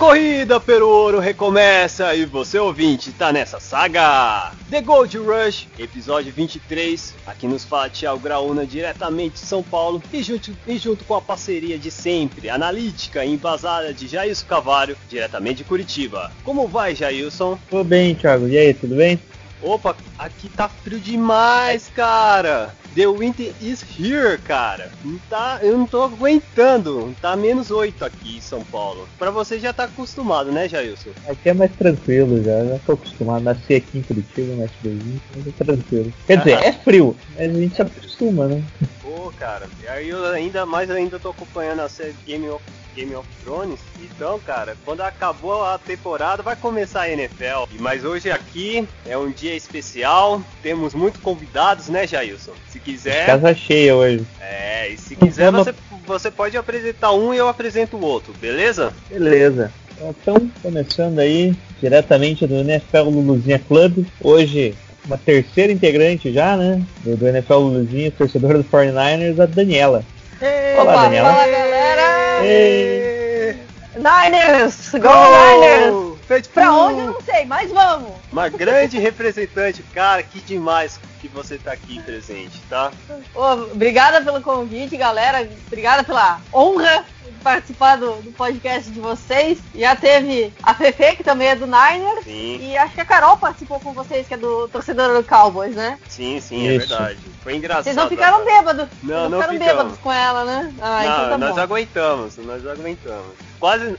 Corrida pelo ouro recomeça e você ouvinte tá nessa saga. The Gold Rush, episódio 23. Aqui nos fala Thiago Graúna diretamente de São Paulo e junto, e junto com a parceria de sempre, analítica e embasada de Jailson Cavalho, diretamente de Curitiba. Como vai, Jailson? Tô bem, Thiago. E aí, tudo bem? Opa, aqui tá frio demais, cara. The winter is here, cara. Tá, eu não tô aguentando. Tá menos 8 aqui em São Paulo. Pra você já tá acostumado, né, Jailson? Aqui é mais tranquilo já. Já tô acostumado. Nasci aqui em Curitiba, nasci 2020, mas é tranquilo. Quer dizer, é frio, mas a gente se acostuma, né? Pô, cara. E aí eu ainda mais ainda tô acompanhando a série Game of Game of Thrones. Então, cara, quando acabou a temporada, vai começar a NFL. Mas hoje aqui é um dia especial. Temos muitos convidados, né, Jailson? Se quiser. Casa cheia hoje. É, e se quiser, você, você pode apresentar um e eu apresento o outro, beleza? Beleza. Então, começando aí, diretamente do NFL Luluzinha Club. Hoje, uma terceira integrante já, né? Do, do NFL Luluzinha, torcedora do 49ers, a Daniela. Olá, Opa, Daniela. fala galera! Ei. Niners! Go Gol! Niners! Feito Pra por onde eu não sei, mas vamos! Uma grande representante, cara, que demais que você tá aqui presente, tá? Ô, obrigada pelo convite, galera. Obrigada pela honra participar do, do podcast de vocês. Já teve a Fefe, que também é do Niners. Sim, E acho que a Carol participou com vocês, que é do torcedor do Cowboys, né? sim, sim, é Isso. verdade. Foi engraçado. Vocês não ficaram bêbados. Não, Vocês não ficaram ficamos. bêbados com ela, né? Ah, Não, então tá nós bom. aguentamos, nós aguentamos. Quase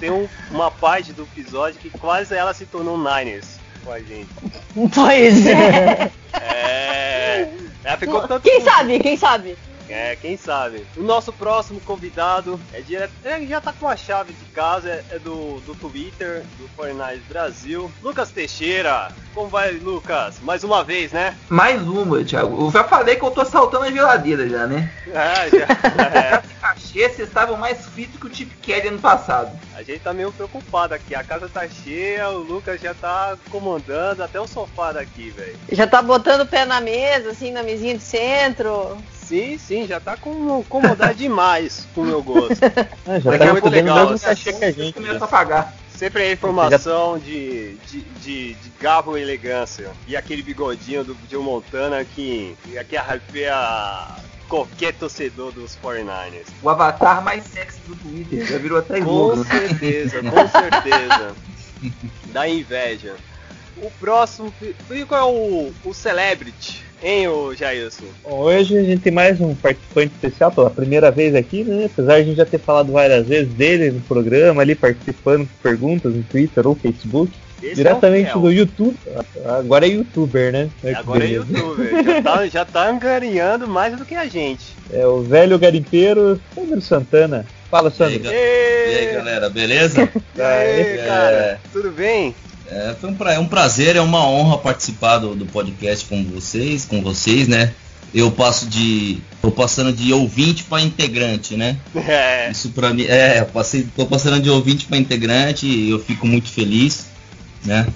tem um- uma parte do episódio que quase ela se tornou Niners com a gente. Pois é. É. Ela ficou tanto. Quem sabe, quem sabe? É, quem sabe. O nosso próximo convidado é direto. Ele já tá com a chave de casa, é, é do, do Twitter, do Fortnite Brasil. Lucas Teixeira. Como vai, Lucas? Mais uma vez, né? Mais uma, Thiago. Eu já falei que eu tô assaltando a geladeira já, né? É, já. é. Achei vocês estavam mais fritos que o Chip Kelly ano passado. A gente tá meio preocupado aqui. A casa tá cheia, o Lucas já tá comandando até o sofá daqui, velho. Já tá botando o pé na mesa, assim, na mesinha de centro. Sim, sim, já tá com comodar demais com o meu gosto. Ah, já Daqui tá a pouco recebendo o legal, mesmo assim, cachê que a gente. começam né? a pagar. Sempre a informação de, de, de, de garbo e elegância. E aquele bigodinho do Joe Montana que, que arrepia qualquer torcedor dos 49ers. O avatar mais sexy do Twitter. Já virou até Com slogan. né? certeza, com certeza. Dá inveja. O próximo. E qual é o, o Celebrity? Hein, o Jailson? Bom, hoje a gente tem mais um participante especial pela primeira vez aqui, né? Apesar de a gente já ter falado várias vezes dele no programa, ali participando com perguntas no Twitter ou Facebook. Esse diretamente é do YouTube. Agora é youtuber, né? Que Agora é youtuber. Já tá, já tá angariando mais do que a gente. É o velho garimpeiro Sandro Santana. Fala, Sandro. E aí, galera, beleza? E aí, É. cara? Tudo bem? É, foi um, pra- é um prazer, é uma honra participar do, do podcast com vocês, com vocês, né? Eu passo de. tô passando de ouvinte para integrante, né? É. Isso pra mim. É, eu passei, tô passando de ouvinte para integrante e eu fico muito feliz, né?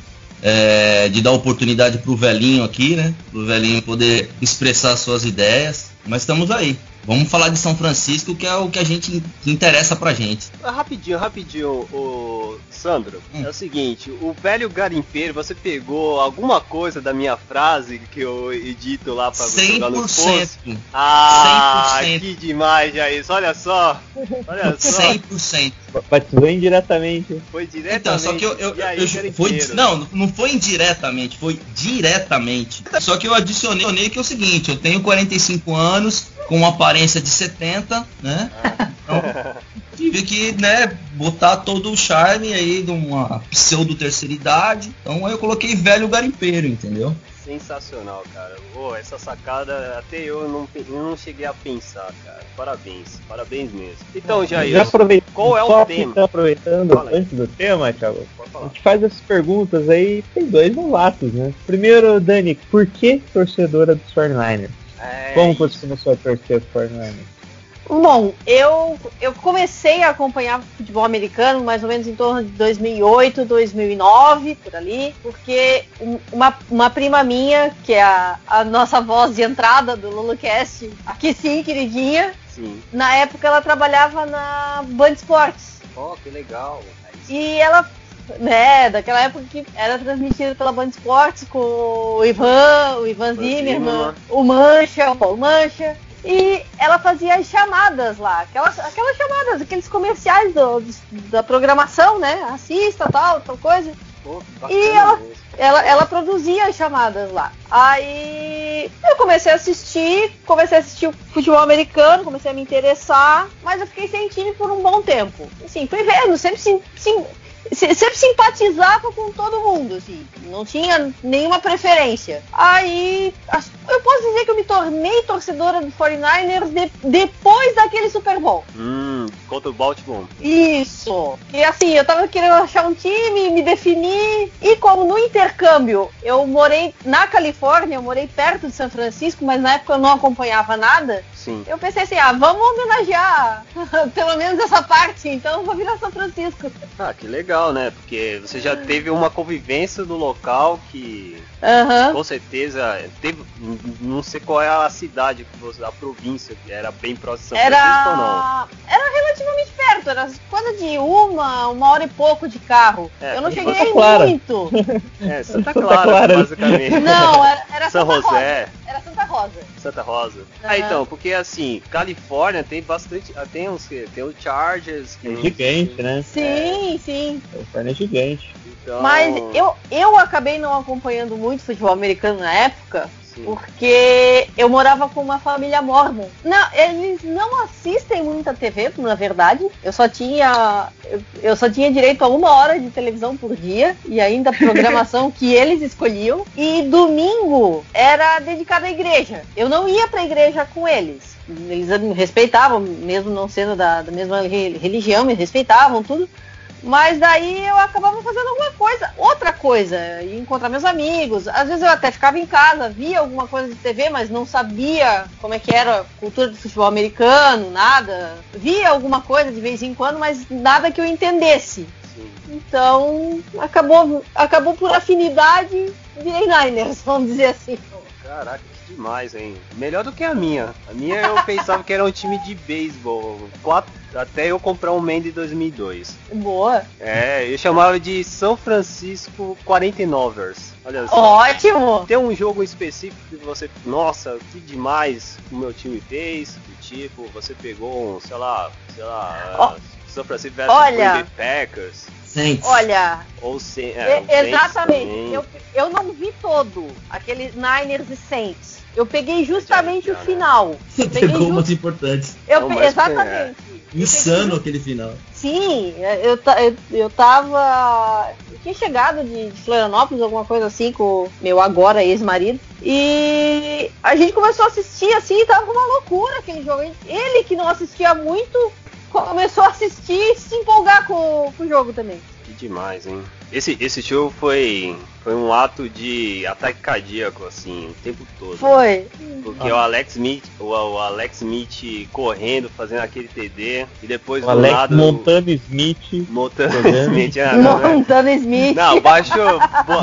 É, de dar oportunidade pro velhinho aqui, né? Pro velhinho poder expressar suas ideias. Mas estamos aí. Vamos falar de São Francisco, que é o que a gente que interessa pra gente. Ah, Rapidinho, rapidinho, o Sandro. Hum. É o seguinte, o velho garimpeiro, você pegou alguma coisa da minha frase que eu edito lá pra jogar no post? 100%. Ah, 100%. que demais, Jair. Olha só. Olha só. 100%. Batizou indiretamente. Foi diretamente. Então, só que eu, eu, aí, eu- foi, não, não foi indiretamente, foi diretamente. Só que eu adicionei que é o seguinte, eu tenho 45 anos, com uma aparência de 70, né? Então, tive que, né, botar todo o charme aí de uma pseudo terceira idade. Então aí eu coloquei velho garimpeiro, entendeu? Sensacional, cara. Pô, essa sacada até eu não, eu não cheguei a pensar, cara. Parabéns, parabéns mesmo. Então, Jair, Já aproveitando, qual é só o tema? que tá aproveitando Fala aí. antes do tema, Thiago. Pode A gente faz essas perguntas aí, tem dois novatos, né? Primeiro, Dani, por que torcedora dos 49ers? É, Como você começou a torcer pro 49ers? Bom, eu, eu comecei a acompanhar futebol americano mais ou menos em torno de 2008, 2009, por ali, porque um- uma, uma prima minha, que é a, a nossa voz de entrada do LuluCast, aqui sim, queridinha, Sim. na época ela trabalhava na Band Sports. Ó, que legal. E ela, né, daquela época que era transmitida pela Band Esportes com o Ivan, o Ivan Zimmerman, o Mancha, o Paulo Mancha. E ela fazia as chamadas lá, aquelas, aquelas chamadas, aqueles comerciais do- da programação, né? Assista, tal, tal coisa. Pô, E ela-. Ela, ela produzia as chamadas lá. Aí eu comecei a assistir, comecei a assistir o futebol americano, comecei a me interessar, mas eu fiquei sem time por um bom tempo. Assim, fui vendo, sempre, sim, sim, sempre simpatizava com todo mundo, assim, não tinha nenhuma preferência. Aí eu posso dizer que eu me tornei torcedora do 49ers de- depois daquele Super Bowl. Hum, contra o Baltimore. Isso. E assim, eu tava querendo achar um time, me definir. E como no intercâmbio eu morei na Califórnia, eu morei perto de São Francisco, mas na época eu não acompanhava nada. Sim. Eu pensei assim, ah, vamos homenagear pelo menos essa parte, então vou virar São Francisco. Ah, que legal, né? Porque você já teve uma convivência no local que Aham. com certeza teve. Não sei qual é a cidade que você. A província que era bem próximo de São Francisco ou não? Era, era relativamente perto, era coisa de uma, uma hora e pouco de carro. É, eu não cheguei Santa Clara. muito. É, Santa Santa Clara, Clara. basicamente. Não, era, era São Santa Rosa. José, Era Santa Rosa. Santa Rosa. Ah, Aham. então, porque assim, Califórnia tem bastante. ah, Tem uns que- tem o Chargers, que É gigante, né? Sim, sim. O 49 é gigante. Então, Mas eu, eu acabei não acompanhando muito futebol americano na época, sim. Porque eu morava com uma família mormon. Não, eles não assistem muita TV, na verdade. Eu só tinha eu, eu só tinha direito a uma hora de televisão por dia e ainda programação que eles escolhiam. E domingo era dedicado à igreja. Eu não ia pra igreja com eles. Eles me respeitavam, mesmo não sendo da, da mesma re- religião, me respeitavam tudo. Mas daí eu acabava fazendo alguma coisa, outra coisa, ia encontrar meus amigos. Às vezes eu até ficava em casa, via alguma coisa de TV, mas não sabia como é que era a cultura do futebol americano, nada. Via alguma coisa de vez em quando, mas nada que eu entendesse. Então acabou, acabou por afinidade, virei Niners, vamos dizer assim. Caraca, que demais, hein? Melhor do que a minha. A minha eu pensava que era um time de beisebol. Quatro, até eu comprar um Mandy 2002. Boa. É, eu chamava de São Francisco 49ers. Olha só. Ótimo. Tem um jogo específico que você. Nossa, que demais o meu time fez. do Tipo, você pegou um, sei lá, sei lá. Ó, São Francisco versus olha. Green Bay Packers. Saints. Olha, Ou se, E- é, exatamente. Eu, eu não vi todo, aquele Niners e Saints. Eu peguei justamente Já, o né? Eu Você pegou ju- umas importantes. Eu Não, pe- mas é. exatamente. Eu Insano aquele final. Sim, eu, ta- eu, eu tava. Eu tinha chegado de, Florianópolis, alguma coisa assim, com meu agora ex-marido. E a gente começou a assistir assim, tava uma loucura aquele jogo. Ele que não assistia muito, começou a assistir e se empolgar com, com o jogo também. Que demais, hein? Esse, esse jogo foi, foi um ato de ataque cardíaco, assim, o tempo todo. Foi. Porque o Alex Smith, o, o Alex Smith correndo, fazendo aquele TD, e depois O do Alex lado. Montano Smith. Montana. Smith, ah, não, né? Montana Smith. Não, baixou,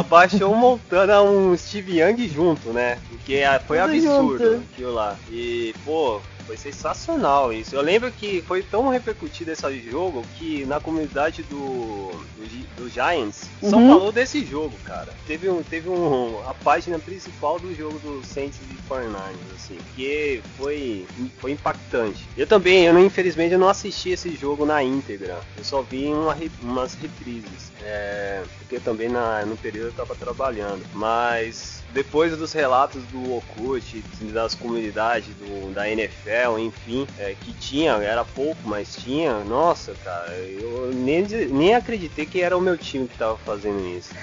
baixou um Montana, um Steve Young junto, né? Porque ah, foi Tudo absurdo junto. aquilo lá. E, pô, foi sensacional isso. Eu lembro que foi tão repercutido esse jogo que na comunidade do, do, do Giants Só Uhum. falou desse jogo, cara. Teve, um, teve um, a página principal do jogo do Saints e 49ers, assim, que foi, foi impactante. Eu também, eu não, infelizmente, eu não assisti esse jogo na íntegra. Eu só vi uma, umas reprises. É, porque também na, no período eu tava trabalhando. Mas depois dos relatos do Okut, das comunidades do, da NFL, enfim, é, que tinha, era pouco, mas tinha, nossa, cara, eu nem, nem acreditei que era o meu time que tava fazendo isso.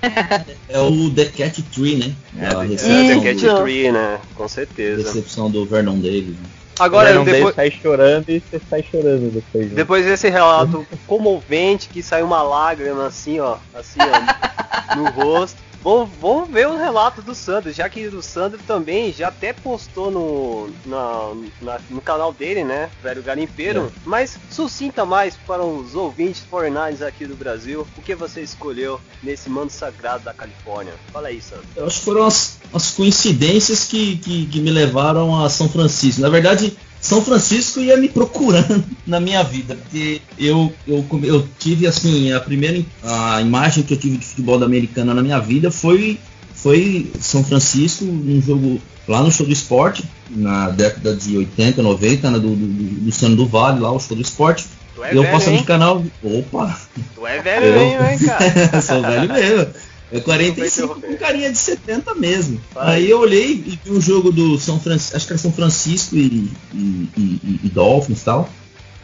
É o The Cat Tree, né? É, a é, The Cat Isso. Tree, né? Com certeza. recepção do Vernon Davis. né? Agora, não depois, sai chorando e você sai chorando depois. né? depois desse relato comovente, que saiu uma lágrima assim, ó, assim, ó, no rosto. Vamos, vamos ver o relato do Sandro, já que o Sandro também já até postou no, na- na- no canal dele, né? Velho Garimpeiro. Mas sucinta mais para os ouvintes 49 aqui do Brasil. O que você escolheu nesse mando sagrado da Califórnia? Fala aí, Sandro. Eu acho que foram as, as coincidências que, que, que me levaram a São Francisco. Na verdade, São Francisco ia me procurando na minha vida, porque eu, eu, eu tive assim, a primeira im- a imagem que eu tive de futebol da americana na minha vida foi, foi São Francisco, num jogo lá no show do esporte, na década de 80, 90, né, do, do, do Luciano do Vale, lá o show do esporte. Tu é eu velho, passando hein? de canal. Opa! Tu é velho Eu- mesmo, hein, cara? Sou velho mesmo. É Desculpa 45 interromper. com carinha de 70 mesmo. Vai. Aí eu olhei e vi um jogo do São Francisco, acho que era São Francisco e, e, e- e Dolphins e tal.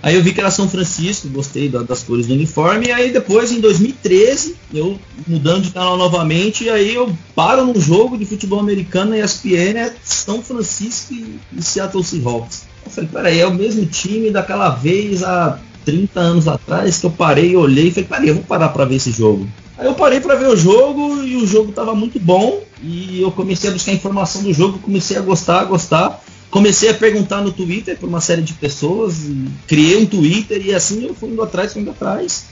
Aí eu vi que era São Francisco, gostei da- das cores do uniforme. E aí depois, em 2013, eu mudando de canal novamente, e aí eu paro num jogo de futebol americano e ESPN é São Francisco e, e Seattle Seahawks. Eu falei, peraí, é o mesmo time daquela vez há 30 anos atrás que eu parei e olhei e falei, peraí, eu vou parar pra ver esse jogo. Aí eu parei pra ver o jogo e o jogo tava muito bom e eu comecei a buscar informação do jogo, comecei a gostar, a gostar. Comecei a perguntar no Twitter para uma série de pessoas, criei um Twitter e assim eu fui indo atrás, fui indo atrás.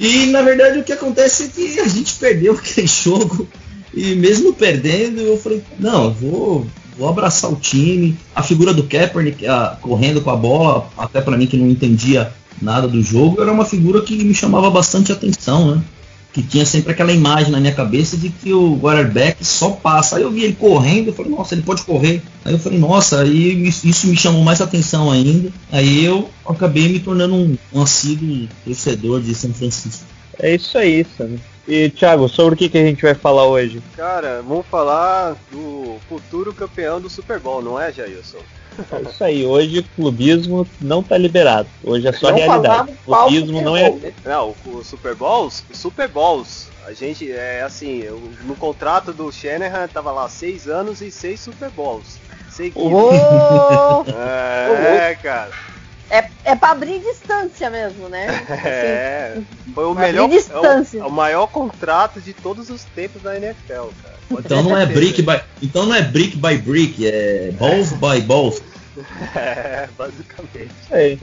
E na verdade o que acontece é que a gente perdeu aquele jogo e mesmo perdendo eu falei, não, vou, vou abraçar o time. A figura do Kaepernick ah, correndo com a bola, até para mim que não entendia nada do jogo, era uma figura que me chamava bastante atenção, né? Que tinha sempre aquela imagem na minha cabeça de que o quarterback só passa. Aí eu vi ele correndo, eu falei, nossa, ele pode correr. Aí eu falei, nossa, aí isso me chamou mais atenção ainda. Aí eu acabei me tornando um, um assíduo torcedor de São Francisco. É isso aí, Sam. E Thiago, sobre o que, que a gente vai falar hoje? Cara, vamos falar do futuro campeão do Super Bowl, não é, Jailson? É isso aí, hoje clubismo não tá liberado. Hoje é só Não realidade. Clubismo Super não é. Não, o Super Bowls, Super Bowls. A gente, é assim, eu- no contrato do Shanahan tava lá seis anos e seis Super Bowls. Seguidos. Oh, É, cara. É, é pra abrir distância mesmo, né? É. Foi o melhor. distância. É o, é o maior contrato de todos os tempos da NFL, cara. Pode Então não é brick by, então não é brick by brick, é balls by balls. É, basicamente. Isso aí.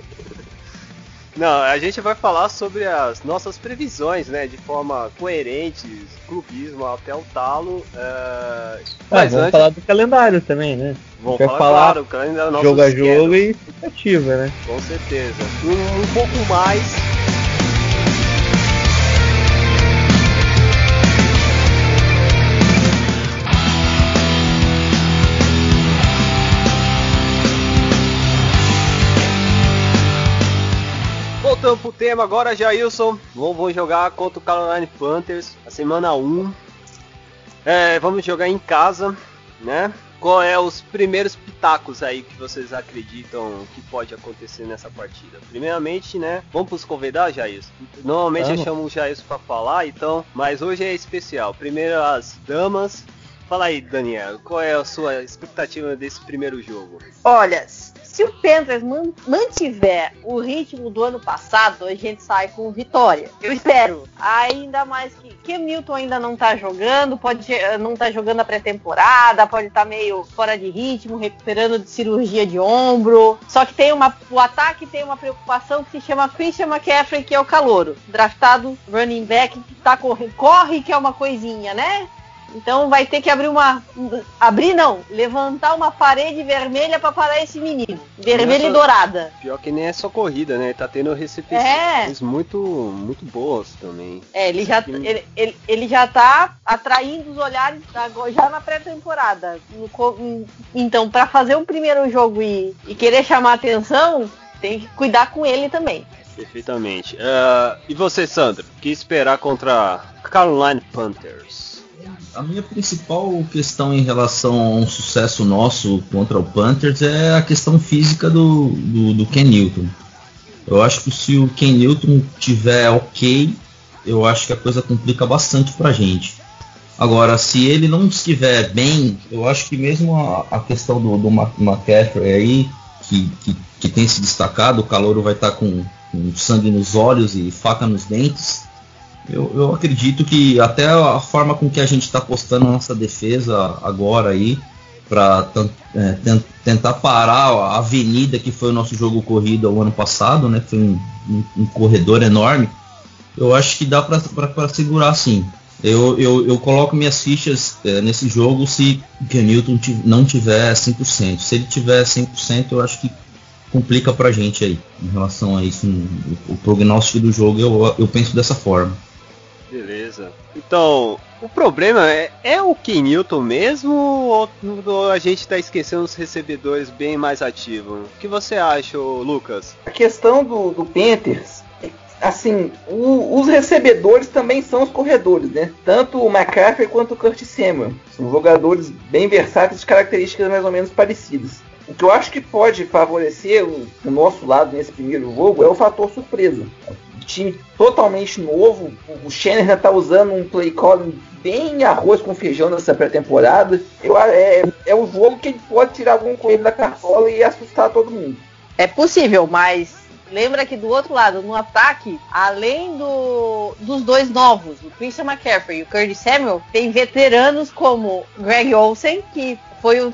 Não, a gente vai falar sobre as nossas previsões, né? De forma coerente, clubismo até o talo. é, Ah, Mas vamos antes, falar do calendário também, né? vamos falar, falar claro, o calendário nosso jogo a jogo e expectativa, né? Com certeza. Um, um pouco mais. Voltando pro tema agora, Jailson. Vamos vamos jogar contra o Carolina Panthers, a semana 1. É, vamos jogar em casa, né? Qual é os primeiros pitacos aí que vocês acreditam que pode acontecer nessa partida? Primeiramente, né? Vamos pros convidados, Jailson? Normalmente eu Vamos. chamo o Jailson pra falar, então, mas hoje é especial. Primeiro as damas. Fala aí, Daniel, qual é a sua expectativa desse primeiro jogo? Olha, se o Panthers man- mantiver o ritmo do ano passado, a gente sai com vitória. Eu espero. Ainda mais que que Milton ainda não tá jogando, pode não tá jogando a pré-temporada, pode estar meio fora de ritmo, recuperando de cirurgia de ombro. Só que tem uma o ataque tem uma preocupação que se chama Christian McCaffrey, que é o calouro, draftado running back que tá correndo, corre que é uma coisinha, né? Então vai ter que abrir uma. Abrir não, levantar uma parede vermelha pra parar esse menino. Vermelha e dourada. Pior que nem é só corrida, né? Tá tendo recepções É. muito, muito boas também. É, ele já, ele, ele, ele já tá atraindo os olhares já na pré-temporada. Então, pra fazer o primeiro jogo e, e querer chamar atenção, tem que cuidar com ele também. Perfeitamente. Ah, e você, Sandro? O que esperar contra Carolina Panthers? A minha principal questão em relação a um sucesso nosso contra o Panthers é a questão física do, do, do Ken Newton. Eu acho que se o Ken Newton tiver ok, eu acho que a coisa complica bastante pra gente. Agora, se ele não estiver bem, eu acho que mesmo a, a questão do, do McCaffrey aí, que, que, que tem se destacado, o calouro vai estar com, com sangue nos olhos e faca nos dentes. Eu, eu acredito que até a forma com que a gente está postando a nossa defesa agora aí, para tentar parar a avenida que foi o nosso jogo corrido o ano passado, né? Foi um, um- um corredor enorme. Eu acho que dá para segurar sim. Eu, eu, eu coloco minhas fichas eh, nesse jogo se ti- não tiver 100%. Se ele tiver 100%, eu acho que complica pra gente aí em relação a isso. O prognóstico do jogo eu, eu penso dessa forma. Beleza. Então, o problema é, é o Ken Newton mesmo ou, ou a gente tá esquecendo os recebedores bem mais ativos? O que você acha, Lucas? A questão do, do Panthers, assim, o- os recebedores também são os corredores, né? Tanto o McCaffrey quanto o Curtis Samuel. São jogadores bem versáteis de características mais ou menos parecidas. O que eu acho que pode favorecer o, o nosso lado nesse primeiro jogo é o fator surpresa. Time totalmente novo, o Shanahan tá usando um play calling bem arroz com feijão nessa pré-temporada. Eu- É, é um jogo que pode tirar algum coelho da cartola e assustar todo mundo. É possível, mas lembra que do outro lado, no ataque, além do, dos dois novos, o Christian McCaffrey e o Curtis Samuel, tem veteranos como Greg Olsen, que foi o,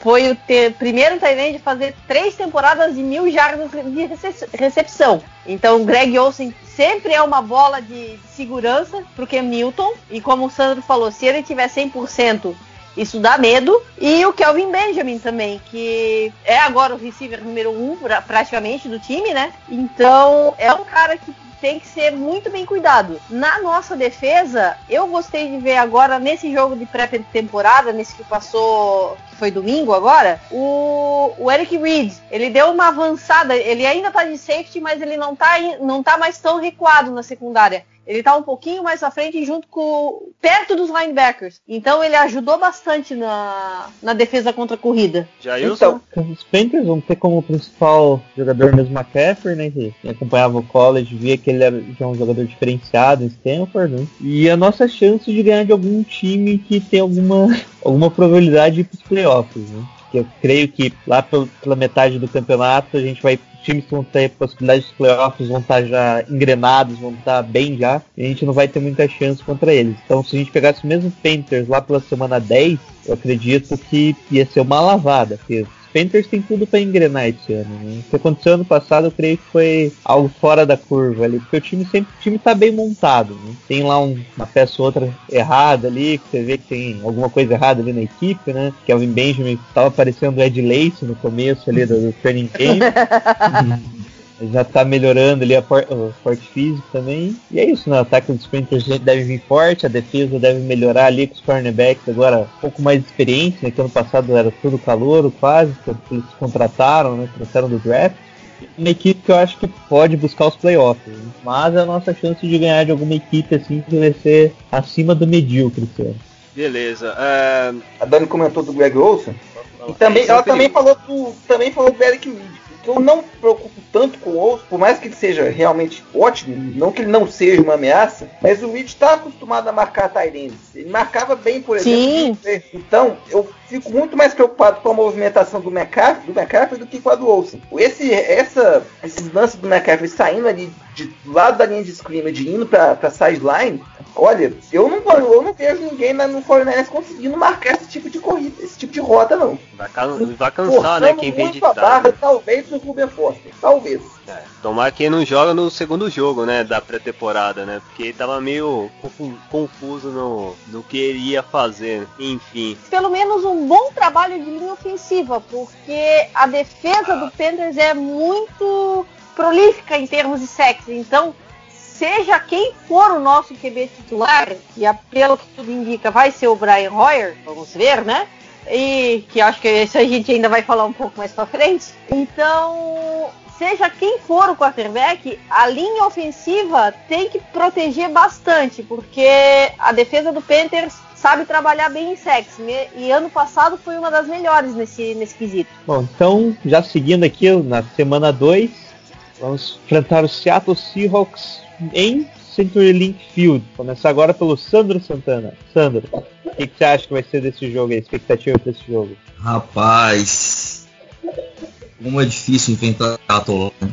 foi o te- primeiro Tyrande a fazer três temporadas de mil jardas de rece- recepção. Então, o Greg Olsen sempre é uma bola de segurança pro Cam Newton. E como o Sandro falou, se ele tiver 100%, isso dá medo. E o Kelvin Benjamin também, que é agora o receiver número um, pra- praticamente, do time, né? Então, é um cara que tem que ser muito bem cuidado. Na nossa defesa, eu gostei de ver agora nesse jogo de pré-temporada, nesse que passou, que foi domingo agora, o, o Eric Reed, ele deu uma avançada, ele ainda tá de safety, mas ele não tá, não tá mais tão recuado na secundária. Ele tá um pouquinho mais à frente junto com perto dos linebackers. Então ele ajudou bastante na, na defesa contra a corrida. Jailson? Então, Os Panthers vão ter como principal jogador mesmo McCaffrey, né? Que acompanhava o college via que ele era já um jogador diferenciado em Stanford, né? E a nossa chance de ganhar de algum time que tem alguma, alguma probabilidade de ir pros playoffs, né? Que eu creio que lá pel- pela metade do campeonato a gente vai. Times vão ter possibilidade de playoffs vão estar já engrenados, vão estar bem já, e a gente não vai ter muita chance contra eles. Então se a gente pegasse o mesmo Panthers lá pela semana 10, eu acredito que ia ser uma lavada, porque Panthers tem tudo para engrenar esse ano. Né? O que aconteceu ano passado, eu creio que foi algo fora da curva ali, porque o time sempre o time tá bem montado. Né? Tem lá um- uma peça ou outra errada ali, que você vê que tem alguma coisa errada ali na equipe, né? Kelvin Benjamin estava parecendo o Ed Lace no começo ali do, do training camp. Ele já tá melhorando ali a por- o porte físico também. E é isso, né? O ataque dos Panthers deve vir forte, a defesa deve melhorar ali com os cornerbacks agora um pouco mais de experiência, né? Que ano passado era tudo calouro quase, quando eles contrataram, né? Trouxeram do draft. Uma equipe que eu acho que pode buscar os playoffs, né? mas a nossa chance de ganhar de alguma equipe assim que vai ser acima do medíocre esse ano. Beleza. É, a Dani comentou do Greg Olson. E também, ela também falou do, também falou do Eric Reed. Que eu não me preocupo tanto com o Olson, por mais que ele seja realmente ótimo, não que ele não seja uma ameaça, mas o Reed está acostumado a marcar Tyrants. Ele marcava bem, por exemplo. Sim. Então, eu fico muito mais preocupado com a movimentação do McCaffrey, do McCaffrey do que com a do Olsen. Esse, essa, esses lances do McCaffrey saindo ali de, do lado da linha de scrimmage, indo para pra sideline, Olha, eu não, eu não vejo ninguém na- no 49ers conseguindo marcar esse tipo de corrida, esse tipo de rota, não. Vai, can- vai cansar, né? Forçando Quem vem de a barra, talvez, o Ruben Foster. Talvez. É, tomara que ele não joga no segundo jogo, né, da pré-temporada, né? Porque ele tava meio confu- confuso no, no que ele ia fazer. Enfim, Pelo menos um bom trabalho de linha ofensiva, porque a defesa do Panthers é muito prolífica em termos de sexo. Então, seja quem for o nosso QB titular, e pelo que tudo indica vai ser o Brian Hoyer, vamos ver, né? E que acho que isso a gente ainda vai falar um pouco mais pra frente. Então, seja quem for o quarterback, a linha ofensiva tem que proteger bastante, porque a defesa do Panthers sabe trabalhar bem em sex. Me- E ano passado foi uma das melhores nesse, nesse quesito. Bom, então, já seguindo aqui na semana 2, vamos enfrentar o Seattle Seahawks em CenturyLink Field. Começar agora pelo Sandro Santana. Sandro, o que, que você acha que vai ser desse jogo aí? Expectativa para esse jogo? Rapaz. Como é difícil enfrentar Seattle. né?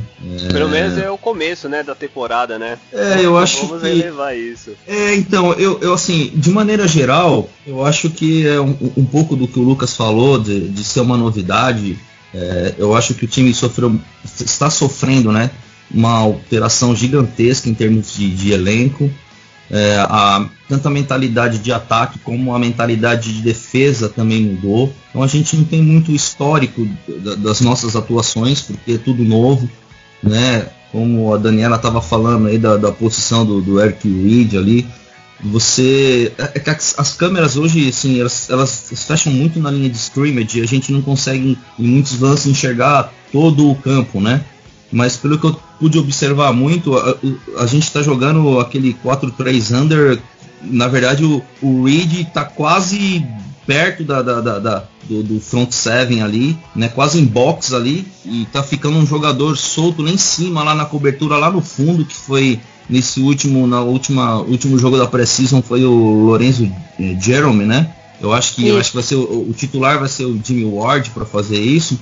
É, pelo menos é o começo, né, da temporada, né? É, eu acho Vamos que. relevar isso. É, então, eu, eu assim, de maneira geral, eu acho que é um, um pouco do que o Lucas falou, de, de ser uma novidade. É, eu acho que o time sofreu, está sofrendo, né? Uma alteração gigantesca em termos de, de elenco. É, a, tanto a mentalidade de ataque como a mentalidade de defesa também mudou. Então a gente não tem muito histórico da- das nossas atuações, porque é tudo novo, né? Como a Daniela estava falando aí da, da posição do, do Eric Reed ali. Você. É que as, as câmeras hoje, assim, elas, elas fecham muito na linha de scrimmage e a gente não consegue, em muitos lances, enxergar todo o campo, né? Mas pelo que eu pude observar muito, a, a gente está jogando aquele 4-3 under. Na verdade, o, o Reed está quase perto da, da- da- da- do, do front seven ali, né? Quase em box ali. E tá ficando um jogador solto lá em cima, lá na cobertura, lá no fundo, que foi nesse último, na última, último jogo da pré-season foi o Lorenzo eh, Jerome, né? Eu acho que, eu acho que vai ser o, o titular vai ser o Jimmy Ward para fazer isso.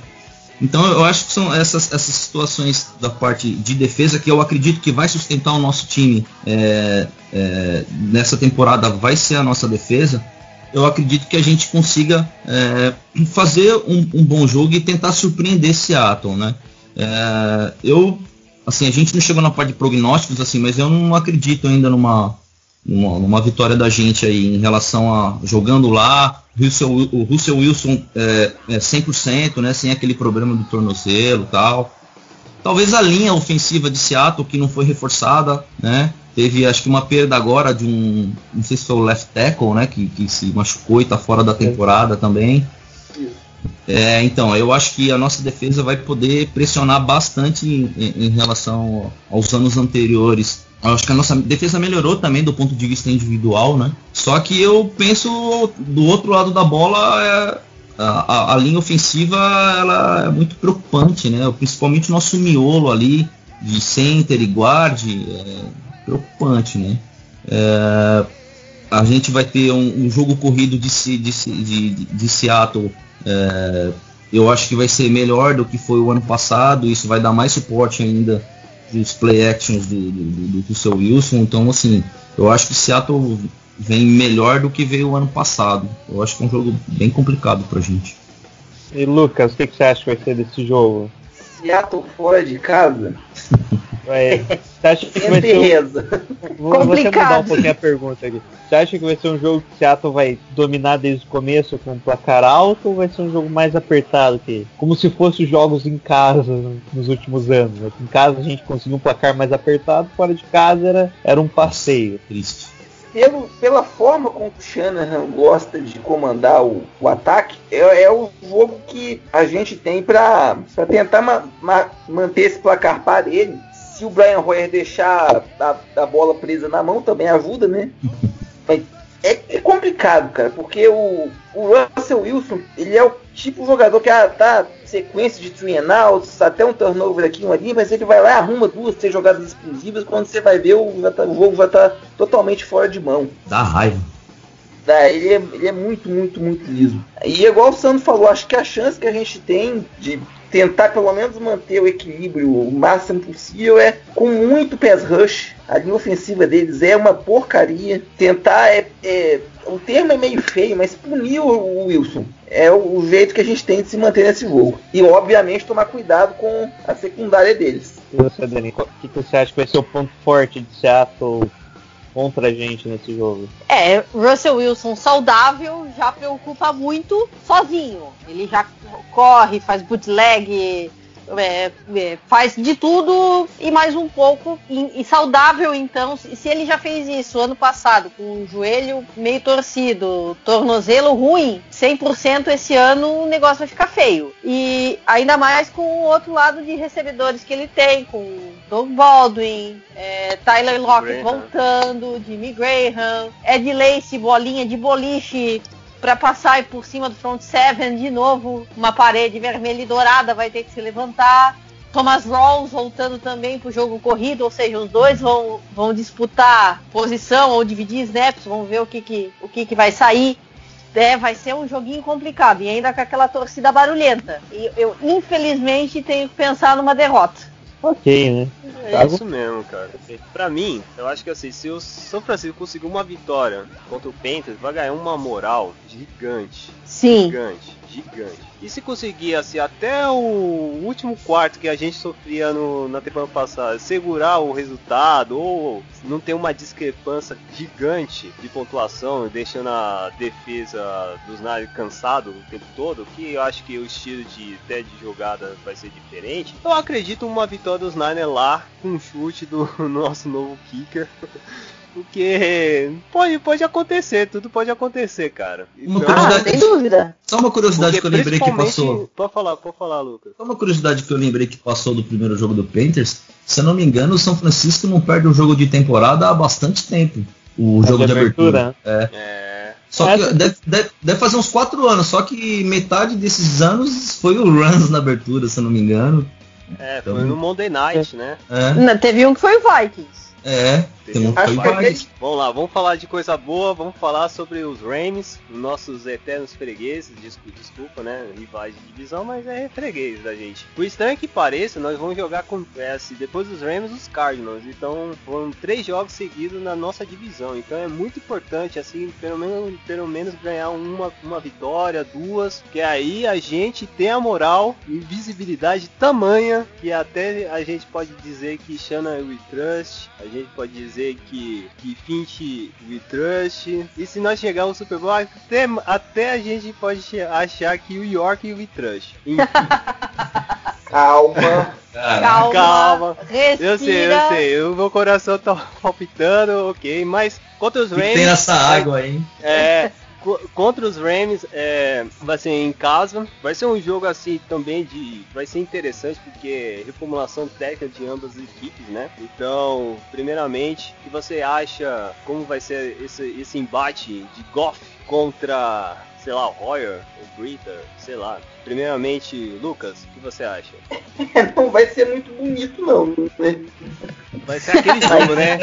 Então eu acho que são essas, essas situações da parte de defesa que eu acredito que vai sustentar o nosso time é, é, nessa temporada, vai ser a nossa defesa. Eu acredito que a gente consiga é, fazer um, um bom jogo e tentar surpreender Seattle, né? É, eu, assim, a gente não chegou na parte de prognósticos, assim, mas eu não acredito ainda numa, numa, numa vitória da gente aí em relação a jogando lá, Russell, o Russell Wilson é, é 100%, né, sem aquele problema do tornozelo tal. Talvez a linha ofensiva de Seattle que não foi reforçada, né? Teve acho que uma perda agora de um, não sei se foi o left tackle, né, que, que se machucou e está fora da temporada também. É, então, eu acho que a nossa defesa vai poder pressionar bastante em- em relação aos anos anteriores. Acho que a nossa defesa melhorou também do ponto de vista individual, né? Só que eu penso do outro lado da bola, é, a, a- a linha ofensiva ela é muito preocupante, né? Principalmente o nosso miolo ali de center e guard é preocupante, né? É, a gente vai ter um, um jogo corrido de, de, de- de Seattle. é, eu acho que vai ser melhor do que foi o ano passado. Isso vai dar mais suporte ainda dos play actions do, do, do, do seu Wilson. Então, assim, eu acho que Seattle vem melhor do que veio o ano passado. Eu acho que é um jogo bem complicado pra gente. E Lucas, o que, que você acha que vai ser desse jogo? Seattle fora de casa. Vai- você acha que vai ser um. Vou, vou até mudar Complicado. um pouquinho a pergunta aqui. Você acha que vai ser um jogo que Seattle vai dominar desde o começo com um placar alto ou vai ser um jogo mais apertado que como se fosse jogos em casa no- nos últimos anos? né? Em casa a gente conseguiu um placar mais apertado, fora de casa era, era um passeio. Triste. Pelo, pela forma como o Shanahan gosta de comandar o, o ataque, é, é o jogo que a gente tem para tentar ma- ma- manter esse placar parelho. Se o Brian Hoyer deixar a, a bola presa na mão, também ajuda, né? Mas é, é complicado, cara, porque o, o Russell Wilson, ele é o tipo de jogador que ah, tá sequência de three and outs, até um turnover aqui, um ali, mas ele vai lá e arruma duas, três jogadas explosivas, quando você vai ver, o, tá- o jogo vai estar totalmente fora de mão. Dá raiva. Tá, ele, é, ele é muito, muito, muito liso. E igual o Sandro falou, acho que a chance que a gente tem de tentar pelo menos manter o equilíbrio o máximo possível é com muito pass rush. A linha ofensiva deles é uma porcaria. Tentar é, é o termo é meio feio, mas punir o Wilson é o jeito que a gente tem de se manter nesse jogo. E obviamente tomar cuidado com a secundária deles. E você, Dani, o que, que você acha que vai ser o ponto forte de Seattle contra a gente nesse jogo? É, Russell Wilson saudável já preocupa muito sozinho. Ele já corre, faz bootleg, é, é, faz de tudo e mais um pouco. E, e, saudável, então, se ele já fez isso ano passado, com o joelho meio torcido, tornozelo ruim, 100% esse ano o negócio vai ficar feio. E ainda mais com o outro lado de recebedores que ele tem, com Doug Baldwin, é, Tyler Lockett voltando, Jimmy Graham, Ed Lace, bolinha de boliche para passar por cima do front seven de novo, uma parede vermelha e dourada vai ter que se levantar. Thomas Rawls voltando também para o jogo corrido, ou seja, os dois vão, vão disputar posição ou dividir snaps, vamos ver o que, que, o que, que vai sair. É, vai ser um joguinho complicado e ainda com aquela torcida barulhenta. E eu, infelizmente, tenho que pensar numa derrota ok, né? É isso mesmo, cara. Pra mim, eu acho que assim, se o São Francisco conseguir uma vitória contra o Panthers, vai ganhar uma moral gigante. Sim. Gigante, gigante. E se conseguir, assim, até o último quarto que a gente sofria no, na temporada passada, segurar o resultado ou não ter uma discrepância gigante de pontuação, deixando a defesa dos Niners cansado o tempo todo, que eu acho que o estilo de, até de jogada vai ser diferente, eu acredito uma vitória dos Niners lá com um chute do nosso novo kicker. Porque pode, pode acontecer, tudo pode acontecer, cara. Uma então, curiosidade, ah, sem dúvida. Só uma curiosidade que eu lembrei que passou. Pode falar, pode falar, Lucas. Só uma curiosidade que eu lembrei que passou do primeiro jogo do Panthers. Se eu não me engano, o São Francisco não perde um jogo de temporada há bastante tempo. O é jogo de abertura. abertura. É. é. Só que deve, deve, deve, fazer uns 4 anos, só que metade desses anos foi o Runs na abertura, se eu não me engano. É, então, foi no Monday Night, né? É. Teve um que foi o Vikings. É, tem um Acho Vamos lá, vamos falar de coisa boa, vamos falar sobre os Rams, nossos eternos fregueses, desculpa, desculpa, né? Rivais de divisão, mas é freguês da gente. Por estranho que pareça, nós vamos jogar com é, assim, depois dos Rams os Cardinals. Então foram três jogos seguidos na nossa divisão. Então é muito importante, assim, pelo menos, pelo menos ganhar uma, uma vitória, duas, que aí a gente tem a moral e visibilidade tamanha que até a gente pode dizer que Shanna We Trust, a gente pode dizer que, que Finch We Trust. E se nós chegarmos no Super Bowl, até, até a gente pode achar que o York We Trust. Calma. Calma. Calma. Respira. Eu sei, eu sei. O meu coração tá palpitando, ok. Mas contra os Rams. Tem essa água aí. É contra os Rams é, vai ser em casa. Vai ser um jogo assim também de. Vai ser interessante porque reformulação técnica de ambas as equipes, né? Então, primeiramente, o que você acha? Como vai ser esse, esse embate de Goff contra, sei lá, Royer ou Brita, sei lá. Primeiramente, Lucas, o que você acha? não vai ser muito bonito não, né? Vai ser aquele jogo, né?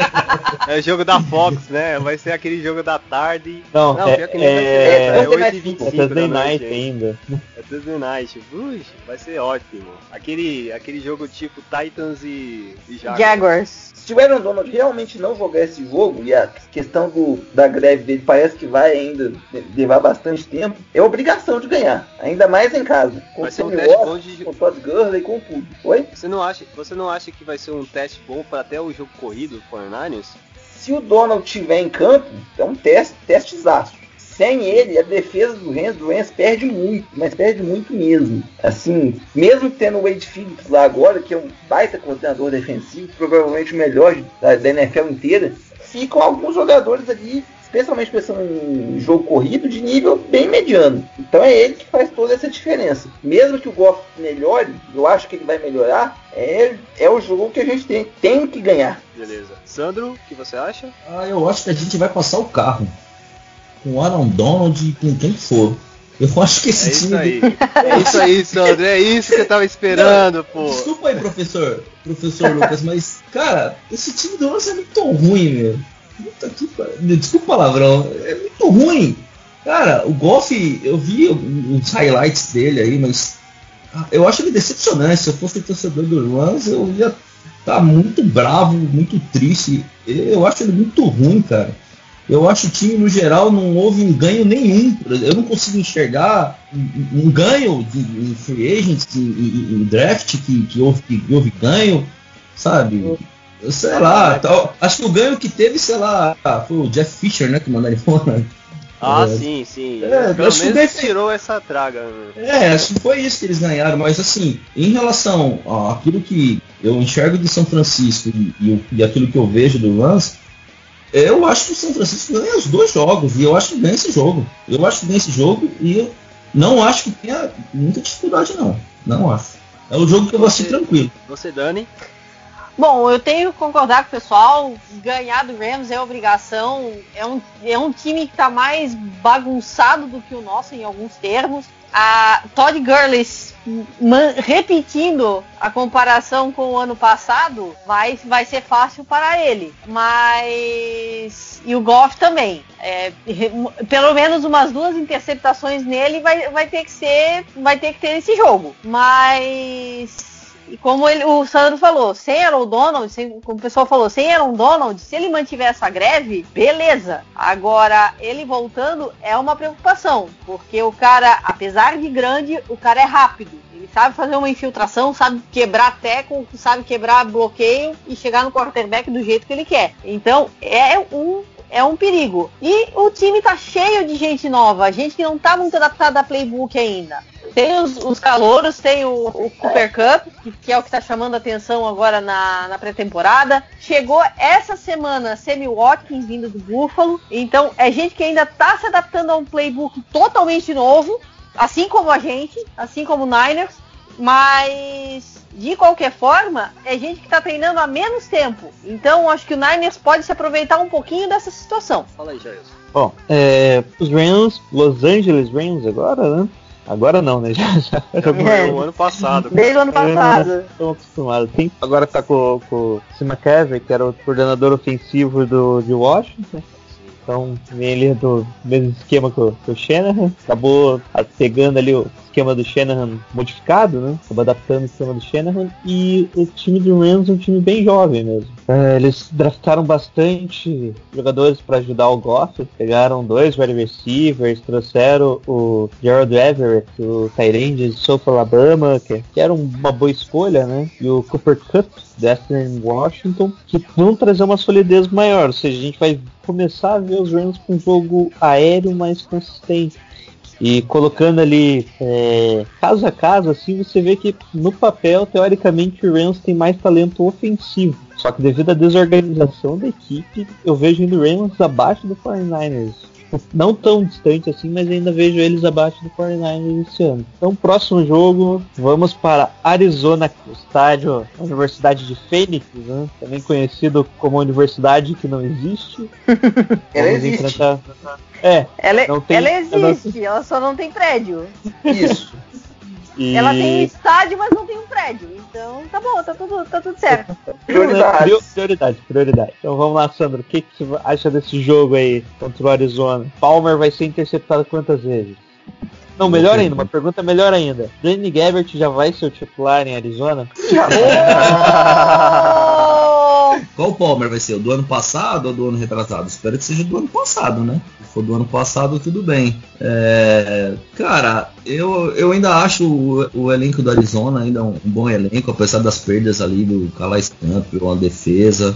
É o jogo da Fox, né? Vai ser aquele jogo da tarde. Não, não é, pior que nem é. É, é 8h25 é Thursday Night ainda. É Thursday Night. Ux, vai ser ótimo. Aquele, aquele jogo tipo Titans e, e Jaguars. Jaguars. Se o Aaron Donald realmente não jogar esse jogo, e a questão do, da greve dele parece que vai ainda levar bastante tempo, é obrigação de ganhar. Ainda mais em casa. Com vai ser um teste bom de... com Todd Gurley, com tudo. Oi? Você não, acha, você não acha que vai ser um teste bom para até o jogo corrido do 49ers? Se o Donald estiver em campo, é um teste, testezaço sem ele, a defesa do Rams, do Rams perde muito, mas perde muito mesmo. Assim, mesmo tendo o Wade Phillips lá agora, que é um baita coordenador defensivo, provavelmente o melhor da, da NFL inteira, ficam alguns jogadores ali, especialmente pensando em jogo corrido, de nível bem mediano. Então é ele que faz toda essa diferença. Mesmo que o Goff melhore, eu acho que ele vai melhorar, é, é o jogo que a gente tem, tem que ganhar. Beleza. Sandro, o que você acha? Ah, eu acho que a gente vai passar o carro com Aaron Donald e com quem for. Eu acho que esse é time. Isso aí. É isso aí, Sandro. É isso que eu tava esperando, Não, pô. Desculpa aí, professor. Professor Lucas, mas, cara, esse time do Lance é muito ruim, meu. Desculpa o palavrão. É muito ruim. Cara, o Goff, eu vi os highlights dele aí, mas. eu acho ele decepcionante. Se eu fosse torcedor do Rams, eu ia estar tá muito bravo, muito triste. Eu acho ele muito ruim, cara. Eu acho o time no geral não houve um ganho nenhum. Eu não consigo enxergar um, um ganho de, em free agents, em, em, em draft que, que, houve, que houve ganho, sabe? Sei lá, tal. acho que o ganho que teve, sei lá, foi o Jeff Fisher, né, que mandaram embora. Ah, É. sim, sim. É, Pelo acho que menos deve- tirou essa traga. né? É, acho que foi isso que eles ganharam, mas assim, em relação àquilo que eu enxergo de São Francisco e, e, o- e aquilo que eu vejo do Rams, eu acho que o São Francisco ganha os dois jogos, e eu acho que ganha esse jogo. Eu acho que ganha esse jogo e eu não acho que tenha muita dificuldade, não. Não acho. É um jogo que eu vou assistir tranquilo. Você, Dani? Bom, eu tenho que concordar com o pessoal. Ganhar do Rams é obrigação. É um, é um time que tá mais bagunçado do que o nosso em alguns termos. A Todd Gurley repetindo a comparação com o ano passado vai, vai ser fácil para ele. Mas. E o Goff também. É, pelo menos umas duas interceptações nele vai, vai ter que ser. Vai ter que ter esse jogo. Mas. E como ele, o Sandro falou, sem Aaron Donald, sem, como o pessoal falou, sem Aaron Donald, se ele mantiver essa greve, beleza. Agora, ele voltando é uma preocupação, porque o cara, apesar de grande, o cara é rápido. Ele sabe fazer uma infiltração, sabe quebrar teco, sabe quebrar bloqueio e chegar no quarterback do jeito que ele quer. Então, é um é um perigo. E o time tá cheio de gente nova, gente que não tá muito adaptada a playbook ainda. Tem os, os calouros, tem o, o Cooper Cup, que, que é o que tá chamando a atenção agora na, na pré-temporada. Chegou essa semana Sammy Watkins vindo do Buffalo. Então é gente que ainda tá se adaptando a um playbook totalmente novo, assim como a gente, assim como o Niners. Mas de qualquer forma, é gente que tá treinando há menos tempo. Então acho que o Niners pode se aproveitar um pouquinho dessa situação. Fala aí, Jailson. Bom, é, os Rams, Los Angeles Rams agora, né? Agora não, né? Já, já, já Foi o ano passado. Desde o ano passado. Estão acostumados. Tem, agora tá com, com o Tim McCaffrey, que era o coordenador ofensivo do, de Washington. Então, vem ali do mesmo esquema que o, que o Shanahan. Acabou pegando ali o esquema do Shanahan modificado, né? Acabou adaptando o esquema do Shanahan. E o time do Rams é um time bem jovem mesmo. É, eles draftaram bastante jogadores para ajudar o Goff. Pegaram dois wide receivers, trouxeram o Gerald Everett, o Tyrande de South Alabama, que, que era uma boa escolha, né? E o Cooper Cup, Western Washington, que vão trazer uma solidez maior. Ou seja, a gente vai começar a ver os Rams com um jogo aéreo mais consistente. E colocando ali é, caso a caso, assim, você vê que no papel, teoricamente, o Rams tem mais talento ofensivo. Só que devido à desorganização da equipe, eu vejo o Rams abaixo do 49ers. Não tão distante assim, mas ainda vejo eles abaixo do 49ers esse ano. Então, próximo jogo, vamos para Arizona, o estádio da Universidade de Phoenix, né? também conhecido como Universidade que não existe. Ela Vamos existe. enfrentar- É, Ela, Não tem- ela ela- existe, ela só não tem prédio. Isso. e... Ela tem um estádio, mas não tem um prédio. Então tá bom, tá tudo, tá tudo certo. Prioridades. Prior- Prioridade, prioridade. Então vamos lá, Sandro. O que, que você acha desse jogo aí contra o Arizona? Palmer vai ser interceptado quantas vezes? Não, melhor ainda, uma pergunta melhor ainda. Danny Gabbert já vai ser o titular em Arizona? Qual o Palmer vai ser? O do ano passado ou do ano retrasado? Espero que seja do ano passado, né? Se for do ano passado, tudo bem. É, cara, eu, eu ainda acho o, o elenco do Arizona ainda um, um bom elenco, apesar das perdas ali do Calais Campbell, uma defesa.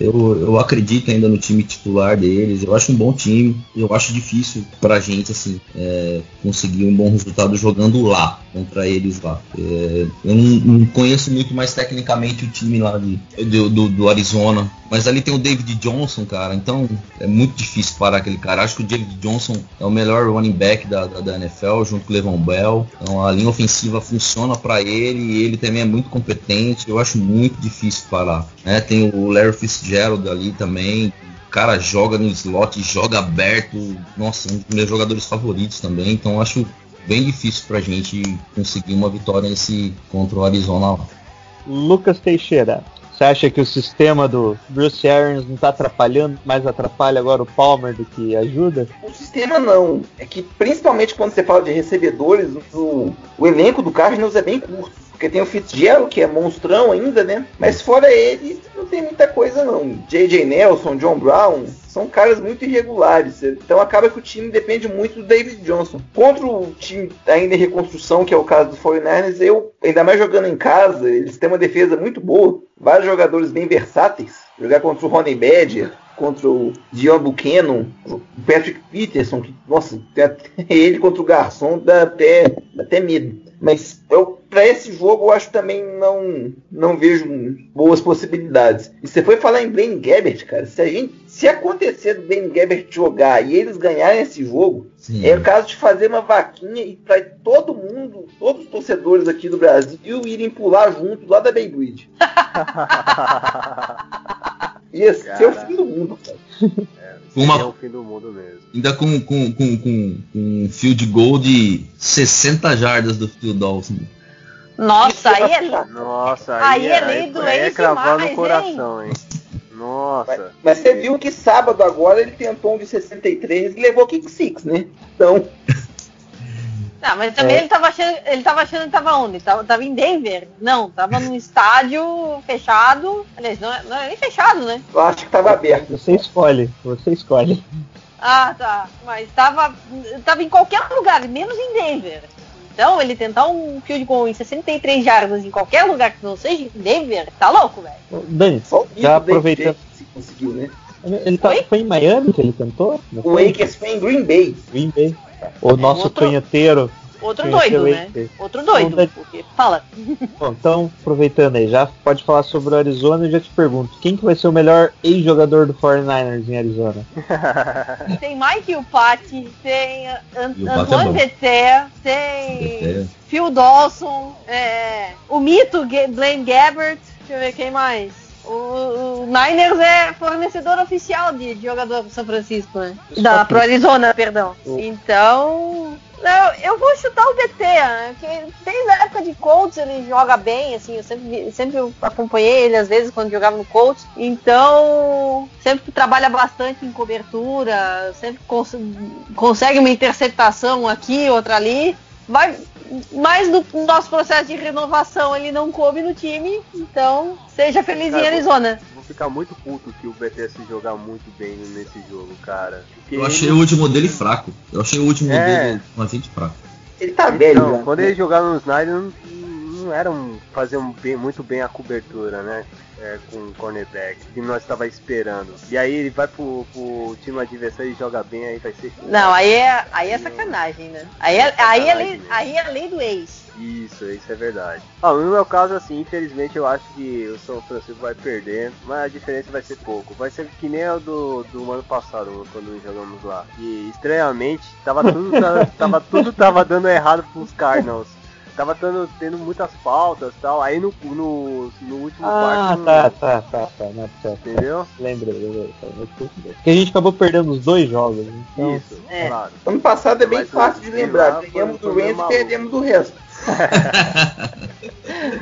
Eu, eu acredito ainda no time titular deles. Eu acho um bom time. Eu acho difícil pra gente assim é, conseguir um bom resultado jogando lá contra eles lá. É, eu não, não conheço muito mais tecnicamente o time lá de, do, do, do Arizona, mas ali tem o David Johnson, cara. Então é muito difícil parar aquele cara. Acho que o David Johnson é o melhor running back da, da, da NFL junto com o Levon Bell. Então a linha ofensiva funciona pra ele e ele também é muito competente. Eu acho muito difícil parar. Né? Tem o Larry Fitzgerald ali também. Cara joga no slot, joga aberto. Nossa, um dos meus jogadores favoritos também. Então acho bem difícil pra gente conseguir uma vitória nesse contra o Arizona lá. Lucas Teixeira. Você acha que o sistema do Bruce Arians não tá atrapalhando, mais atrapalha agora o Palmer do que ajuda? O sistema não. É que principalmente quando você fala de recebedores, o, o elenco do Cardinals é bem curto. Porque tem o Fitzgerald, que é monstrão ainda, né? Mas fora ele, não tem muita coisa não. J.J. Nelson, John Brown, são caras muito irregulares. Então acaba que o time depende muito do David Johnson. Contra o time ainda em reconstrução, que é o caso do 49ers, eu, ainda mais jogando em casa, eles têm uma defesa muito boa. Vários jogadores bem versáteis. Jogar contra o Ronnie Badger, contra o Dion Buchanan, o Patrick Peterson, que, nossa, ele contra o Garçom dá até, dá até medo. Mas eu, para esse jogo eu acho também não não vejo boas possibilidades. E você foi falar em Blaine Gabbert, cara. Se a gente se acontecer do Blaine Gabbert jogar e eles ganharem esse jogo, Sim. é o caso de fazer uma vaquinha e para todo mundo, todos os torcedores aqui do Brasil irem pular junto lá da Beyblade. Ia ser o fim do mundo, cara. Uma- É o fim do mundo mesmo. Ainda com, com, com, com, com um field goal de 60 jardas do Phil Dawson. Nossa, aí é. Nossa, Aí aí, é lei do aí é cravar no coração, hein? Nossa. Mas você viu que sábado agora ele tentou um de 63 e levou kick six, né? Então, Não, mas também É. ele tava achando. Ele tava achando que tava onde? Tava, tava em Denver. Não, tava num estádio fechado. Aliás, não, é- não é nem fechado, né? eu acho que tava aberto. Você escolhe, você escolhe. Ah, tá. Mas tava, tava em qualquer lugar, menos em Denver. Então, ele tentar um field goal em 63 jardas em qualquer lugar que não seja em Denver, tá louco, velho. Dani, Só o já Nico aproveitando. Se conseguiu, né? Ele tá, Oi? foi em Miami que ele tentou? O foi? Akers foi em Green Bay. Green Bay. O nosso outro- canhoteiro. Outro Conheceu doido, né? Outro doido. Dani. Porque, fala. Bom, então, aproveitando aí, já pode falar sobre o Arizona e já te pergunto, quem que vai ser o melhor ex-jogador do 49ers em Arizona? Tem Mike Upati, tem An- E é Antoine. Vetter, tem. Phil Dawson, é, o mito Blaine Gabbert, deixa eu ver quem mais. O, Niners é fornecedor oficial de, de jogador pro São Francisco, né? Da, pro Arizona, perdão. Então, não, eu vou chutar o BT, né? Porque desde a época de Colts ele joga bem, assim, eu sempre, vi- sempre acompanhei ele às vezes quando jogava no Colts. Então, sempre trabalha bastante em cobertura, sempre cons- consegue uma interceptação aqui, outra ali. Vai, mas no nosso processo de renovação ele não coube no time, então seja feliz em Cara, Arizona. Vou ficar muito puto que o BTS jogar muito bem nesse jogo, cara. Porque Eu achei ele- o último dele fraco. Eu achei o último É. dele bastante fraco. Ele tá velho Não, já. quando ele jogava no Snyder não, não era um, fazer um bem, muito bem a cobertura, né? É, com o cornerback, que nós estava esperando. E aí ele vai pro, pro time adversário e joga bem, aí vai ser. Não, aí é, aí é sacanagem, né? Aí é, aí, é lei, aí é lei do ex. Isso, isso é verdade. Ah, no meu caso, assim, infelizmente eu acho que o São Francisco vai perder, mas a diferença vai ser pouco. Vai ser que nem a do, do ano passado, quando jogamos lá. E estranhamente, tava tudo, tava, tava tudo tava dando errado pros Cardinals. Tava tendo, tendo muitas faltas e tal. Aí no, no, no último Ah, quarto. tá, tá, tá, tá, não, certo. Entendeu? Lembrei, lembrei. tá. Porque a gente acabou perdendo os dois jogos, né? então Isso, É. claro. Ano passado é bem Mas fácil de lembrar. Ganhamos do Rams e perdemos do resto.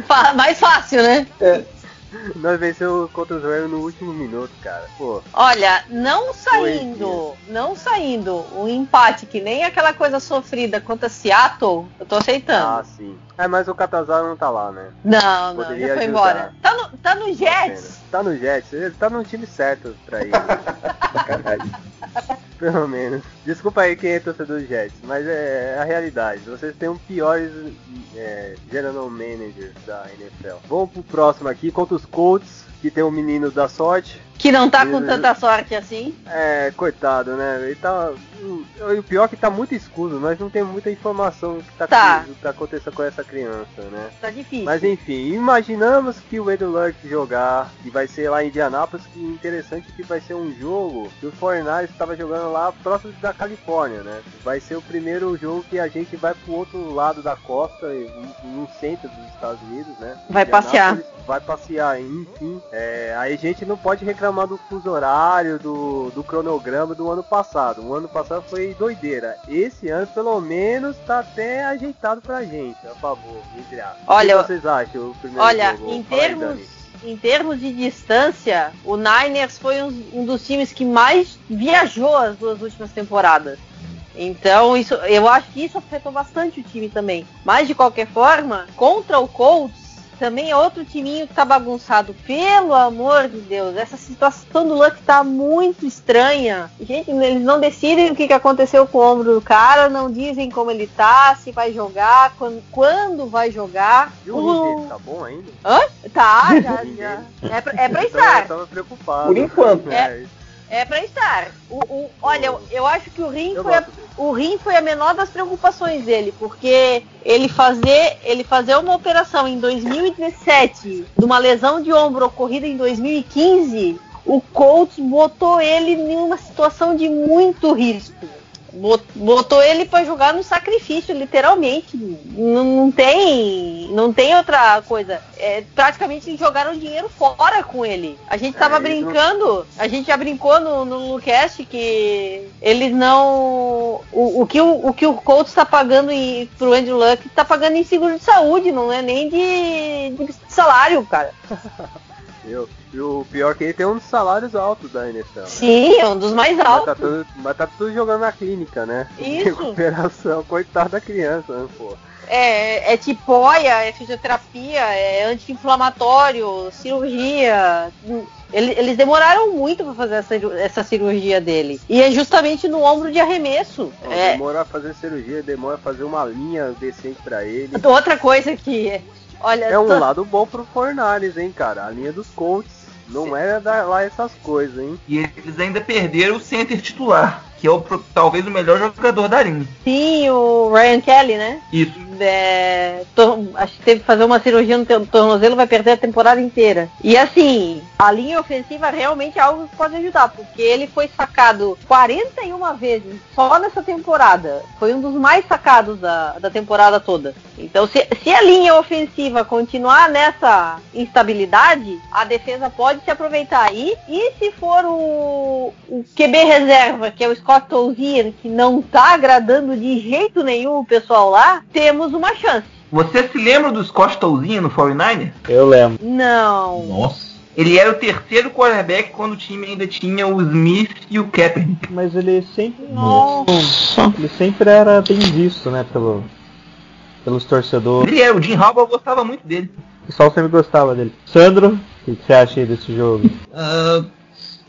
Mais fácil, né? Nós venceu contra os Rams no último minuto, cara. Pô, Olha, não saindo, não saindo um empate que nem aquela coisa sofrida contra Seattle, eu tô aceitando. ah, sim. É, mas o Catazar não tá lá, né? não, não, poderia já foi ajudar. embora. Tá no, tá no Jets. Tá no Jets, ele tá no time certo pra ir. Sacanagem. Pelo menos. Desculpa aí quem é torcedor do Jets, mas é a realidade. Vocês têm um piores é, general managers da NFL. Vamos pro próximo aqui, contra os Colts, que tem um menino da sorte. Que não tá com tanta sorte assim. É, coitado, né? Ele tá. E o pior é que tá muito escuro, nós não temos muita informação do que tá, Tá. que tá acontecendo com essa criança, né? Tá difícil. Mas enfim, imaginamos que o Edu Luck jogar e vai ser lá em Indianápolis, que interessante que vai ser um jogo que o 49 estava jogando lá próximo da Califórnia, né? Vai ser o primeiro jogo que a gente vai pro outro lado da costa, no centro dos Estados Unidos, né? Vai passear. Vai passear, enfim. É, aí a gente não pode reclamar do fuso horário, do, do cronograma do ano passado. O ano passado foi doideira. Esse ano, pelo menos, tá até ajeitado pra gente, a favor, entre aspas. Olha, o que vocês acham? O primeiro Olha, jogo? em termos, em termos de distância, o Niners foi um, um dos times que mais viajou as duas últimas temporadas. Então, isso, eu acho que isso afetou bastante o time também. Mas de qualquer forma, contra o Colts, também é outro timinho que tá bagunçado. Pelo amor de Deus, essa situação do Luck tá muito estranha. Gente, eles não decidem o que, que aconteceu com o ombro do cara, não dizem como ele tá, se vai jogar, quando, quando vai jogar. E o Ring, tá bom ainda? Hã? Tá, já, já. É pra, é pra Eu estar. tava preocupado. Por enquanto. É, É pra estar. O, o- olha, eu, eu acho que o rim, foi a, o rim foi a menor das preocupações dele, porque ele fazer, ele fazer uma operação em 2017 de uma lesão de ombro ocorrida em 2015, o Colts botou ele em uma situação de muito risco. Bot- Botou ele pra jogar no sacrifício, literalmente. Não, não tem, não tem outra coisa. É, praticamente jogaram dinheiro fora com ele. A gente tava É, eles não- brincando, a gente já brincou no, no Lucast que eles não. O, o que o, o que o Colts tá pagando em, pro Andrew Luck tá pagando em seguro de saúde, não é nem de, de salário, cara. E o pior é que ele tem um dos salários altos da NFL. né? Sim, é um dos mais Mas tá, altos. tudo, mas tá tudo jogando na clínica, né? Isso. Recuperação, coitado da criança, né, pô? É, é tipóia, é fisioterapia, é anti-inflamatório, cirurgia. Ele- Eles demoraram muito para fazer essa, essa cirurgia dele. E é justamente no ombro de arremesso. Não, É, Demora a fazer cirurgia, demora a fazer uma linha decente pra ele. outra coisa que. Olha, É um lado bom pro Fornares, hein, cara? A linha dos Colts não é dar lá essas coisas, hein? E eles ainda perderam o center titular, que é o, talvez o melhor jogador da linha. Sim, o Ryan Kelly, né? Isso. É, acho que teve que fazer uma cirurgia no tornozelo, vai perder a temporada inteira. E assim, a linha ofensiva realmente é algo que pode ajudar, porque ele foi sacado 41 vezes só nessa temporada. Foi um dos mais sacados da, da temporada toda. Então, se, se a linha ofensiva continuar nessa instabilidade, a defesa pode se aproveitar aí. E se for o, o QB reserva, que é o Scott Tolzien, que não tá agradando de jeito nenhum o pessoal lá, temos uma chance. Você se lembra do Scott Tolzien no 49ers? Eu lembro. Não. Nossa. Ele era o terceiro quarterback quando o time ainda tinha o Smith e o Kaepernick. Mas ele sempre. Nossa. Ele sempre era bem visto, né? Pelo, pelos torcedores. Ele era, o Jim Harbaugh gostava muito dele. O pessoal sempre gostava dele. Sandro, o que você acha aí desse jogo? Ah,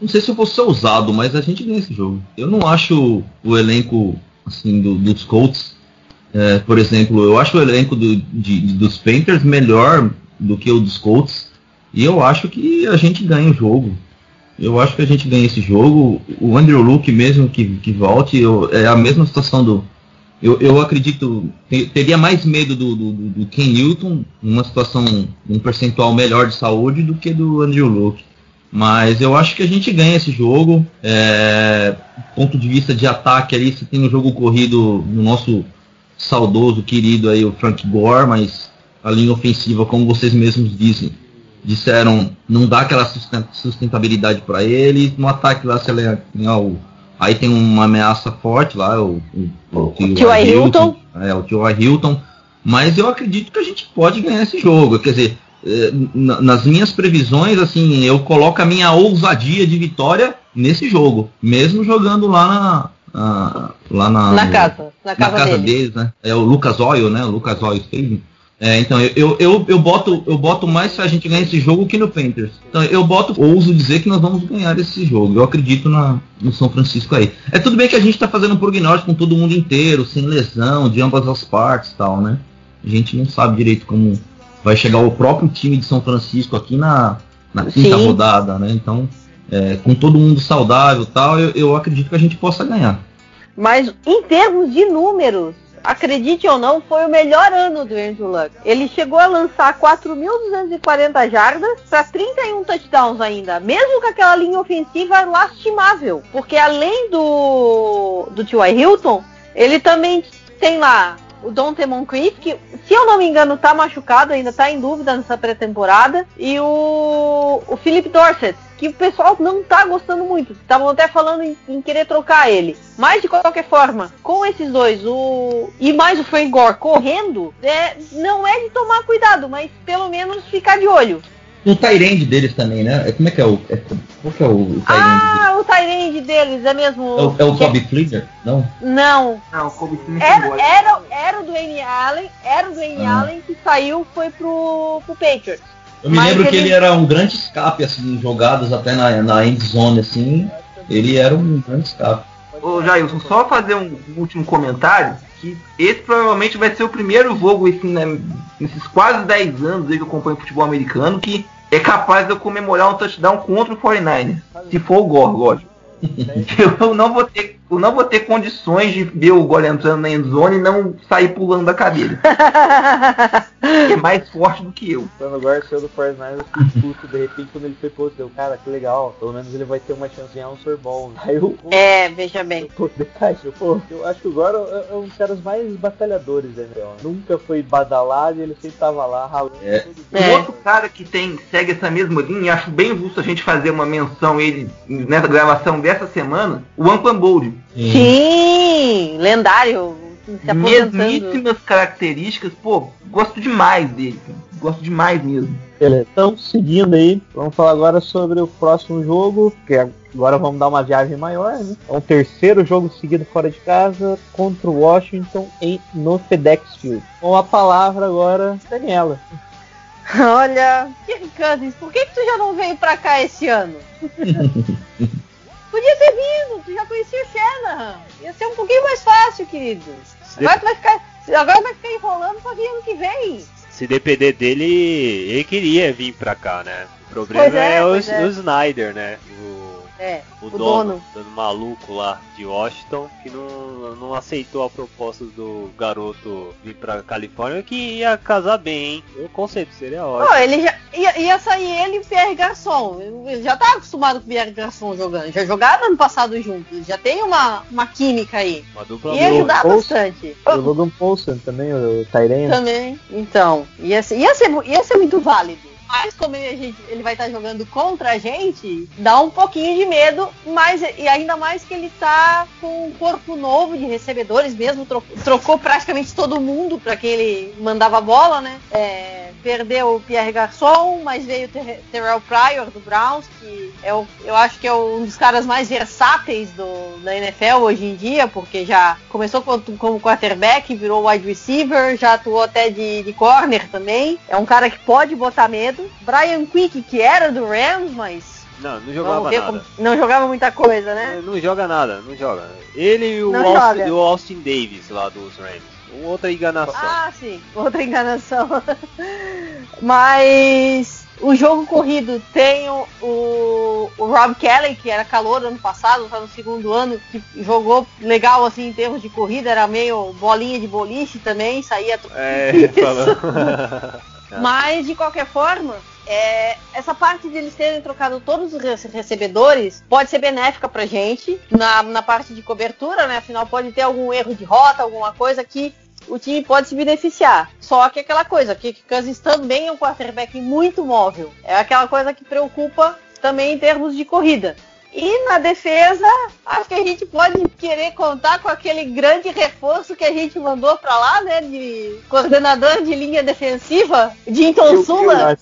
não sei se eu vou ser ousado, mas a gente ganha esse jogo. Eu não acho o elenco assim do- dos Colts, é, por exemplo, eu acho o elenco do- de- dos Panthers melhor do que o dos Colts. E eu acho que a gente ganha o jogo. Eu acho que a gente ganha esse jogo. O Andrew Luke mesmo que, que volte, eu- é a mesma situação do. Eu, eu acredito, te- teria mais medo do, do, do- Ken Newton, numa situação, um percentual melhor de saúde, do que do Andrew Luke. Mas eu acho que a gente ganha esse jogo. É, ponto de vista de ataque ali, você tem um jogo corrido no nosso saudoso, querido aí, o Frank Gore, mas a linha ofensiva, como vocês mesmos dizem, disseram, não dá aquela susten- sustentabilidade para ele. No ataque lá, lê, né, o- aí tem uma ameaça forte lá, o, o, o T.Y. Hilton. É, o T.Y. Hilton. Mas eu acredito que a gente pode ganhar esse jogo. Quer dizer, na- nas minhas previsões, assim, eu coloco a minha ousadia de vitória nesse jogo. Mesmo jogando lá na- lá na, Na casa. Na na casa, casa dele. deles, né? É o Lucas Oil, né? O Lucas Oil Stadium. É, então eu, eu, eu, eu boto eu boto mais se a gente ganhar esse jogo que no Panthers. Então eu boto, ouso dizer que nós vamos ganhar esse jogo. Eu acredito na, no São Francisco aí. É tudo bem que a gente tá fazendo um prognóstico com todo mundo inteiro, sem lesão, de ambas as partes e tal, né? A gente não sabe direito como vai chegar o próprio time de São Francisco aqui na, na quinta Sim. rodada, né? Então, é, com todo mundo saudável tal, eu, eu acredito que a gente possa ganhar. Mas em termos de números, acredite ou não, foi o melhor ano do Andrew Luck. Ele chegou a lançar 4.240 jardas para 31 touchdowns ainda, mesmo com aquela linha ofensiva lastimável. Porque além do, do T.Y. Hilton, ele também tem lá o Dante Moncrief, que se eu não me engano tá machucado, ainda tá em dúvida nessa pré-temporada, e o, o Philip Dorsett, que o pessoal não tá gostando muito, estavam até falando em, em querer trocar ele. Mas de qualquer forma, com esses dois, o e mais o Frank Gore correndo, é, não é de tomar cuidado, mas pelo menos ficar de olho. Um Tyrande deles também, né? Como é que é o. É, qual que é o, o Tyrande Ah, o Tyrande deles é mesmo. deles? É o, é o Toby Fleener? Não? Não. Não, o Kobe Flynn Era, era, era o Dwayne Allen, era o Dwayne Ah. Allen que saiu, foi pro, pro Patriots. Eu me Mas lembro que ele- ele era um grande escape, assim, jogados até na, na end zone, assim. Ele era um grande escape. Ô Jailson, só fazer um último comentário, que esse provavelmente vai ser o primeiro jogo assim, né, nesses quase 10 anos aí que eu acompanho futebol americano que é capaz de eu comemorar um touchdown contra o 49ers. Se for o Gore, lógico. Eu não vou ter, eu não vou ter condições de ver o Gore entrando na endzone e não sair pulando da cadeira. É mais forte do que eu. Quando agora saiu do Fortnite, eu fiquei puto, de repente quando ele foi posto, eu, cara, que legal, pelo menos ele vai ter uma chance de ganhar um Super Bowl. Aí eu, É, veja bem. Pô, detalhe, pô, eu acho que o Goro é, é um dos caras mais batalhadores da NFL. né? Nunca foi badalado e ele sempre tava lá ralando É. dia. Um É. outro cara que tem, segue essa mesma linha, e acho bem justo a gente fazer uma menção ele nessa gravação dessa semana, o Anquan Bold. Sim, lendário. Mesmíssimas características, pô, gosto demais dele, cara. gosto demais mesmo. Beleza, então seguindo aí, vamos falar agora sobre o próximo jogo, que agora vamos dar uma viagem maior, né? É um terceiro jogo seguido fora de casa contra o Washington em, no FedEx Field. Com a palavra agora, Daniela. Olha, Kirk Cousins, por que, que tu já não veio pra cá esse ano? Podia ter vindo, tu já conhecia o Shanahan. Ia ser um pouquinho mais fácil, querido. Agora vai ficar, agora vai ficar enrolando pra vir ano que vem. Se depender dele, ele queria vir pra cá, né? O problema é, é, o, é. o Snyder, né? O, É, o, o dono, dono. maluco lá de Washington, que não, não aceitou a proposta do garoto vir pra Califórnia, que ia casar bem, hein? Eu conceito, seria ótimo. Ele já ia, ia sair ele e o Pierre Garçon. Ele já tá acostumado com o Pierre Garçon jogando. Já jogaram ano passado juntos. Já tem uma, uma química aí. Uma dupla Ia ajudar Ou- bastante. O Logan Paulson também, o Tyrene. Também. Então, ia ser, ia ser, ia ser muito válido. Mas como ele, ele vai estar jogando contra a gente, dá um pouquinho de medo, mas e ainda mais que ele tá com um corpo novo de recebedores mesmo, tro- trocou praticamente todo mundo para quem ele mandava bola, né? É, perdeu o Pierre Garçon, mas veio o Ter Terrell Pryor do Browns, que é o, eu acho que é um dos caras mais versáteis do, da NFL hoje em dia, porque já começou como, como quarterback, virou wide receiver, já atuou até de, de corner também. É um cara que pode botar medo. Brian Quick, que era do Rams, mas Não, não jogava nada. como- não jogava muita coisa, né? Não joga nada, não joga. Ele e o Não Austin, o Austin Davis lá dos Rams. Outra enganação. Ah, sim, outra enganação. Mas o jogo corrido tem o, o, o Rob Kelly, que era calor ano passado, tá no segundo ano, que jogou legal assim em termos de corrida, era meio bolinha de boliche também, saía. É. Mas de qualquer forma, é, essa parte de eles terem trocado todos os rece- recebedores pode ser benéfica pra gente na, na parte de cobertura, né? Afinal, pode ter algum erro de rota, alguma coisa que o time pode se beneficiar. Só que aquela coisa, que Cousins também é um quarterback muito móvel. É aquela coisa que preocupa também em termos de corrida. E na defesa, acho que a gente pode querer contar com aquele grande reforço que a gente mandou pra lá, né? De coordenador de linha defensiva, Dinton Sula.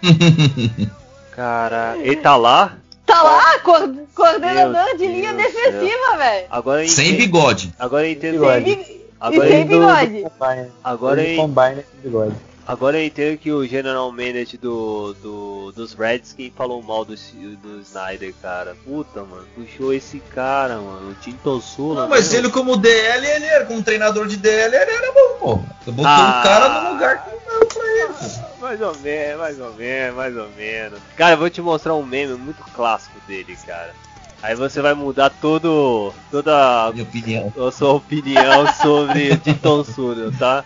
Cara, ele tá lá? Tá lá, co- coordenador Meu de linha Deus defensiva, velho. Sem bigode. Agora eu entendo. Bigode. Agora, e sem eu- bigode. Do Combine. agora, Do eu, Combine com bigode. agora eu entendo que o General Manager do, do, dos Redskins falou mal do, do Snyder, cara. Puta, mano. Puxou esse cara, mano. O Tinton Sula. Não, mas meu. ele como DL, ele era como treinador de DL, ele era bom, pô. Você botou Ah. o cara no lugar que não era pra ele. pô. Mais ou menos, mais ou menos, mais ou menos. Cara, eu vou te mostrar um meme muito clássico dele, cara. Aí você vai mudar todo, toda Minha opinião. a sua opinião sobre o Tinton Sula, tá?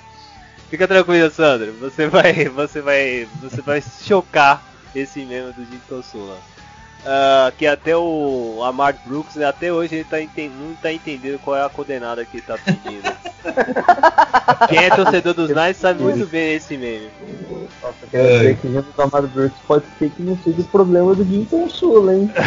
Fica tranquilo, Sandro. Você vai, você vai, você vai chocar esse meme do Tinton Sula. Ah, que até o Amar Brooks, né, até hoje ele tá não tá entendendo qual é a coordenada que ele tá pedindo. Quem é torcedor dos Knights sabe muito bem esse meme. Nossa, eu quero dizer que junto do Amado Brooks pode ser que não seja o problema do Dinton Sula, hein?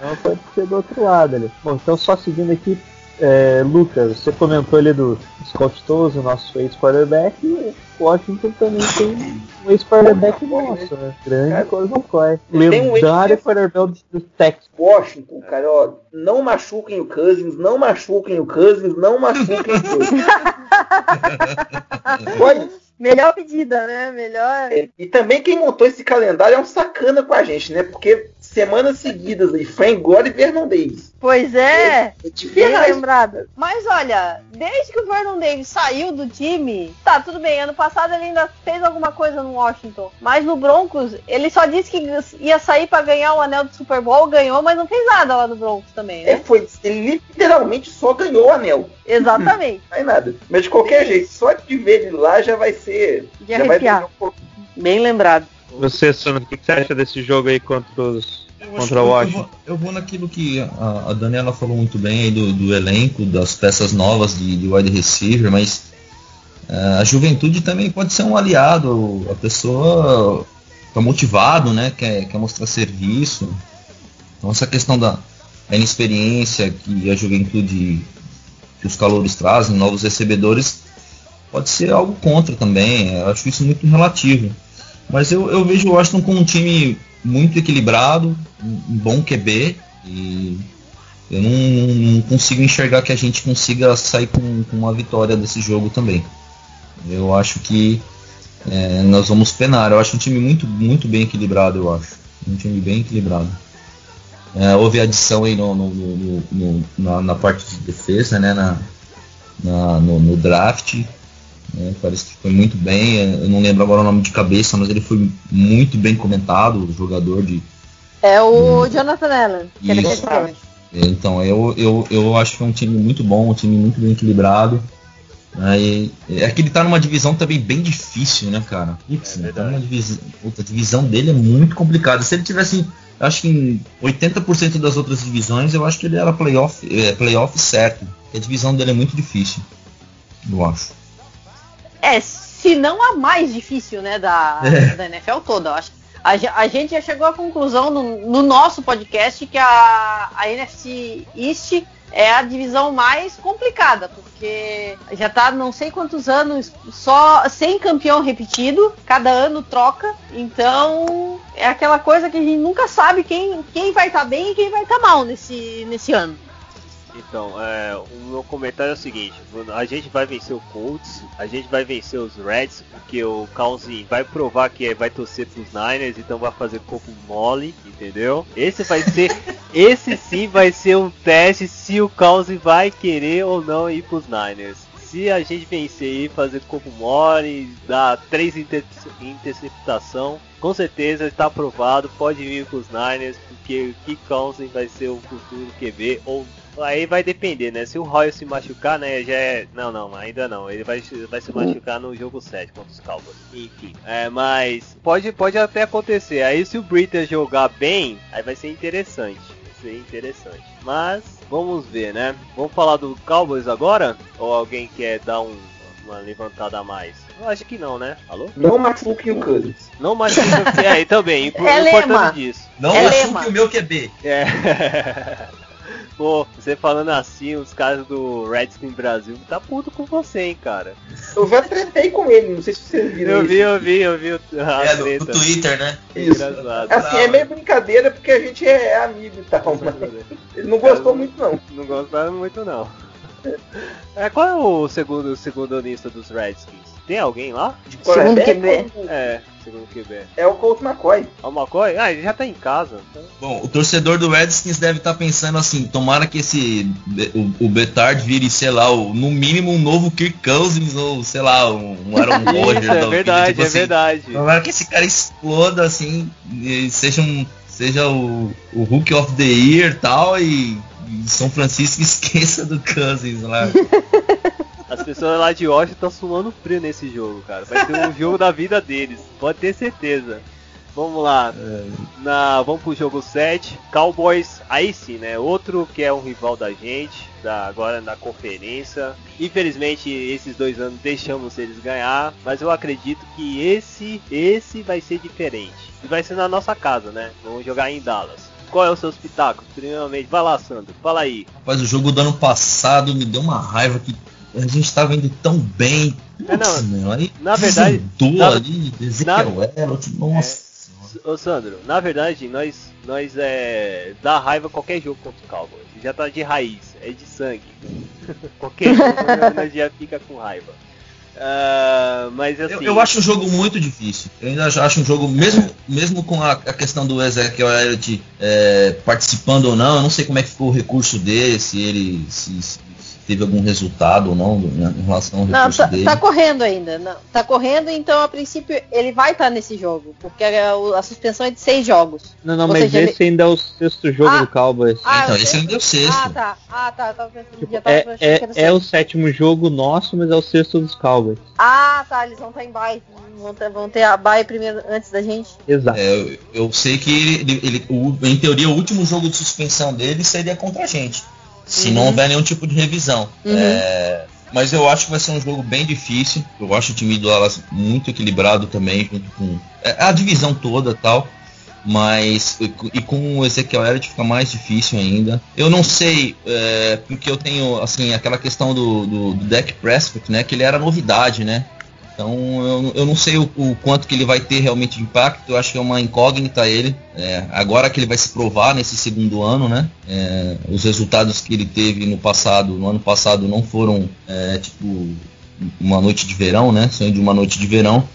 Não pode ser do outro lado ali. Bom, então só seguindo aqui, é, Lucas, você comentou ali do Scott o nosso ex-quarterback, e Washington também tem um ex-quarterback nosso, né? Grande Cara, tem um Lendário ex- quarterback dos Texans. Washington, cara, ó, não machuquem o Cousins, não machuquem o Cousins, não machuquem o Cousins. Olha, Melhor pedida, né? Melhor. é, e também quem montou esse calendário é um sacana com a gente, né? Porque semanas seguidas aí, Frank Gore e Vernon Davis. Pois é. É Bem lembrado. Mas olha, desde que o Vernon Davis saiu do time, tá, tudo bem. Ano passado ele ainda fez alguma coisa no Washington. Mas no Broncos, ele só disse que ia sair pra ganhar o anel do Super Bowl, ganhou, mas não fez nada lá no Broncos também, É, né? foi, ele literalmente só ganhou o anel. Exatamente. Não é nada. Mas de qualquer jeito, só de ver ele lá já vai ser. De já vai arrepiar. doer um pouco. Bem lembrado. Você, o que você acha desse jogo aí contra os. Eu, Contra o Washington. Eu vou, eu vou naquilo que a, a Daniela falou muito bem aí do, do elenco, das peças novas de, de wide receiver, mas eh, a juventude também pode ser um aliado. A pessoa está motivado, né? Quer, quer mostrar serviço. Então essa questão da, da inexperiência que a juventude, que os calores trazem, novos recebedores, pode ser algo contra também. Eu acho isso muito relativo. Mas eu, eu vejo o Washington com um time muito equilibrado, um bom QB e eu não, não consigo enxergar que a gente consiga sair com, com uma vitória desse jogo também. Eu acho que é, nós vamos penar. Eu acho um time muito, muito bem equilibrado, eu acho. Um time bem equilibrado. É, houve adição aí no, no- no- no- na, na parte de defesa, né? Na, na- no draft. Né, parece que foi muito bem. Eu não lembro agora o nome de cabeça, mas ele foi muito bem comentado, o jogador de, É o Jonathan Allen. Que ele então, eu, eu, eu acho que é um time muito bom, um time muito bem equilibrado. né, e é que ele tá numa divisão também bem difícil, né, cara? Putz, ele tá numa divisão, puta, a divisão dele é muito complicada. Se ele tivesse, eu acho que em 80% das outras divisões, eu acho que ele era playoff, é, playoff certo. Porque a divisão dele é muito difícil, eu acho. É, se não a mais difícil, né, da, É. da NFL toda. Eu acho. A, a gente já chegou à conclusão no, no nosso podcast que a, a NFC East é a divisão mais complicada, porque já tá não sei quantos anos só sem campeão repetido, cada ano troca, então é aquela coisa que a gente nunca sabe quem, quem vai estar bem e quem vai estar mal nesse, nesse ano. Então, é, o meu comentário é o seguinte, a gente vai vencer o Colts, a gente vai vencer os Reds, porque o Cousins vai provar que vai torcer pros Niners, então vai fazer corpo mole, entendeu? Esse vai ser, esse sim vai ser um teste se o Cousins vai querer ou não ir pros Niners. Se a gente vencer e fazer corpo mole, dar três inter interceptação, com certeza está aprovado, pode vir com os Niners, porque o Kick Cousins vai ser o futuro QB ou Aí vai depender, né? Se o Royal se machucar, né? Já é. Não, não, ainda não. Ele vai, vai se machucar no jogo 7 contra os Cowboys. Enfim. É, mas pode, pode até acontecer. Aí se o Britta jogar bem, aí vai ser interessante. Vai ser interessante. Mas vamos ver, né? Vamos falar do Cowboys agora? Ou alguém quer dar um, uma levantada a mais? Eu acho que não, né? Alô? Não machuquem o Cousins. Não machuca. é, e também. impo- É importante lema. disso. Não É machuque lema. o meu QB. É. Pô, você falando assim, os caras do Redskins Brasil tá puto com você, hein, cara. Eu já tretei com ele, não sei se vocês viram Eu isso. vi, eu vi, eu vi o- a É, no, no. Twitter, né? Isso. Engraçado. Assim, é meio brincadeira porque a gente é amigo e tal, mas ele não gostou muito não. Não gostaram muito não. É, qual é o segundo, o segundo lista dos Redskins? Tem alguém lá? De Segundo QB. É, segundo QB. É o Colt McCoy. O McCoy? Ah, ele já tá em casa. então- Bom, o torcedor do Redskins deve estar pensando assim, tomara que esse o, o Betard vire, sei lá, o- no mínimo um novo Kirk Cousins ou sei lá, um, Aaron Rodgers. Isso, da é verdade, tipo é assim, verdade. Tomara que esse cara exploda assim, e seja um seja o, o Rookie of the Year e tal e, e São Francisco esqueça do Cousins lá. As pessoas lá de Washington estão suando frio nesse jogo, cara. Vai ser um jogo da vida deles, pode ter certeza. Vamos lá, na, vamos pro jogo 7. Cowboys, aí sim, né? Outro que é um rival da gente, da, agora na conferência. Infelizmente, esses dois anos deixamos eles ganhar, mas eu acredito que esse, esse vai ser diferente. E vai ser na nossa casa, né? Vamos jogar em Dallas. Qual é o seu espetáculo? Primeiramente, vai lá, Sandro, fala aí. Rapaz, o jogo do ano passado me deu uma raiva que a gente tava indo tão bem. É, não, Putz, meu, aí na verdade, na- ali, Ezequiel Elliott, nossa. Ô Sandro, na verdade, nós, nós é. dá raiva qualquer jogo contra o Cowboys. Já tá de raiz, é de sangue. qualquer jogo nós já fica com raiva. Ah, mas assim. Eu, eu acho um jogo muito difícil. Eu ainda acho um jogo, mesmo, mesmo com a, a questão do Ezequiel Elliott é, participando ou não, eu não sei como é que ficou o recurso dele, se ele se- se teve algum resultado ou não né, em relação ao Não, recurso tá, dele. tá correndo ainda. Não, tá correndo, então a princípio ele vai estar nesse jogo. Porque a, a suspensão é de seis jogos. Não, não, Ou mas seja, ele- esse ainda é o sexto jogo Ah, do Cowboys. Ah, então, esse ainda é o sexto. Ah, tá. Ah, tá. Eu tava pensando, Tipo, já tava é, achando que era é, é o sétimo jogo nosso, mas é o sexto dos Cowboys. Ah, tá. Eles vão estar em bye. Vão ter, vão ter a bye primeiro antes da gente. Exato. É, eu, eu sei que ele, ele- o- em teoria, o último jogo de suspensão dele seria contra a gente. Se não Uhum. houver nenhum tipo de revisão. Uhum. É, mas eu acho que vai ser um jogo bem difícil. Eu acho o time do Dallas muito equilibrado também, junto com é, a divisão toda e tal. Mas e com- o Ezequiel Elliott fica mais difícil ainda. Eu não sei, é, porque eu tenho assim aquela questão do, do, do Dak Prescott, né? Que ele era novidade, né? Então eu, eu não sei o, o quanto que ele vai ter realmente de impacto. Eu acho que é uma incógnita ele. É, agora que ele vai se provar nesse segundo ano, né? É, os resultados que ele teve no passado, no ano passado, não foram é, tipo uma noite de verão, né? Sonho de uma noite de verão.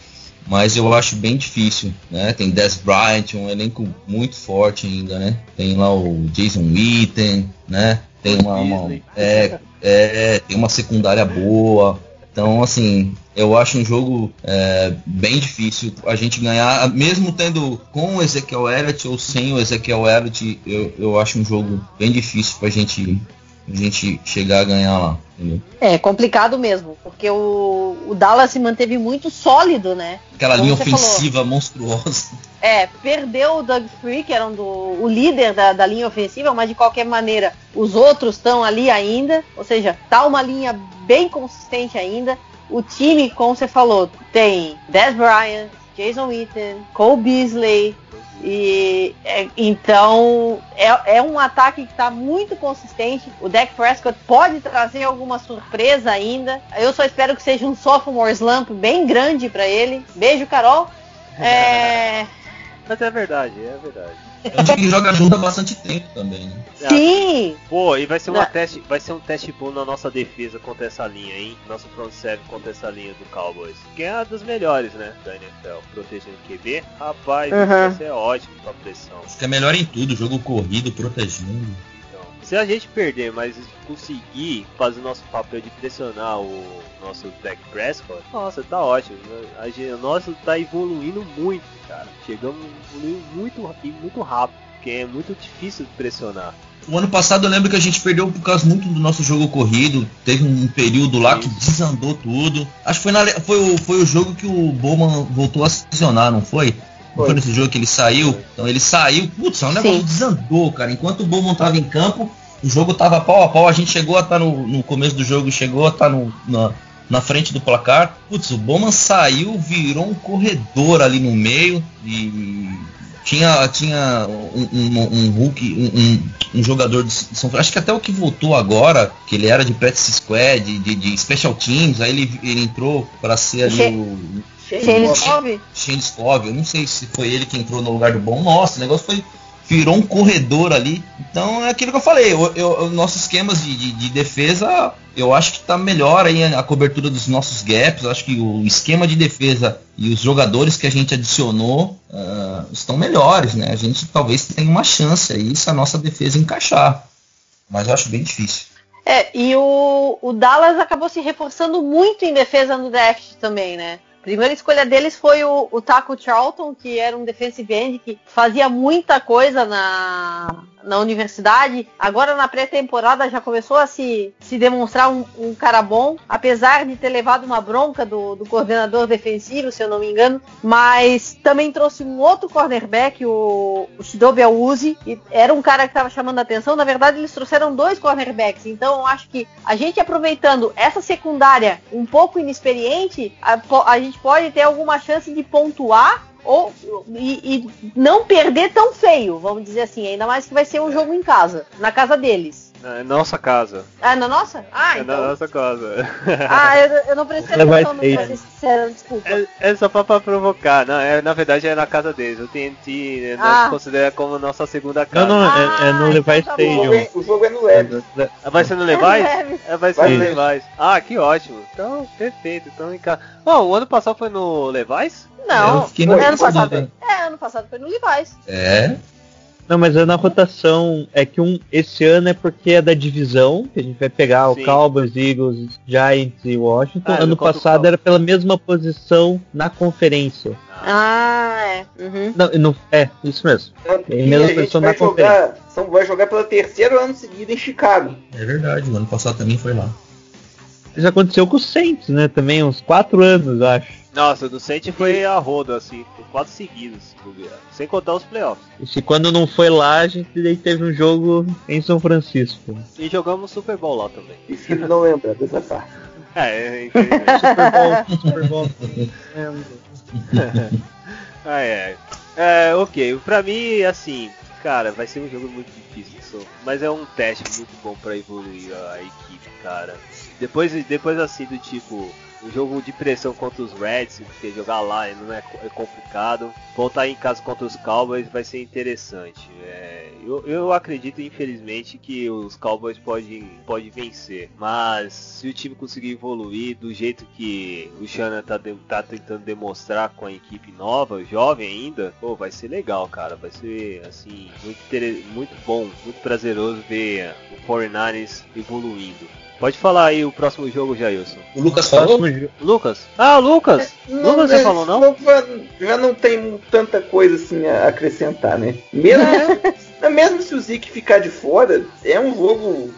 Mas eu acho bem difícil, né? Tem Des Bryant, um elenco muito forte ainda, né? Tem lá o Jason Witten, né? Tem uma, uma- é, é, tem uma secundária boa. Então, assim, eu acho um jogo é, bem difícil a gente ganhar, mesmo tendo com o Ezequiel Elliott ou sem o Ezequiel Elliott, eu, eu acho um jogo bem difícil pra gente, a gente chegar a ganhar lá. Entendeu? É complicado mesmo, porque o, o Dallas se manteve muito sólido, né? Aquela Como linha você falou. ofensiva monstruosa. É, perdeu o Doug Free, que era um do, o líder da, da linha ofensiva, mas de qualquer maneira os outros estão ali ainda. Ou seja, tá uma linha bem consistente ainda. O time, como você falou, tem Des Bryant, Jason Witten, Cole Beasley. E é, então é, é um ataque que está muito consistente. O Dak Prescott pode trazer alguma surpresa ainda. Eu só espero que seja um sophomore slump bem grande para ele. Beijo, Carol. É, Mas é verdade, é verdade. É um time que joga junto há bastante tempo também, né? Sim, Pô, e vai ser, uma Não. teste, vai ser um teste bom na nossa defesa contra essa linha, hein? Nosso front seven contra essa linha do Cowboys. Que é uma das melhores, né? Da NFL. Protegendo o QB. Rapaz, Uhum. vai ser ótimo pra pressão. Acho que é melhor em tudo, jogo corrido, protegendo. Se a gente perder, mas conseguir fazer o nosso papel de pressionar o nosso Dak Prescott, nossa, tá ótimo. né? A gente, nosso tá evoluindo muito, cara. Chegamos a evoluir muito e muito rápido, porque é muito difícil de pressionar. O ano passado eu lembro que a gente perdeu por causa muito do nosso jogo corrido. Teve um período lá que desandou tudo. Acho que foi, na, foi, o, foi o jogo que o Bowman voltou a se lesionar, não foi? Não foi nesse jogo que ele saiu? Então ele saiu, putz, o negócio Sim. desandou, cara. Enquanto o Bowman tava em campo, o jogo tava pau a pau. A gente chegou a estar no, no começo do jogo, chegou a estar no, na, na frente do placar. Putz, o Bowman saiu, virou um corredor ali no meio e tinha, tinha um, um, um Hulk, um, um, jogador de São Acho que até o que voltou agora, que ele era de practice squad, de, de, de special teams, aí ele, ele entrou para ser ali Che- o Shane. Shane Scove. Eu não sei se foi ele que entrou no lugar do bom. Nossa, o negócio foi. Virou um corredor ali. Então é aquilo que eu falei. Eu, eu, nossos esquemas de, de, de defesa, eu acho que tá melhor aí a cobertura dos nossos gaps. Acho que o esquema de defesa e os jogadores que a gente adicionou ah, estão melhores, né? A gente talvez tenha uma chance aí se a nossa defesa encaixar. Mas eu acho bem difícil. É, e o, o Dallas acabou se reforçando muito em defesa no draft também, né? Primeira escolha deles foi o, o Taco Charlton, que era um defensive end que fazia muita coisa na, na universidade. Agora na pré-temporada já começou a se, se demonstrar um, um cara bom, apesar de ter levado uma bronca do, do coordenador defensivo, se eu não me engano. Mas também trouxe um outro cornerback, o, o Shidobi Awuzie, que era um cara que estava chamando a atenção. Na verdade, eles trouxeram dois cornerbacks. Então eu acho que a gente aproveitando essa secundária um pouco inexperiente, a, a gente pode ter alguma chance de pontuar ou e, e não perder tão feio, vamos dizer assim, ainda mais que vai ser um jogo em casa, na casa deles. É nossa casa. Ah, na nossa? Ah, É então. na nossa casa. Ah, eu, eu não prestei Levar atenção no pra ser sincera, desculpa. É, é só pra, pra provocar, não, é, na verdade é na casa deles. O TNT né, nós Ah. considera como nossa segunda Não, casa. não, é, é no Ah, Levi então tá. O jogo Stadium. é, o jogo é no Leves. Ah, Vai ser no É Levi's? leve. É, vai ser Vai no ser. Levi's. Ah, que ótimo. Então, perfeito. Então, em casa. Ó, o ano passado foi no Levi's? Não, na ano passado. né? É, ano passado foi no Levi's. É. Não, mas é na rotação. É que um esse ano é porque é da divisão, que a gente vai pegar Sim. o Cowboys, Eagles, Giants e Washington. Ah, ano passado era pela mesma posição na conferência. Ah, é. Uhum. Não, não é, isso mesmo. Mesmo a pessoa vai na conferência. jogar, são, vai jogar pelo terceiro ano seguido em Chicago. É verdade, o ano passado também foi lá. Isso aconteceu com o Saints, né? Também uns quatro anos, acho. Nossa, o do Saints foi a roda, assim, por quatro seguidos. Sem contar os playoffs. E se quando não foi lá, a gente teve um jogo em São Francisco. E jogamos Super Bowl lá também. Preciso não lembrar dessa parte. É, é. Super Bowl, Super Bowl. ah, é. É, ok. Pra mim, assim, cara, vai ser um jogo muito difícil. Mas é um teste muito bom pra evoluir a equipe, cara. Depois, depois assim, do tipo, um jogo de pressão contra os Reds, porque jogar lá não é, é complicado. Voltar em casa contra os Cowboys vai ser interessante. É, eu, eu acredito, infelizmente, que os Cowboys podem, podem vencer. Mas se o time conseguir evoluir do jeito que o Shannon tá, de- tá tentando demonstrar com a equipe nova, jovem ainda, pô, vai ser legal, cara. Vai ser, assim, muito, muito bom, muito prazeroso ver o 49ers evoluindo. Pode falar aí o próximo jogo, Jailson. O Lucas falou? Lucas? Ah, Lucas! Lucas, você né, falou não? já- Já não tem tanta coisa assim a acrescentar, né? Mesmo, mesmo se o Zeke ficar de fora, é um jogo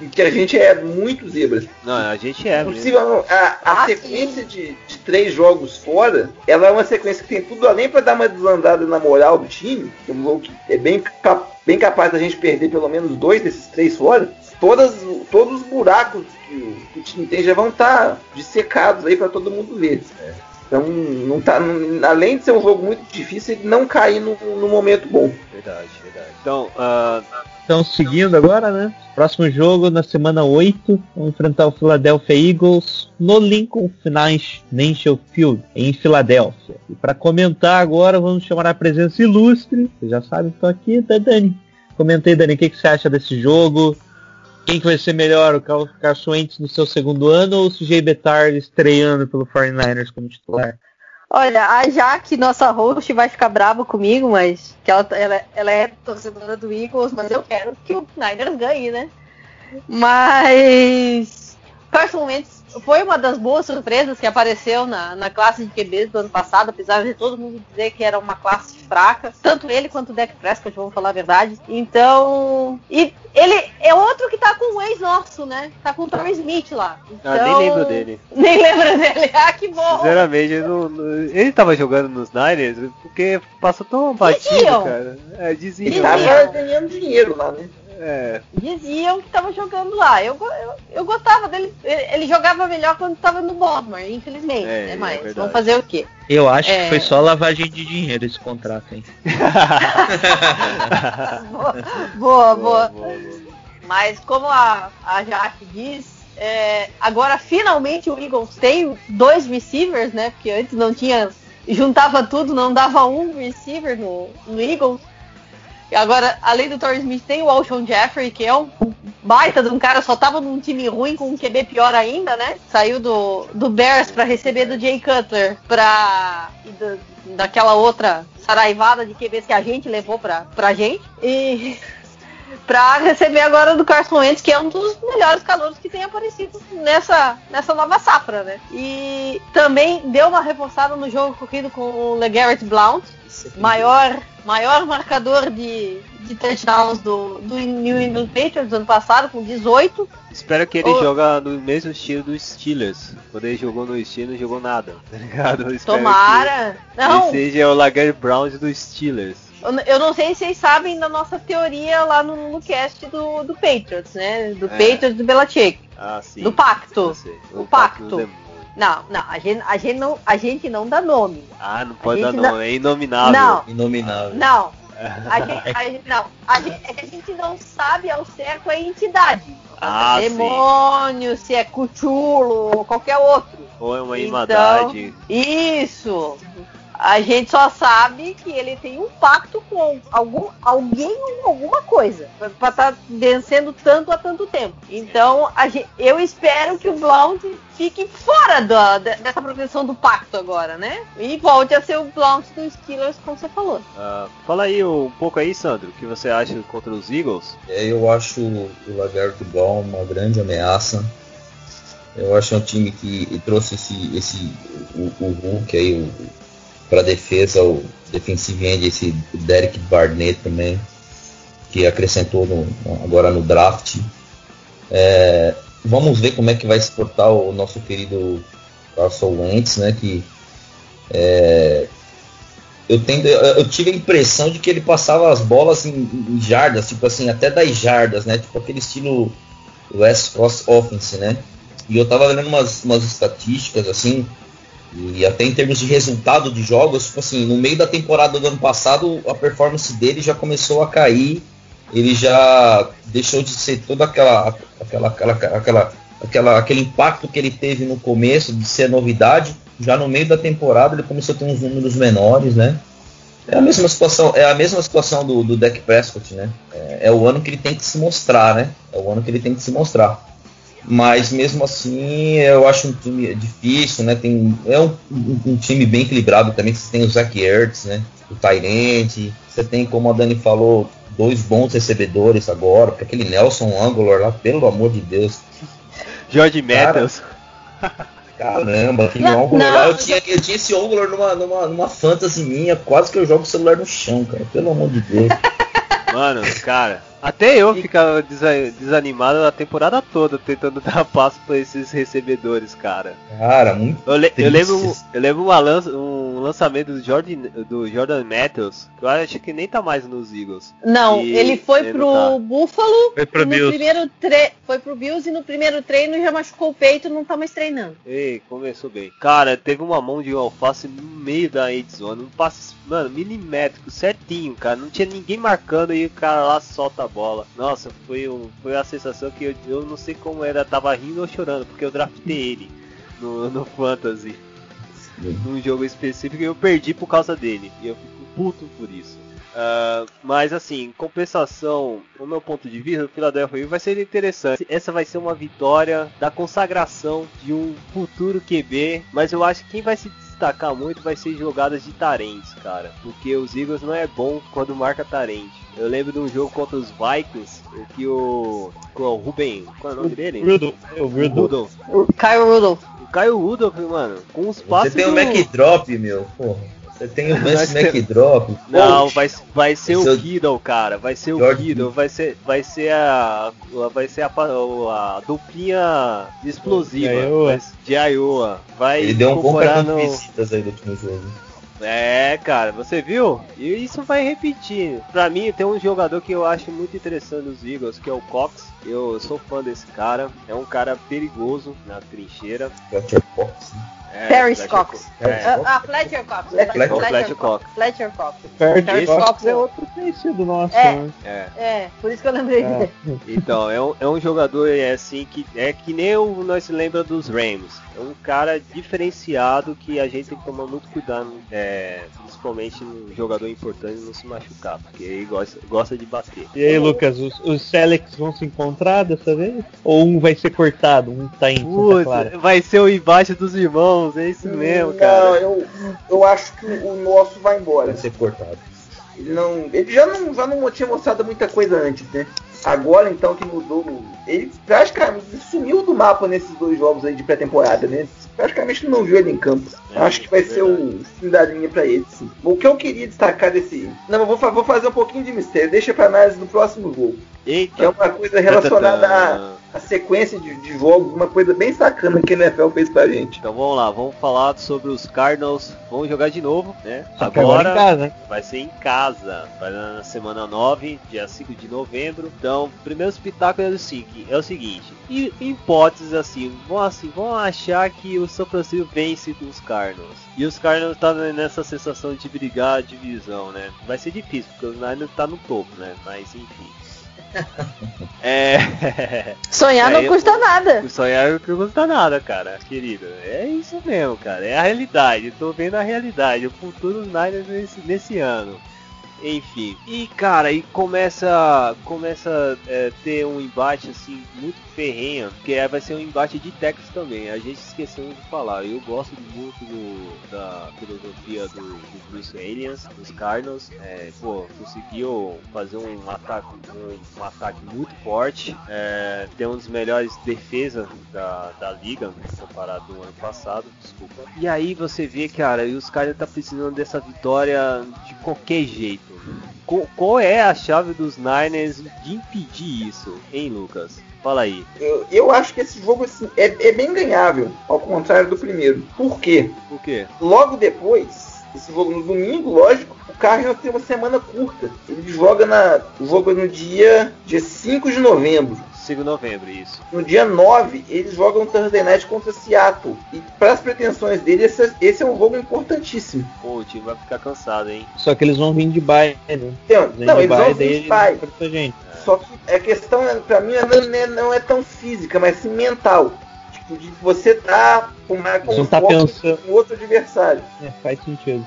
em que a gente é muito zebras. Não, a gente é Não mesmo. possível, não. a, a Ah, sequência de, de três jogos fora, ela é uma sequência que tem tudo além para dar uma desandada na moral do time. É um jogo que é bem, bem capaz da gente perder pelo menos dois desses três fora. Todas, todos os buracos que o, que o time tem já vão estar dissecados aí para todo mundo ver. Então, não tá, não- além de ser um jogo muito difícil, ele não cair no, no momento bom. Verdade, verdade. Então, ah, Então, seguindo agora, né? Próximo jogo na semana 8, vamos enfrentar o Philadelphia Eagles no Lincoln Financial Field, em Filadélfia. E para comentar agora, vamos chamar a presença ilustre, vocês já sabem que estou aqui, da Dani. Comentei, Dani, o que, que você acha desse jogo? Quem que vai ser melhor, o Carson Wentz no seu segundo ano ou o CJ Bettard estreando pelo 49ers como titular? Olha, a Jaque, nossa host, vai ficar brava comigo, mas que ela, ela, ela é torcedora do Eagles, mas eu quero que o Niners ganhe, né? Mas Carson Wentz foi uma das boas surpresas que apareceu na, na classe de QBs do ano passado, apesar de todo mundo dizer que era uma classe fraca, tanto ele quanto o Dak Prescott, vamos falar a verdade. Então, e ele é outro que tá com o ex nosso, né? Tá com o Torrey Smith lá. Então, ah, nem lembro dele. Nem lembro dele. Ah, que bom. Sinceramente, eu não- ele tava jogando nos Niners porque passou tão batido, cara. É, diziam. Ele tava ganhando dinheiro lá, né? É, diziam que tava jogando lá. Eu, eu, eu gostava dele. Ele, ele jogava melhor quando tava no Baltimore, infelizmente. É, né? é Mas verdade. vamos fazer o quê? Eu acho É. que foi só lavagem de dinheiro esse contrato, hein? boa, boa, boa. boa, boa. Mas como a, a Jaque diz, é, agora finalmente o Eagles tem dois receivers, né? Porque antes não tinha. Juntava tudo, não dava um receiver no, no Eagles. Agora, além do Torrey Smith, tem o Alshon Jeffrey, que é um baita de um cara, só tava num time ruim com um QB pior ainda, né? Saiu do, do Bears pra receber do Jay Cutler pra. do- daquela outra saraivada de QBs que a gente levou pra, pra gente. E. pra receber agora do Carson Wentz, que é um dos melhores calouros que tem aparecido nessa, nessa nova safra, né? E também deu uma reforçada no jogo corrido com o LeGarrette Blount, maior, maior marcador de, de touchdowns do, do New England Patriots do ano passado, com 18. Espero que ele Ô. joga no mesmo estilo dos Steelers. Quando ele jogou no Steelers, não jogou nada, tá ligado? Eu espero Tomara. que Não, seja o Lager Brown dos Steelers. eu não sei se vocês sabem da nossa teoria lá no, no cast do, do Patriots, né? Do É. Patriots do Belichick. Ah, sim. Do pacto. Sei. O pacto. demônio. Não, não, a gente, a gente não, a gente não dá nome. Ah, não pode dar nome, é inominável. Não, Inominável. não. A gente, a gente- não, a gente, é a gente não sabe ao certo a entidade. Ah, se é sim. demônio, se é cuchulo ou qualquer outro. Ou é uma Então, irmandade. Isso. A gente só sabe que ele tem um pacto com algum, alguém ou alguma coisa para estar vencendo tanto há tanto tempo. Então, a gen- eu espero que o Blount fique fora dessa proteção do pacto agora, né? E volte a ser o Blount dos Steelers, como você falou. Ah, fala aí um pouco aí, Sandro, o que você acha contra os Eagles? É, Eu acho o Lagarto Ball uma grande ameaça. Eu acho um time que trouxe esse, esse o, o Hulk aí para defesa, o defensive end, esse Derek Barnett também, que acrescentou no- agora no draft. É, vamos ver como é que vai se portar o nosso querido Carson Wentz, né? Que é, eu, tendo, eu, tive a impressão de que ele passava as bolas em, em jardas, tipo assim, até 10 jardas, né? Tipo aquele estilo West Coast Offense, né? E eu tava vendo umas, umas estatísticas assim, e até em termos de resultado de jogos, tipo assim, no meio da temporada do ano passado, a performance dele já começou a cair, ele já deixou de ser toda aquela aquela aquela, aquela, aquela aquele impacto que ele teve no começo de ser novidade, já no meio da temporada ele começou a ter uns números menores, né? É a mesma situação, é a mesma situação do, do Dak Prescott, né? É, é o ano que ele tem que se mostrar, né? É o ano que ele tem que se mostrar. Mas mesmo assim, eu acho um time difícil, né? Tem, é um, um- um time bem equilibrado também. Você tem o Zach Ertz, né? O Tyrant. Você tem, como a Dani falou, dois bons recebedores agora. Porque aquele Nelson Angular lá, pelo amor de Deus. George Matthews. Caramba, aquele Não, Angular não. lá. Eu tinha, eu tinha esse Angular numa, numa, numa fantasy minha. Quase que eu jogo o celular no chão, cara. Pelo amor de Deus. Mano, cara, até eu ficava desa- desanimado a temporada toda tentando dar passo pra esses recebedores, cara. Cara, muito Eu, le- eu lembro, eu lembro uma lança- um lançamento do Jordan, do Jordan Matthews, que eu acho que nem tá mais nos Eagles. Não, E ele foi ele pro tá. Buffalo, Foi pro no Bills. primeiro tre... foi pro Bills e no primeiro treino já machucou o peito e não tá mais treinando. Ei, começou bem. Cara, teve uma mão de alface no meio da endzone, um passe, mano, milimétrico, certinho, cara. Não tinha ninguém marcando e o cara lá solta a bola. Nossa, foi, um, foi a sensação que eu, eu não sei como era, tava rindo ou chorando, porque eu draftei ele no, no Fantasy. Num jogo específico e eu perdi por causa dele. E eu fico puto por isso. Ah, mas assim, compensação, no meu ponto de vista, o Philadelphia Eagles vai ser interessante. Essa vai ser uma vitória da consagração de um futuro QB, mas eu acho que quem vai se destacar muito vai ser jogadas de tarentes, cara, porque os Eagles não é bom quando marca tarente. Eu lembro de um jogo contra os Vikings, que o, o Ruben, qual é o nome dele? Rudolph. É o Rudolph. Rudolph. O Kyle Rudolph. O Caio Rudolph, mano, com os Você passes tem o do- Mac Drop, meu. Porra. Você tem o Vance temos- Mac Drop. Não, vai, vai ser Esse é o o- Kiddle, cara. Vai ser o George Kiddle, vai ser, vai ser a, vai ser a, pa- a duplinha explosiva De Iowa. vai- de Iowa. Vai Ele deu um bom cartão de no- visitas aí no último jogo. É, cara, você viu? E isso vai repetir. Pra mim, tem um jogador que eu acho muito interessante nos Eagles, que é o Cox. Eu sou fã desse cara. É um cara perigoso na trincheira. Fletcher Cox. né? É, Paris Fletcher Cox. É, Ah, ah, Fletcher Cox. Fletcher- Cox. Fletcher Cox. Paris Cox Cox é outro conhecido nosso. É. né? é. É, por isso que eu lembrei É. dele. Então, é um, é um jogador é assim que é que nem o, nós se lembra dos Rams. É um cara diferenciado que a gente tem que tomar muito cuidado, é, principalmente num jogador importante não se machucar, porque ele gosta, gosta de bater. E aí, Lucas, os, os Celtics vão se encontrar dessa vez? Ou um vai ser cortado? Um tá em Clara? vai ser o embate dos irmãos, é isso mesmo, Não, cara. eu, eu acho que o nosso vai embora. Vai ser cortado. Ele não. Ele já não, já não tinha mostrado muita coisa antes, né? Agora então que mudou. Ele praticamente sumiu do mapa nesses dois jogos aí de pré-temporada, né? Praticamente não viu ele em campo. É, Acho que vai ser o fim da linha pra ele. sim. O que eu queria destacar desse. Não, eu vou, vou fazer um pouquinho de mistério. Deixa pra análise do próximo jogo. Eita. Que é uma coisa relacionada à, à sequência de, de jogos, uma coisa bem sacana que a NFL fez pra gente. Então vamos lá, vamos falar sobre os Cardinals. Vamos jogar de novo, né? Que agora em casa, né? vai ser em casa. Vai na semana 9, dia 5 de novembro. Então, o primeiro espetáculo é o seguinte, é o seguinte. E em hipóteses assim, vão assim, vão achar que o São Francisco vence dos Cardinals. E os Cardinals tá nessa sensação de brigar a divisão, né? Vai ser difícil, porque os Niners tá no topo, né? Mas enfim. É. Sonhar não Aí, custa nada. Sonhar não custa nada, cara, querido. É isso mesmo, cara. É a realidade. Eu tô vendo a realidade. O futuro dos Niners nesse, nesse ano. Enfim. E cara, e começa começa é, ter um embate assim muito ferrenho, que é, vai ser um embate de técnicos também. A gente esqueceu de falar. Eu gosto muito do, da filosofia do, do Bruce Aliens, dos Cardinals. É, pô, conseguiu fazer um ataque um, um ataque muito forte. É, tem um dos melhores defesas da, da liga comparado do ano passado. Desculpa. E aí você vê, cara, e os Cardinals tá precisando dessa vitória de qualquer jeito. Qual, qual é a chave dos Niners de impedir isso, hein, Lucas? Fala aí. Eu, eu acho que esse jogo assim, é, é bem ganhável, ao contrário do primeiro. Por quê? Por quê? Logo depois, esse jogo no domingo, lógico, o Cardinals tem uma semana curta. Ele joga na. O jogo é no dia, dia 5 de novembro. 5 de novembro, isso. No dia 9, eles jogam Thursday Night contra Seattle. E para as pretensões dele, esse, esse é um jogo importantíssimo. Pô, o time vai ficar cansado, hein? Só que eles vão vir de bye, né? Então, não, de eles bye, vão vir de bye. Só que a questão, é, pra mim, não é, não é tão física, mas sim mental. Tipo, de você tá com mais Você não tá em outro adversário. É, faz sentido.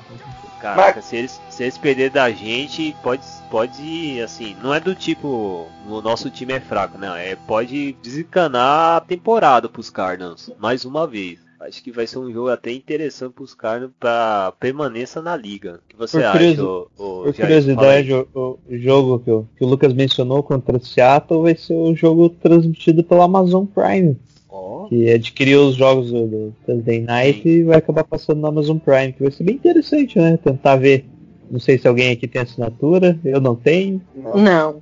Caraca, se eles, se eles perderem da gente, pode, pode, assim, não é do tipo, o nosso time é fraco, não, é, pode desencanar a temporada pros Cardinals, mais uma vez. Acho que vai ser um jogo até interessante pros Cardinals pra permanência na liga. O que você Por acha, curiosi- ô, ô, Por curiosidade, o, o jogo que o, que o Lucas mencionou contra o Seattle vai ser o jogo transmitido pela Amazon Prime. Que adquiriu os jogos do, do Thursday Night Sim. e vai acabar passando na Amazon Prime, que vai ser bem interessante, né? Tentar ver. Não sei se alguém aqui tem assinatura, eu não tenho. Não.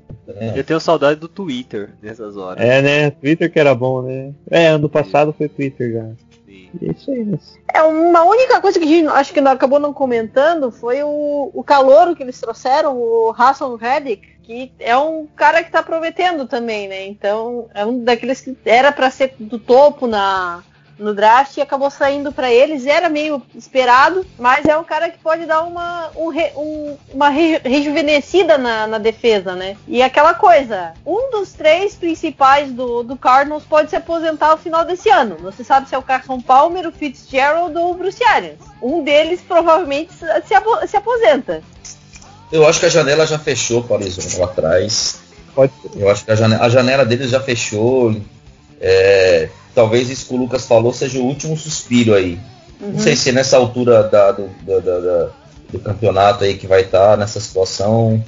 eu tenho saudade do Twitter nessas horas. É, né? Twitter que era bom, né? É, ano passado foi Twitter já. Sim. E é isso aí, né? É uma única coisa que a gente acho que não acabou não comentando foi o, o calouro que eles trouxeram, o Hassan Reddick, que é um cara que tá prometendo também, né? Então é um daqueles que era para ser do topo na no draft e acabou saindo para eles, era meio esperado, mas é um cara que pode dar uma, um um- uma re- rejuvenescida na, na defesa, né? E aquela coisa, um dos três principais do, do Cardinals pode se aposentar ao final desse ano. Não se sabe se é o Carson Palmer, o Fitzgerald ou o Bruce Arians. Um deles provavelmente se, se aposenta. Eu acho que a janela já fechou para o Arizona lá atrás. Pode ser. Eu acho que a janela, a janela deles já fechou. É, talvez isso que o Lucas falou seja o último suspiro aí. Não sei se nessa altura da- do, da- da- da- do campeonato aí que vai estar nessa situação.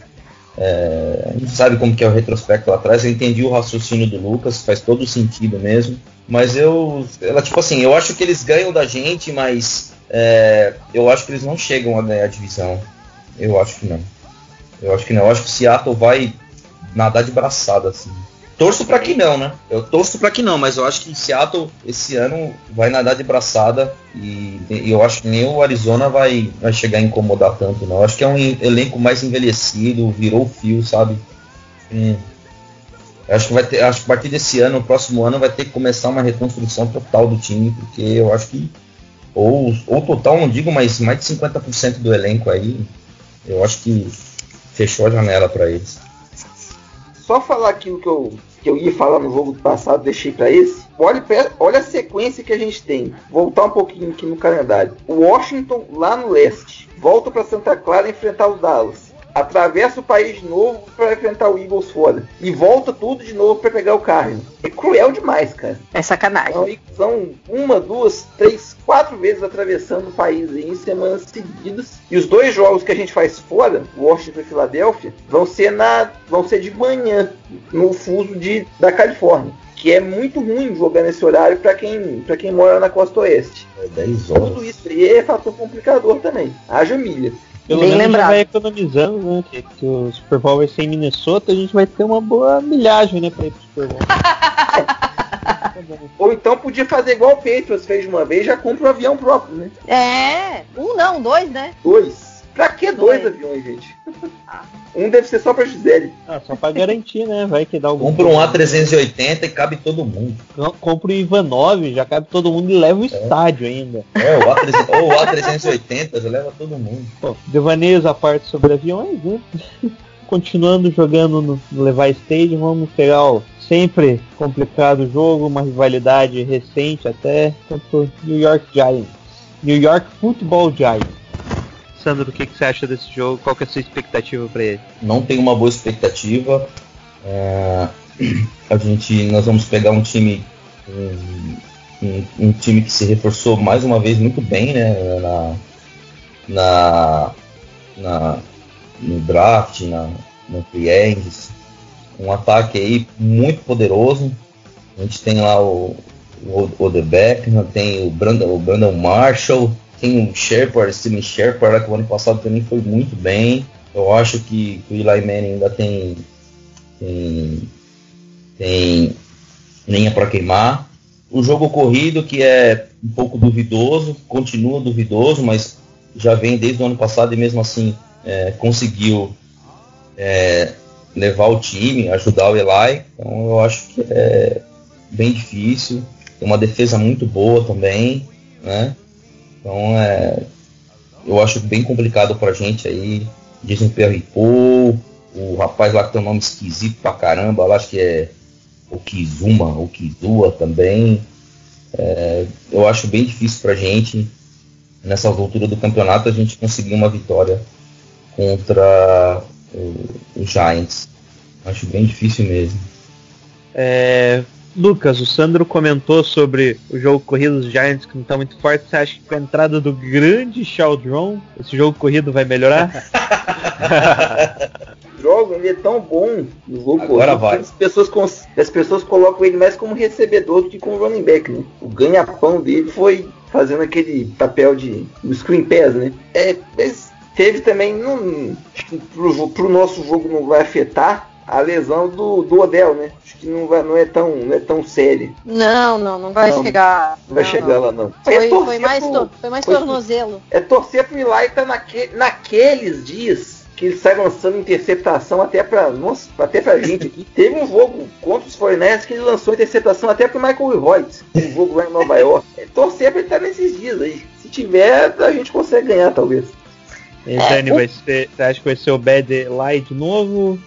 É, a gente sabe como que é o retrospecto lá atrás. Eu entendi o raciocínio do Lucas, faz todo sentido mesmo. Mas eu, ela tipo assim, eu acho que eles ganham da gente, mas é, eu acho que eles não chegam a ganhar a divisão. Eu acho que não. Eu acho que não. Eu acho que o Seattle vai nadar de braçada assim. Torço pra que não, né? Eu torço pra que não, mas eu acho que Seattle esse ano vai nadar de braçada e, e eu acho que nem o Arizona vai, vai chegar a incomodar tanto, não. Eu acho que é um elenco mais envelhecido, virou fio, sabe? Hum. Acho que vai ter, acho que a partir desse ano, próximo ano, vai ter que começar uma reconstrução total do time, porque eu acho que ou, ou total, não digo, mas mais de 50% do elenco aí, eu acho que fechou a janela pra eles. Só falar aquilo que eu, que eu ia falar no jogo do passado, deixei pra esse. Olha, olha a sequência que a gente tem. Voltar um pouquinho aqui no calendário. O Washington lá no leste. Volta pra Santa Clara enfrentar os Dallas. Atravessa o país de novo para enfrentar o Eagles fora. E volta tudo de novo para pegar o Cardinals. É cruel demais, cara. É sacanagem. São, são uma, duas, três, quatro vezes atravessando o país aí em semanas seguidas. E os dois jogos que a gente faz fora, Washington e Filadélfia, vão ser na, vão ser de manhã no fuso de, da Califórnia, que é muito ruim jogar nesse horário para quem, pra quem mora na costa oeste. É 10 horas. Tudo isso aí é fator complicador também. Haja milha. Pelo Bem menos lembrado. vai economizando, né? Que, que o Super Bowl vai ser em Minnesota, a gente vai ter uma boa milhagem, né, pra ir pro Super Bowl. Ou então podia fazer igual o Patriots fez uma vez, já compra um avião próprio, né? É, um não, dois, né? Dois. Pra que dois Dois. aviões, gente? Um deve ser só pra Gisele. Ah, só pra garantir, né? Vai que dá algum. Compra um A380 e cabe todo mundo. Não, Compra o Ivanov, já cabe todo mundo e leva o estádio ainda. É, o A380, ou o A380 já leva todo mundo. Devaneios à parte sobre aviões, né? Continuando jogando no, Levi Stadium, vamos pegar o sempre complicado jogo, uma rivalidade recente até contra o New York Giants. New York Football Giants. Sandro, o que, que você acha desse jogo? Qual que é a sua expectativa para ele? Não tem uma boa expectativa. É, a gente, nós vamos pegar um time, um, um- time que se reforçou mais uma vez muito bem, né? Na, na, na- no draft, na, no agents. Um ataque aí muito poderoso. A gente tem lá o, o Odebeck, tem o Brandon, o Brandon Marshall, tem o Shepard, Steven Shepard, que o ano passado também foi muito bem. Eu acho que o Eli Manning ainda tem tem, tem lenha para queimar. O jogo corrido que é um pouco duvidoso, continua duvidoso, mas já vem desde o ano passado e mesmo assim é, conseguiu é, levar o time, ajudar o Eli. Então eu acho que é bem difícil. Tem uma defesa muito boa também, né? Então é, eu acho bem complicado pra gente aí. Jason Pierre Paul, o rapaz lá que tem um nome esquisito pra caramba, eu acho que é o Kizuma, o Kizua também. É, eu acho bem difícil pra gente, nessas alturas do campeonato, a gente conseguir uma vitória contra o, o Giants. Acho bem difícil mesmo. É, Lucas, o Sandro comentou sobre o jogo corrido dos Giants que não tá muito forte. Você acha que com a entrada do grande Sheldron, esse jogo corrido vai melhorar? Droga, ele é tão bom no jogo Agora corrido vai. que As pessoas, as pessoas colocam ele mais como recebedor do que como running back, né? O ganha-pão dele foi fazendo aquele papel de do screen pass, né? É, teve também, não, acho que pro, pro nosso jogo não vai afetar a lesão do, do Odell, né? Acho que não, vai, não, é tão, não é tão séria. Não, não, não vai Não, chegar. Não vai não, chegar não. lá, não. Foi, É foi torcer mais, pro- to- foi mais foi- tornozelo. É torcer pro Eli tá naque, naqueles dias que ele sai lançando interceptação até pra. Nossa, até pra gente aqui. Teve um jogo contra os 49ers que ele lançou interceptação até pro Michael Voigt. Um jogo lá em Nova York. É torcer pra ele estar nesses dias aí. Se tiver, a gente consegue ganhar, talvez. E Dani, vai ser, você acha que vai ser o Bad de novo?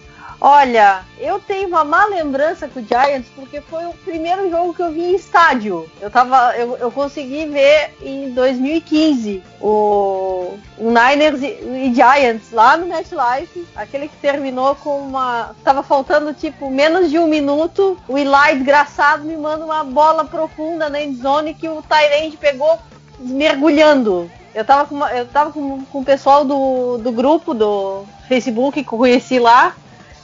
Olha, eu tenho uma má lembrança com o Giants porque foi o primeiro jogo que eu vi em estádio. Eu tava, eu, eu consegui ver em 2015 o, o Niners e, e Giants lá no MetLife, aquele que terminou com uma, tava faltando tipo menos de um minuto. O Eli desgraçado me manda uma bola profunda na endzone que o Tyrande pegou mergulhando. Eu tava com, uma- eu tava com, com o pessoal do, do grupo do Facebook que eu conheci lá.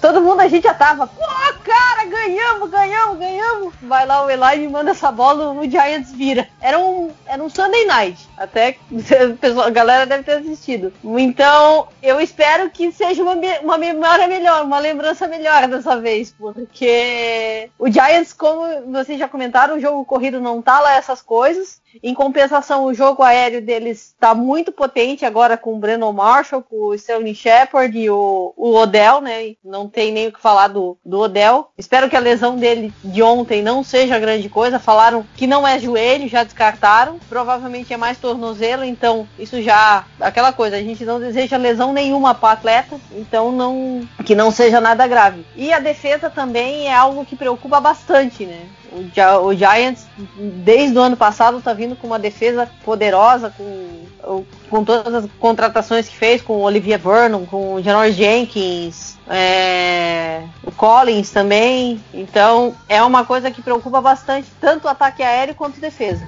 Todo mundo, a gente já tava, pô, cara, ganhamos, ganhamos, ganhamos. Vai lá o Eli e manda essa bola, o Giants vira. Era um, era um Sunday Night, até a galera deve ter assistido. Então, eu espero que seja uma, uma memória melhor, uma lembrança melhor dessa vez, porque o Giants, como vocês já comentaram, o jogo corrido não tá lá essas coisas. Em compensação, o jogo aéreo deles está muito potente agora com o Brandon Marshall, com o Sterling Shepard e o, o Odell, né? Não tem nem o que falar do, do Odell. Espero que a lesão dele de ontem não seja grande coisa. Falaram que não é joelho, já descartaram. Provavelmente é mais tornozelo, então isso já. Aquela coisa, a gente não deseja lesão nenhuma para atleta, então não. Que não seja nada grave. E a defesa também é algo que preocupa bastante, né? O, Gi- o Giants, desde o ano passado, está vindo com uma defesa poderosa, com, com todas as contratações que fez, com o Olivia Vernon, com o Janoris Jenkins, é, o Collins também. Então, é uma coisa que preocupa bastante, tanto o ataque aéreo quanto a defesa.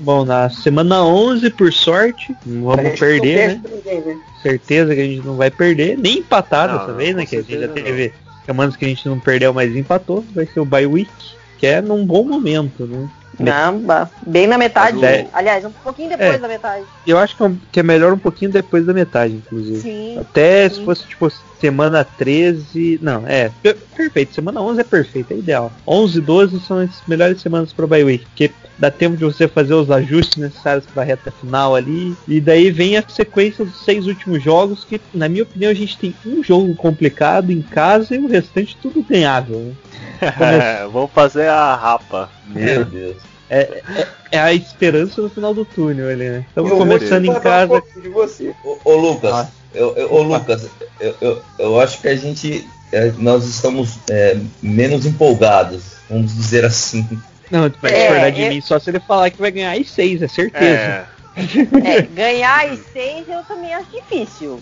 Bom, na semana 11, por sorte, não A vamos perder, não né? ninguém, né? Certeza que a gente não vai perder, nem empatar Não, dessa não, vez, né? Que a gente já teve semanas que a gente não perdeu, mas empatou. Vai ser o bye week, que é num bom momento, né? Não, ba- bem na metade. Mas o- Aliás, um pouquinho depois É. da metade. Eu acho que é que é melhor um pouquinho depois da metade, inclusive. Sim. Até se sim. fosse tipo semana 13. Não, é. per- Perfeito. Semana 11 é perfeito, é ideal. 11 e 12 são as melhores semanas pro bye week. Porque dá tempo de você fazer os ajustes necessários pra reta final ali. E daí vem a sequência dos seis últimos jogos. Que, na minha opinião, a gente tem um jogo complicado em casa e o restante tudo ganhável. Vamos fazer a rapa. Meu Deus. É, é, é a esperança no final do túnel ali, né? Estamos Eu começando em casa. um de você. Ô, ô, Lucas, Ah. eu, eu- ô, Lucas, eu, eu, eu acho que a gente. é, nós estamos é, menos empolgados, vamos dizer assim. Não, vai É, discordar de eu- mim só se ele falar que vai ganhar as seis, é certeza. É. É, ganhar as seis eu também acho difícil.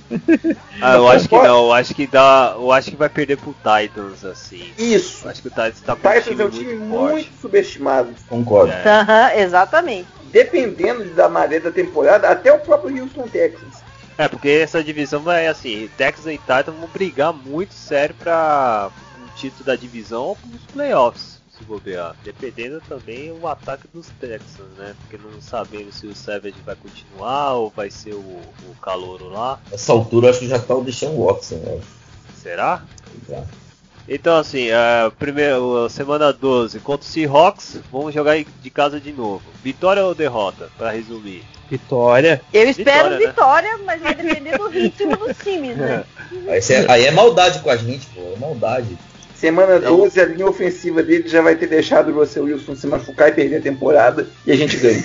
Ah, eu acho que não, eu acho que dá. Eu acho que vai perder pro Titans, assim. Isso. Eu acho que o Titans tá O com um Titans time é um time muito muito subestimado. Concordo. É. Exatamente. Dependendo da maré da temporada, até o próprio Houston Texans. É, porque essa divisão vai assim, Texas e Titans vão brigar muito sério pra o título da divisão ou pros playoffs, se bobear. Dependendo também o ataque dos Texans, né? Porque não sabemos se o Savage vai continuar ou vai ser o, o calouro lá. Nessa altura acho que já tá o Deshaun Watson. Acho. Será? Já. Então assim, a primeira semana 12 contra o Seahawks, vamos jogar de casa de novo. Vitória ou derrota, pra resumir? Vitória. Eu espero Vitória, né? vitória, mas vai depender do ritmo dos times, né? Aí, cê- aí é maldade com a gente, pô. É maldade. Semana 12, a linha ofensiva dele já vai ter deixado o Russell Wilson se machucar e perder a temporada. E a gente ganha.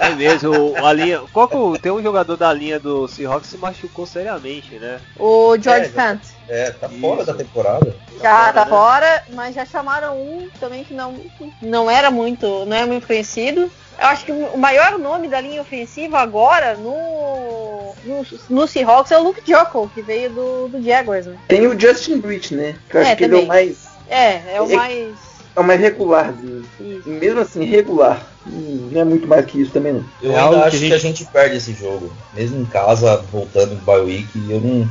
É mesmo, a linha. Qual que o- tem um jogador da linha do Seahawks que se machucou seriamente, né? O George É, Fant. É, tá Isso. fora da temporada. Já tá né? fora, mas já chamaram um também que não, não era muito, não é muito conhecido. Eu acho que o maior nome da linha ofensiva agora no, no, no Seahawks é o Luke Jockle, que veio do, do Jaguars, né? Tem o Justin Breach, né? Que eu acho É, que ele é o também. mais, É, é o É- mais. é o mais. E mesmo assim, regular. Não é muito mais que isso também, não. Eu É ainda que acho a que a gente perde esse jogo. Mesmo em casa, voltando do bye week, eu não.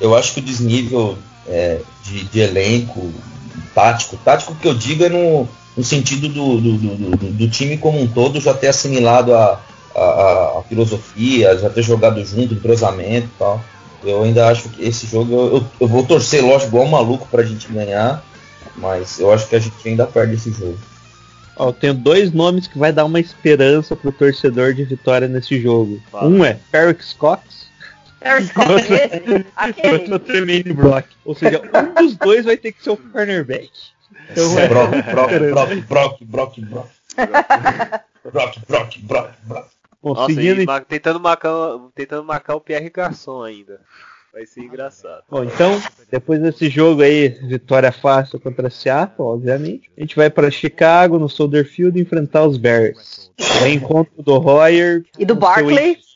Eu acho que o desnível é, de, de elenco, tático, tático que eu digo é no, no sentido do, do, do- do- do time como um todo já ter assimilado a, a- a- a filosofia, já ter jogado junto, entrosamento e tal. Eu ainda acho que esse jogo eu, eu, eu vou torcer, lógico, igual um maluco pra gente ganhar, mas eu acho que a gente ainda perde esse jogo. Ó, eu tenho dois nomes que vai dar uma esperança pro torcedor de vitória nesse jogo. Fala. Um é Perix Cox, Harris Cox, aquele. outro é Tremaine Brock. Ou seja, um dos dois vai ter que ser o cornerback. Então, é, Brock, Brock, Brock, Brock, Brock, Brock. Brock, Brock, Brock, Brock. Bom, Nossa, seguindo e ma- tentando, marcar, tentando marcar o Pierre Garçon ainda. Vai ser engraçado. Bom, então, depois desse jogo aí, vitória fácil contra Seattle, obviamente, a gente vai para Chicago, no Soldier Field, enfrentar os Bears. Vai encontro do Royer, E do no seu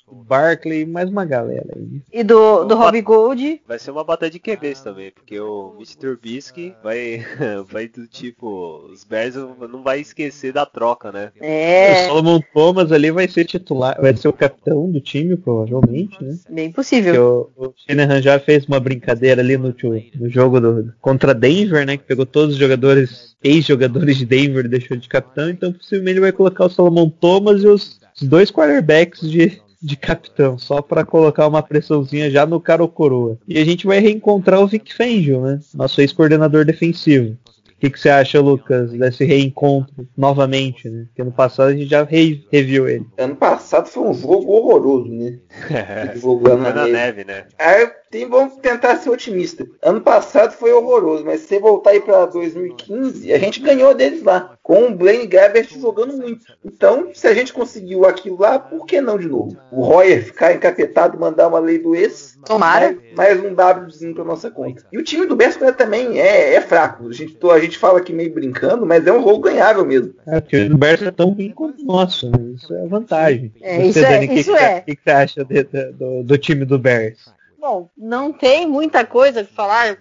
Barkley. do Barkley e mais uma galera aí. E do, do Robbie Gold. Vai ser uma batalha de QBs também, porque o Mitch Trubisky vai, vai do tipo, os Bears não vai esquecer da troca, né? O É, Solomon Thomas ali vai ser titular, vai ser o capitão do time, provavelmente, né? bem Porque possível. o, o Shanahan já fez uma brincadeira ali no, no jogo do, contra Denver, né? Que pegou todos os jogadores, ex-jogadores de Denver e deixou de capitão. Então possivelmente ele vai colocar o Solomon Thomas e os, os dois quarterbacks de, de capitão, só para colocar uma pressãozinha já no cara ou coroa. E a gente vai reencontrar o Vic Fangio, né? Nosso ex-coordenador defensivo. O que, que você acha, Lucas, desse reencontro novamente, né? Porque no passado a gente já re- reviu ele. Ano passado foi um jogo horroroso, né? Foi na na neve. neve, né? Aí tem, vamos tentar ser otimista. Ano passado foi horroroso, mas se você voltar aí pra 2015, a gente ganhou deles lá. Com o Blaine Gabbert jogando muito. Então, se a gente conseguiu aquilo lá, por que não de novo? O Royer ficar encapetado, mandar uma lei do ex. Tomara. Mais, mais um Wzinho pra nossa conta. E o time do Bears também é, é fraco. A gente, tô- a gente fala aqui meio brincando, mas é um jogo ganhável mesmo. É, porque o Bears é tão ruim quanto o nosso, né? Isso é vantagem. É, isso é- o que, é. que que você acha de- de- do, do time do Bears? Bom, não tem muita coisa que falar.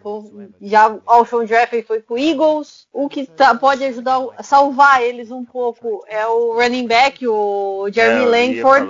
Já o Alshon Jeffrey foi pro Eagles. O que tá- pode ajudar a salvar eles um pouco é o running back, o Jeremy É, Langford.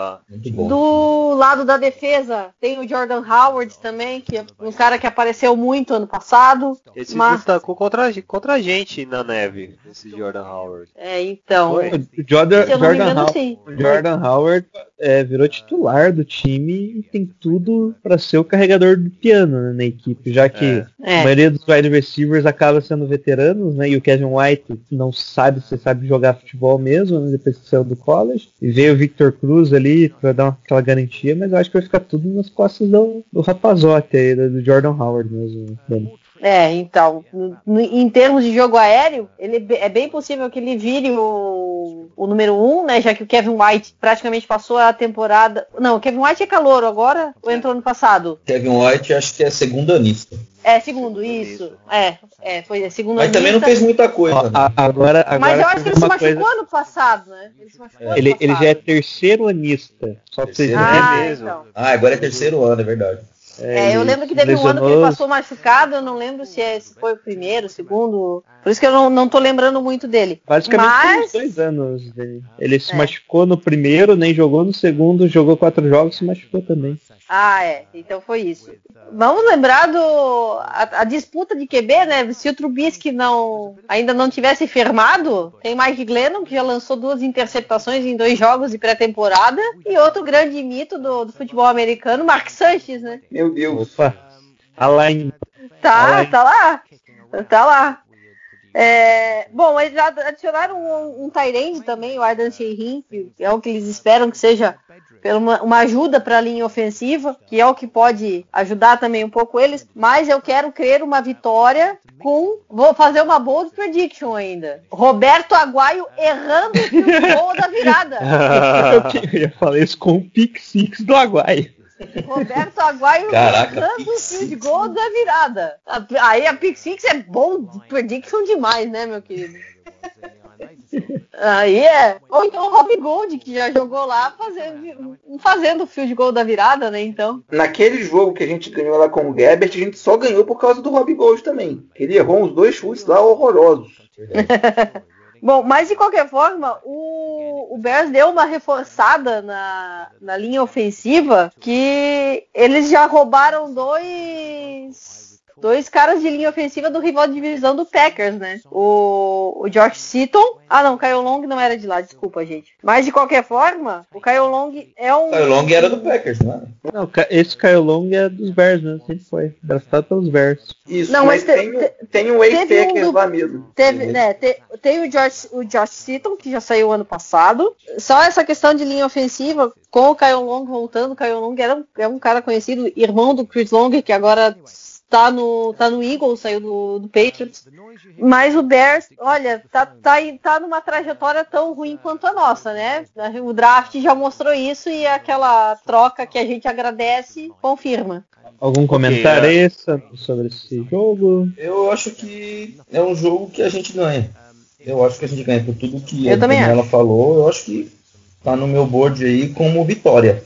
Do lado da defesa, tem o Jordan Howard também, que é um cara que apareceu muito ano passado. Esse Mas, destacou contra, contra a gente na neve, esse Jordan Howard. é, então. Foi? O Jordan, Se eu não me Jordan, engano, How- sim. o Jordan Howard é, virou titular do time e tem tudo para ser o carregador do piano né, na equipe, já que É. a maioria dos wide receivers acaba sendo veteranos, né? E o Kevin White não sabe se sabe jogar futebol mesmo, né, depois que saiu do college. E veio o Victor Cruz ali para dar uma- aquela garantia, mas eu acho que vai ficar tudo nas costas do, do rapazote aí, do Jordan Howard mesmo. Dani. É, então, no- no- em termos de jogo aéreo, ele é bem possível que ele vire o, o número um, né? Já que o Kevin White praticamente passou a temporada. Não, o Kevin White é calouro agora ou entrou no passado? Kevin White acho que é segundo anista. É, segundo, isso. É, é, foi é, segundo Mas também não fez muita coisa. Né? agora, agora Mas eu acho que ele se machucou coisa- ano passado, né? Ele se machucou Ele, já é terceiro anista. Só pra vocês Terceiro. verem. Ah, É mesmo? então. Ah, agora é terceiro ano, é verdade. É, eu lembro que teve um ano que ele lesionou- passou machucado, eu não lembro se, é- se foi o primeiro, o segundo. Por isso que eu não, não tô lembrando muito dele. Basicamente foi Mas- dois anos dele. Ele se É. machucou no primeiro, nem jogou no segundo, jogou quatro jogos e se machucou também. Ah, é. Então foi isso. Vamos lembrar do a, a disputa de QB, né? Se o Trubisky não ainda não tivesse firmado, tem Mike Glennon que já lançou duas interceptações em dois jogos de pré-temporada e outro grande mito do, do futebol americano, Mark Sanchez, né? Meu Deus. Opa, a line. Tá, Ai. tá lá. Tá lá. É, bom, eles ad- adicionaram um, um Tyrande também, o Ardan Sheehan, que é o que eles esperam que seja pela uma, uma ajuda para a linha ofensiva, que é o que pode ajudar também um pouco eles. Mas eu quero crer uma vitória com. Vou fazer uma bold prediction ainda. Roberto Aguaio errando o goal da virada. eu, eu ia falar isso com o pick six do Aguai. Roberto Aguaio pick o field goal da virada. A- Aí a pick six é bom prediction demais, né, meu querido? Aí é. Ou então o Rob Gold, que já jogou lá fazendo, fazendo o field goal da virada, né? Então. Naquele jogo que a gente ganhou lá com o Gebert, a gente só ganhou por causa do Rob Gold também. Ele errou uns dois chutes lá horrorosos. Bom, mas de qualquer forma, o, o Bears deu uma reforçada na, na linha ofensiva que eles já roubaram dois. Dois caras de linha ofensiva do rival de divisão do Packers, né? O, o Josh Seaton. Ah, não, o Kyle Long não era de lá, desculpa, gente. Mas de qualquer forma, o Kyle Long é um. O Long era do Packers, não era? Não, ca- esse Kyle Long é dos Bears, né? Sempre foi. Draftado pelos Bears. Isso, Não, mas, mas te- tem, um- te- tem um um ex-Packers do- lá mesmo. Teve, né, te- tem o Josh, o Josh Seaton, que já saiu ano passado. Só essa questão de linha ofensiva, com o Kyle Long voltando, o Kyle Long era um, é um cara conhecido, irmão do Chris Long, que agora tá no, tá no Eagles, saiu do, do Patriots. Mas o Bears, olha, tá, tá, tá numa trajetória tão ruim quanto a nossa, né? O draft já mostrou isso e aquela troca que a gente agradece confirma. Algum comentário é. Santos, sobre esse jogo? Eu acho que é um jogo que a gente ganha. Eu acho que a gente ganha por tudo que Eu a Daniela falou. Eu acho que tá no meu board aí como vitória.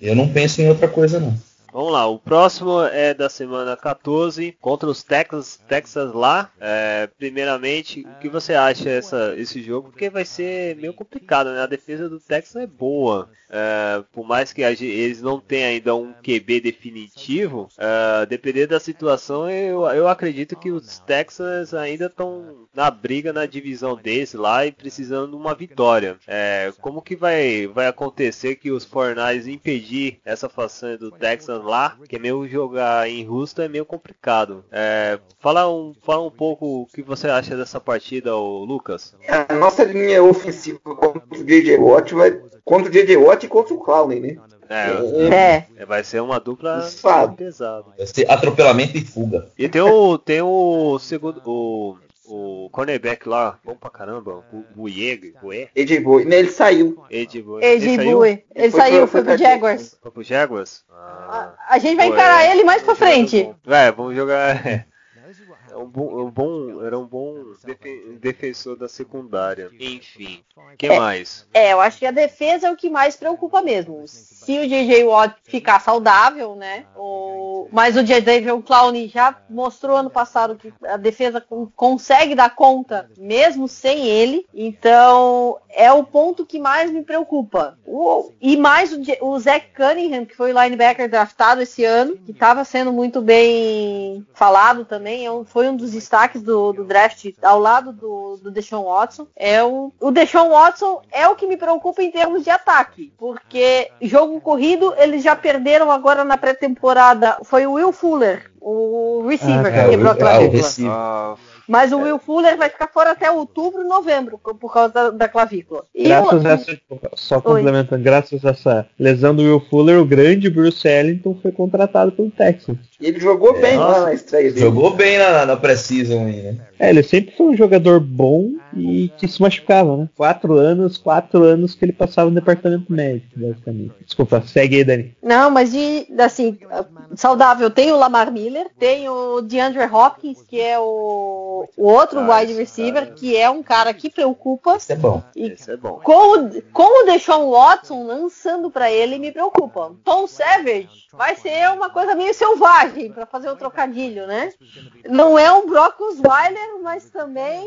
Eu não penso em outra coisa, não. Vamos lá, o próximo é da semana 14 contra os Texas, Texas lá. É, primeiramente, o que você acha essa, esse jogo? Porque vai ser meio complicado, né? A defesa do Texas é boa. É, por mais que eles não tenham ainda um QB definitivo, é, da situação, eu, eu acredito que os Texans ainda estão na briga na divisão deles lá e precisando de uma vitória. É, como que vai, vai acontecer que os 49ers impedir essa façanha do Texas lá, que é meio jogar em Houston é meio complicado. É, fala, um, fala um pouco o que você acha dessa partida, ô Lucas. A nossa linha ofensiva contra o J.J. Watt vai contra o J.J. Watt e contra o Clowney, né? É, É. vai ser uma dupla Sabe. pesada. Vai ser atropelamento e fuga. E tem o, tem o segundo, o, o cornerback lá, bom pra caramba, o Buieg, Bué, A.J. Boy, né? Ele saiu. Ed Bué. AJ saiu? Bui. Ele Foi saiu, foi pro Jaguars. Foi pro Jaguars? A, a gente vai encarar é. ele mais pra frente. É, vamos jogar. É um bom, um bom, era um bom defe- defensor da secundária. Enfim, que É. mais? É, eu acho que a defesa é o que mais preocupa mesmo. Se o JJ Watt ficar saudável, né? O... Mas o JJ Clowney já mostrou ano passado que a defesa con- consegue dar conta mesmo sem ele. Então é o ponto que mais me preocupa. O- E mais o, J- o Zach Cunningham, que foi o linebacker draftado esse ano, que estava sendo muito bem falado também. é um- Foi um dos destaques do, do draft ao lado do, do Deshaun Watson. É o, o Deshaun Watson é o que me preocupa em termos de ataque, porque jogo corrido eles já perderam agora na pré-temporada. Foi o Will Fuller, o receiver, Ah, que quebrou a ah, clavícula. Ah, Mas o Will Fuller vai ficar fora até outubro, novembro, por causa da, da clavícula. E Graças o- a essa, só complementando, graças a essa lesão do Will Fuller, o grande Bruce Ellington foi contratado pelo Texas. E ele jogou bem lá na estreia dele. Jogou bem na, na Precision aí, né? É, ele sempre foi um jogador bom e que se machucava, né? Quatro anos, quatro anos que ele passava no departamento médico, basicamente. Desculpa, segue aí, Dani. Não, mas de assim, saudável tem o Lamar Miller, tem o DeAndre Hopkins, que é o, o outro Ah, wide receiver, cara- que é um cara que preocupa. Isso é bom. E esse é bom. com o, com o Deshaun Watson lançando pra ele me preocupa. Tom Savage vai ser uma coisa meio selvagem, pra fazer o trocadilho, né? Não é um Brock Osweiler, mas também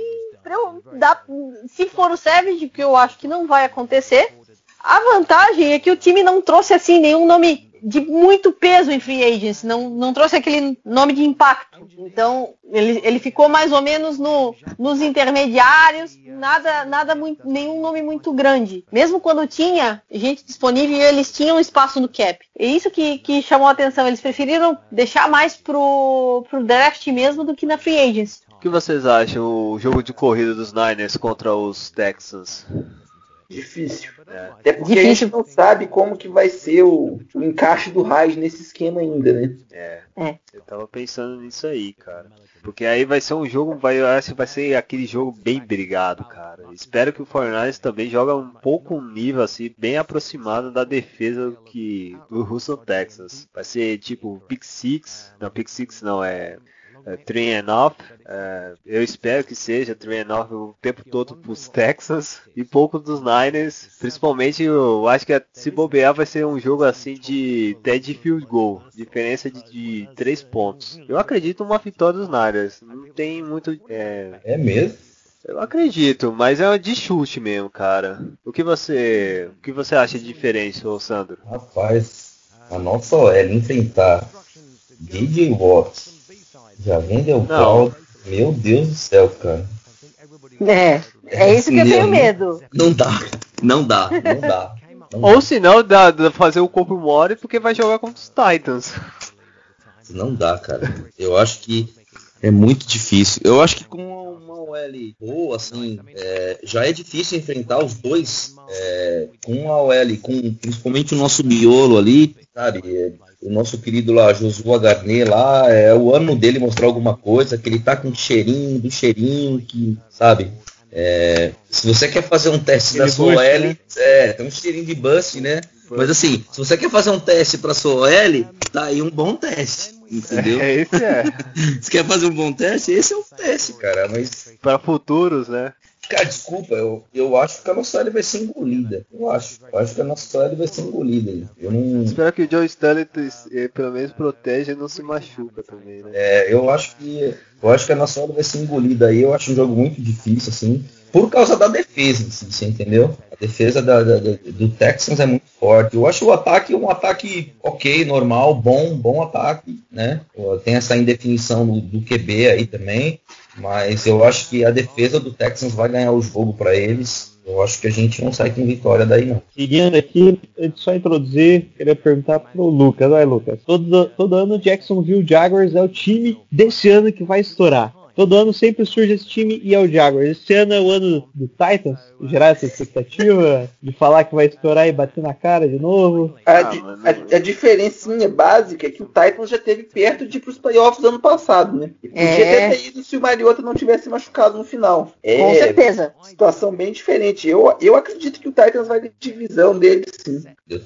se for o Savage, que eu acho que não vai acontecer, a vantagem é que o time não trouxe assim nenhum nome de muito peso em free agents, não, não trouxe aquele nome de impacto. Então ele, ele ficou mais ou menos no, nos intermediários, nada, nada muito, nenhum nome muito grande. Mesmo quando tinha gente disponível, eles tinham espaço no cap. É isso que, que chamou a atenção. Eles preferiram deixar mais pro, pro draft mesmo do que na free agents. O que vocês acham o jogo de corrida dos Niners contra os Texans? Difícil. É. Até porque a Difícil. gente não sabe como que vai ser o, o encaixe do Raiz nesse esquema ainda, né? É. É. Eu tava pensando nisso aí, cara. Porque aí vai ser um jogo, vai, eu acho que vai ser aquele jogo bem brigado, cara. Espero que o Fortnite também joga um pouco um nível assim, bem aproximado da defesa que do Houston Texas. Vai ser tipo Pick Six, não Pick Six não, é, é Three and Off. É, eu espero que seja Three and Off o tempo todo pros Texans e pouco dos Niners. Principalmente eu acho que se bobear vai ser um jogo assim de até de field goal, diferença de, de 3 pontos. Eu acredito numa vitória dos Niners. Não tem muito. É, É mesmo? eu acredito, mas é de chute mesmo, cara. O que você, o que você acha de diferente, ô Sandro? Rapaz, a nossa OL enfrentar DJ Watts, já vendeu Não. pau. Meu Deus do céu, cara. É, é isso que eu tenho medo. Não dá, não dá, não dá. Não Ou se não, dá, dá fazer o corpo mole porque vai jogar contra os Titans. Não dá, cara. Eu acho que é muito difícil. Eu acho que com uma OL boa, assim, é, já é difícil enfrentar os dois é, com a OL, com principalmente o nosso miolo ali, sabe? O nosso querido lá, Josué Garnet lá, é o ano dele mostrar alguma coisa, que ele tá com cheirinho, do cheirinho, que, sabe? É, se você quer fazer um teste da sua OL, né? é, tem um cheirinho de bust, né? Mas assim, se você quer fazer um teste pra sua OL, tá aí um bom teste, entendeu? É, esse é. Se quer fazer um bom teste, esse é o teste, cara. Mas, Para futuros, né? Cara, desculpa, eu, eu acho que a nossa OL vai ser engolida. Eu acho. Eu acho que a nossa OL vai ser engolida. Eu não. Espero que o Joe Stanley eh, pelo menos proteja e não se machuca também, né? É, eu acho que. Eu acho que a nossa OL vai ser engolida aí. Eu acho um jogo muito difícil, assim. Por causa da defesa si, você entendeu? A defesa da- da- do Texans é muito forte. Eu acho o ataque um ataque ok, normal, bom, bom ataque, né? Tem essa indefinição do, do QB aí também. Mas eu acho que a defesa do Texans vai ganhar o jogo para eles. Eu acho que a gente não sai com vitória daí, não. Seguindo aqui, só introduzir, queria perguntar pro Lucas. Vai, Lucas. Todo, todo ano o Jacksonville Jaguars é o time desse ano que vai estourar. Todo ano sempre surge esse time e é o Jaguars. Esse ano é o ano do Titans, gerar essa expectativa de falar que vai estourar e bater na cara de novo. A, Ah, di- a- a diferencinha básica é que o Titans já teve perto de ir pros playoffs ano passado, né? E podia É. ter ido se o Mariota não tivesse machucado no final. Com É certeza. situação bem diferente. Eu, eu acredito que o Titans vai ter divisão dele, sim.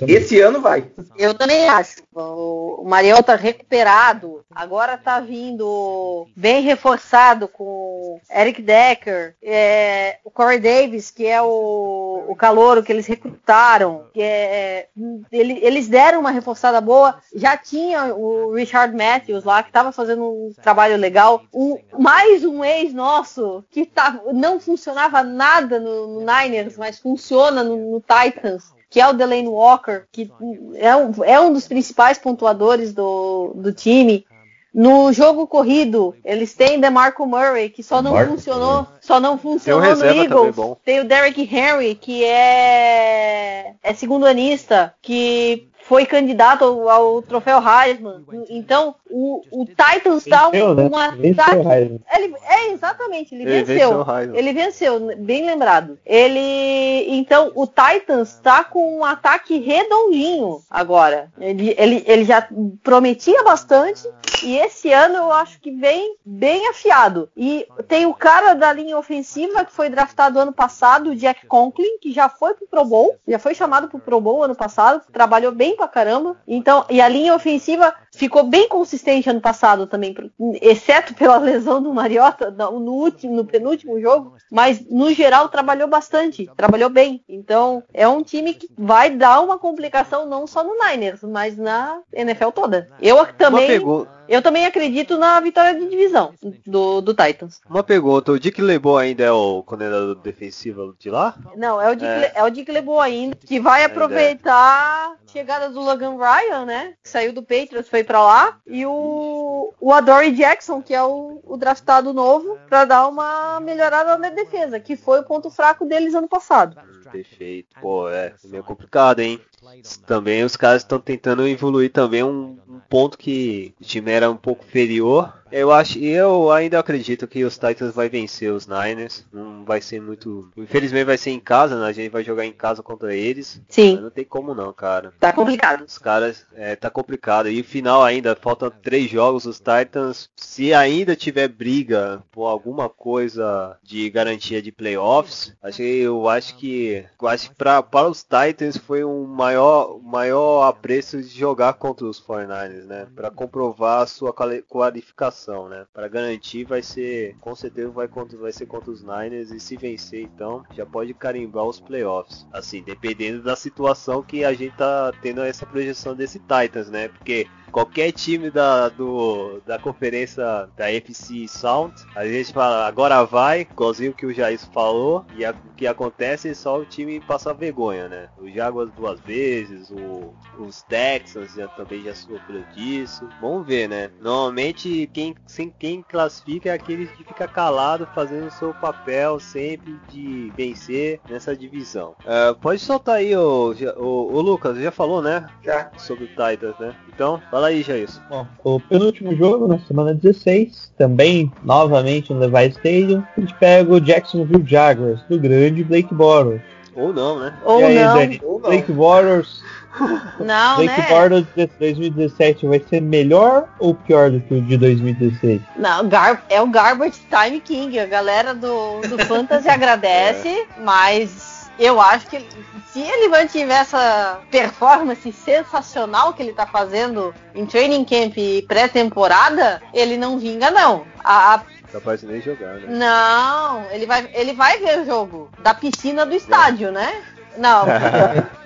Esse ano vai. Eu também acho. O Mariota recuperado, agora tá vindo bem reforçado reforçado com Eric Decker, é, o Corey Davis, que é o, o calouro que eles recrutaram, que é, ele- eles deram uma reforçada boa. Já tinha o Richard Matthews lá, que estava fazendo um trabalho legal. Um- mais um ex nosso, que tá, não funcionava nada no, no Niners, mas funciona no, no Titans. Que é o Delaney Walker, que é um, é um dos principais pontuadores do, do time. No jogo corrido, eles têm DeMarco Murray, que só não Marco funcionou, só não funcionou no Eagles. Tem o Derrick Henry, que é, é segundo anista, que foi candidato ao, ao troféu Heisman. Então, o, o Titans dá um, né? um Venceu ataque. o Heisman. Ele, é, exatamente, ele, Ele venceu. venceu. Ele venceu, bem lembrado. Ele. Então, o Titans tá com um ataque redondinho agora. Ele, ele, ele já prometia bastante. E esse ano eu acho que vem bem afiado. E tem o cara da linha ofensiva que foi draftado ano passado, o Jack Conklin, que já foi pro Pro Bowl, já foi chamado pro Pro Bowl ano passado, trabalhou bem pra caramba. Então, e a linha ofensiva ficou bem consistente ano passado também, exceto pela lesão do Mariota no, último, no penúltimo jogo, mas no geral trabalhou bastante, trabalhou bem. Então, é um time que vai dar uma complicação não só no Niners, mas na NFL toda. Eu também eu também acredito na vitória de divisão do, do Titans. Uma pergunta, o Dick LeBeau ainda é o coordenador defensivo de lá? Não, é o Dick, É. Le- é o Dick LeBeau ainda, que vai Ainda aproveitar a chegada do Logan Ryan, né? Que saiu do Patriots, foi pra lá. E o, o Adoree Jackson, que é o, o draftado novo, pra dar uma melhorada na defesa, que foi o ponto fraco deles ano passado. Perfeito. Pô, é meio complicado, hein? Também os caras estão tentando evoluir também um, um ponto que o time era um pouco inferior. Eu acho, eu ainda acredito que os Titans vai vencer os Niners. Não vai ser muito, infelizmente vai ser em casa, né? A gente vai jogar em casa contra eles. Sim. Mas não tem como não, cara. Tá complicado. Os caras, é, tá complicado. E o final ainda, faltam três jogos, os Titans, se ainda tiver briga por alguma coisa de garantia de playoffs, acho que eu acho que eu acho que pra, para os Titans foi um maior, maior apreço de jogar contra os 49ers, né? Pra comprovar a sua quali- qualificação, né? Para garantir vai ser, com certeza vai, contra, vai ser contra os Niners e se vencer então, já pode carimbar os playoffs. Assim, dependendo da situação que a gente tá tendo essa projeção desse Titans, né? Porque qualquer time da, do, da conferência da FC Sound, a gente fala, agora vai, igualzinho que o Jair falou, e o que acontece é só o time passar vergonha, né? O Jaguars duas vezes, o- os Texans já, também já sofreu disso. Vamos ver, né? Normalmente quem, sem, quem classifica é aquele que fica calado fazendo o seu papel sempre de vencer nessa divisão. Ah, pode soltar aí, o, o, o Lucas, já falou, né? Já. Sobre o Titans, né? Então, fala aí, Jair. Bom, o penúltimo jogo, na semana 16, também novamente no Levi Stadium, a gente pega o Jacksonville Jaguars, do grande Blake Bortles. Ou não, né? Ou e aí, não. Dani, Ou não. Blake Bortles, Não, Blake né? Bortles de 2017 vai ser melhor ou pior do que o de 2016? Não, gar- é o Garbage Time King. A galera do, do Fantasy agradece, mas eu acho que ele- se ele mantiver essa performance sensacional que ele tá fazendo em training camp e pré-temporada, ele não vinga, não. A, a- Capaz de nem jogar, né? não, ele vai, ele vai ver o jogo da piscina do estádio, né? Não.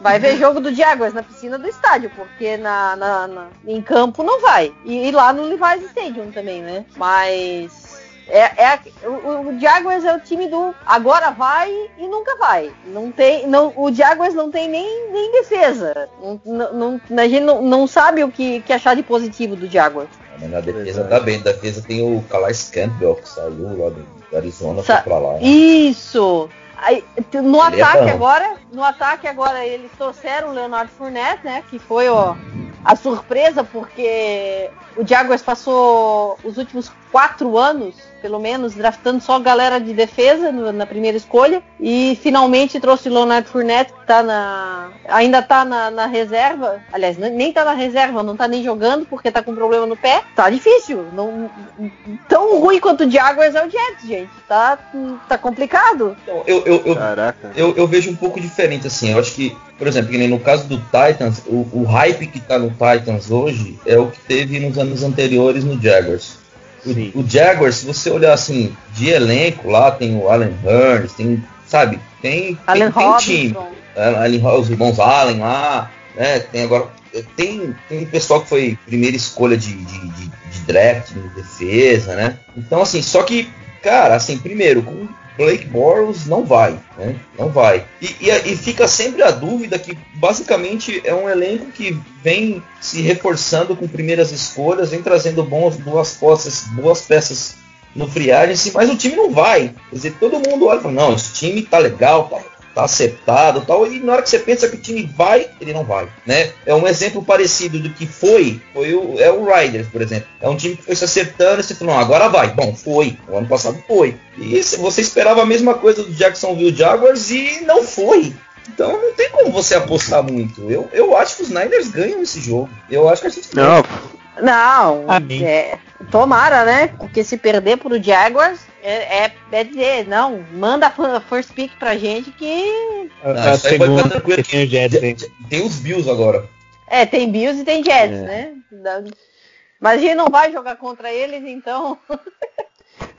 Vai ver jogo do Jaguars na piscina do estádio, porque na, na- na- em campo não vai. E, e lá no Levi's Stadium também, né? Mas é, é o, o Jaguars é o time do agora vai e nunca vai. Não tem, não, o Jaguars não tem nem, nem defesa. Não, não- não- a gente não, não sabe o que, que achar de positivo do Jaguars. Mas na defesa tá bem. Na defesa tem o Calais Campbell, que saiu lá do Arizona, Sa- foi pra lá. Isso! Aí, no Ele é ataque bom. agora, no ataque agora eles trouxeram o Leonardo Fournette, né? Que foi ó, a surpresa porque o Jaguars passou os últimos quatro anos, pelo menos, draftando só galera de defesa no- na primeira escolha e finalmente trouxe o Leonardo Fournette que tá na, ainda tá na, na reserva. Aliás, nem tá na reserva, não tá nem jogando porque tá com problema no pé. Tá difícil, não tão ruim quanto o Jaguars é o Jets, gente. Tá, tá complicado. Então, eu, eu, eu, Caraca. eu, eu vejo um pouco diferente, assim. Eu acho que, por exemplo, que nem no caso do Titans, o, o hype que tá no Titans hoje é o que teve nos anos anteriores no Jaguars. Sim. O, o Jaguars, se você olhar assim, de elenco, lá tem o Allen Burns, tem, sabe, tem, Allen tem, tem time. Robinson. Allen, os irmãos Allen lá, né? Tem agora. Tem, tem pessoal que foi primeira escolha de, de, de, de draft, de defesa, né? Então, assim, só que, cara, assim, primeiro, com Blake Bortles não vai, né? Não vai. E, e, e fica sempre a dúvida que basicamente é um elenco que vem se reforçando com primeiras escolhas, vem trazendo bons, boas peças, boas peças no free agency, mas o time não vai. Quer dizer, todo mundo olha e fala, não, esse time tá legal, tá, tá acertado tal, e na hora que você pensa que o time vai, ele não vai, né? É um exemplo parecido do que foi, foi o, é o Riders, por exemplo. É um time que foi se acertando e você falou, não, agora vai. Bom, foi. O ano passado foi. E você esperava a mesma coisa do Jacksonville Jaguars e não foi. Então não tem como você apostar muito. Eu, eu acho que os Niners ganham esse jogo. Eu acho que a gente Não, Não, Amém. é, tomara, né? Porque se perder pro Jaguars, é, é, é dizer, não, manda a first pick pra gente que. A, Não, a segunda que tem o Jets, hein? Tem os Bills agora. É, tem Bills e tem Jets, É. né? Mas a gente não vai jogar contra eles, então.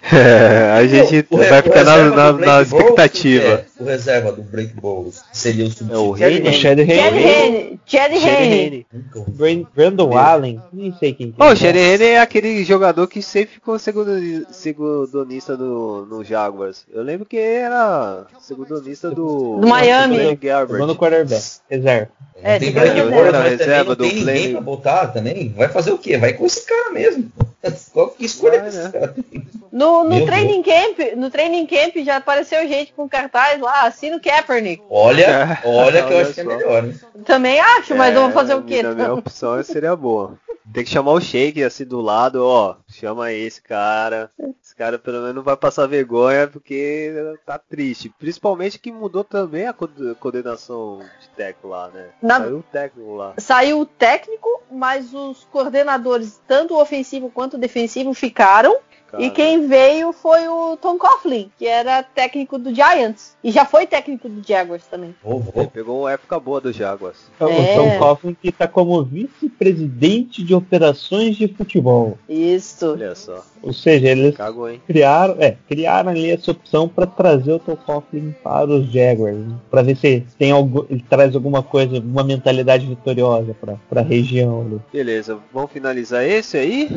É, a gente O vai o ficar na, na- do na Blake expectativa. é, o reserva do Break Bowles seria o É o substituto. rei, O Shed Chad Henne, Chad. Brand- Brandon Allen, nem sei quem que é. o Shanahan é aquele jogador que sempre ficou segundo, segundonista do, no Jaguars. Eu lembro que era segundonista do... Do Miami. Gabbert. quarterback, reserva. É, tem tem Break reserva. Reserva do tem ninguém Blaine. pra botar também. Vai fazer o quê? Vai com esse cara mesmo. Qual que escolha Vai, que né? esse cara tem? No, no training camp, no training camp já apareceu gente com cartaz lá, assina o Kaepernick. Olha, olha que eu acho que é melhor, hein? Também acho, mas É, vamos fazer o quê? Na minha opção seria boa. Tem que chamar o Shake assim do lado, ó. Chama esse cara. Cara pelo menos não vai passar vergonha porque tá triste. Principalmente que mudou também a co- coordenação de técnico lá, né? Na- Saiu o técnico lá. Saiu o técnico, mas os coordenadores, tanto ofensivo quanto defensivo, ficaram. Cara. E quem veio foi o Tom Coughlin, que era técnico do Giants. E já foi técnico do Jaguars também. Ele vou. pegou uma época boa do Jaguars. O É. Tom Coughlin que está como vice-presidente de operações de futebol. Isso. Olha só. Ou seja, eles Cagou, hein? criaram, é, criaram ali essa opção para trazer o Tom Coughlin para os Jaguars, para ver se tem algo, ele traz alguma coisa, alguma mentalidade vitoriosa para a região. ali. Beleza, vamos finalizar esse aí.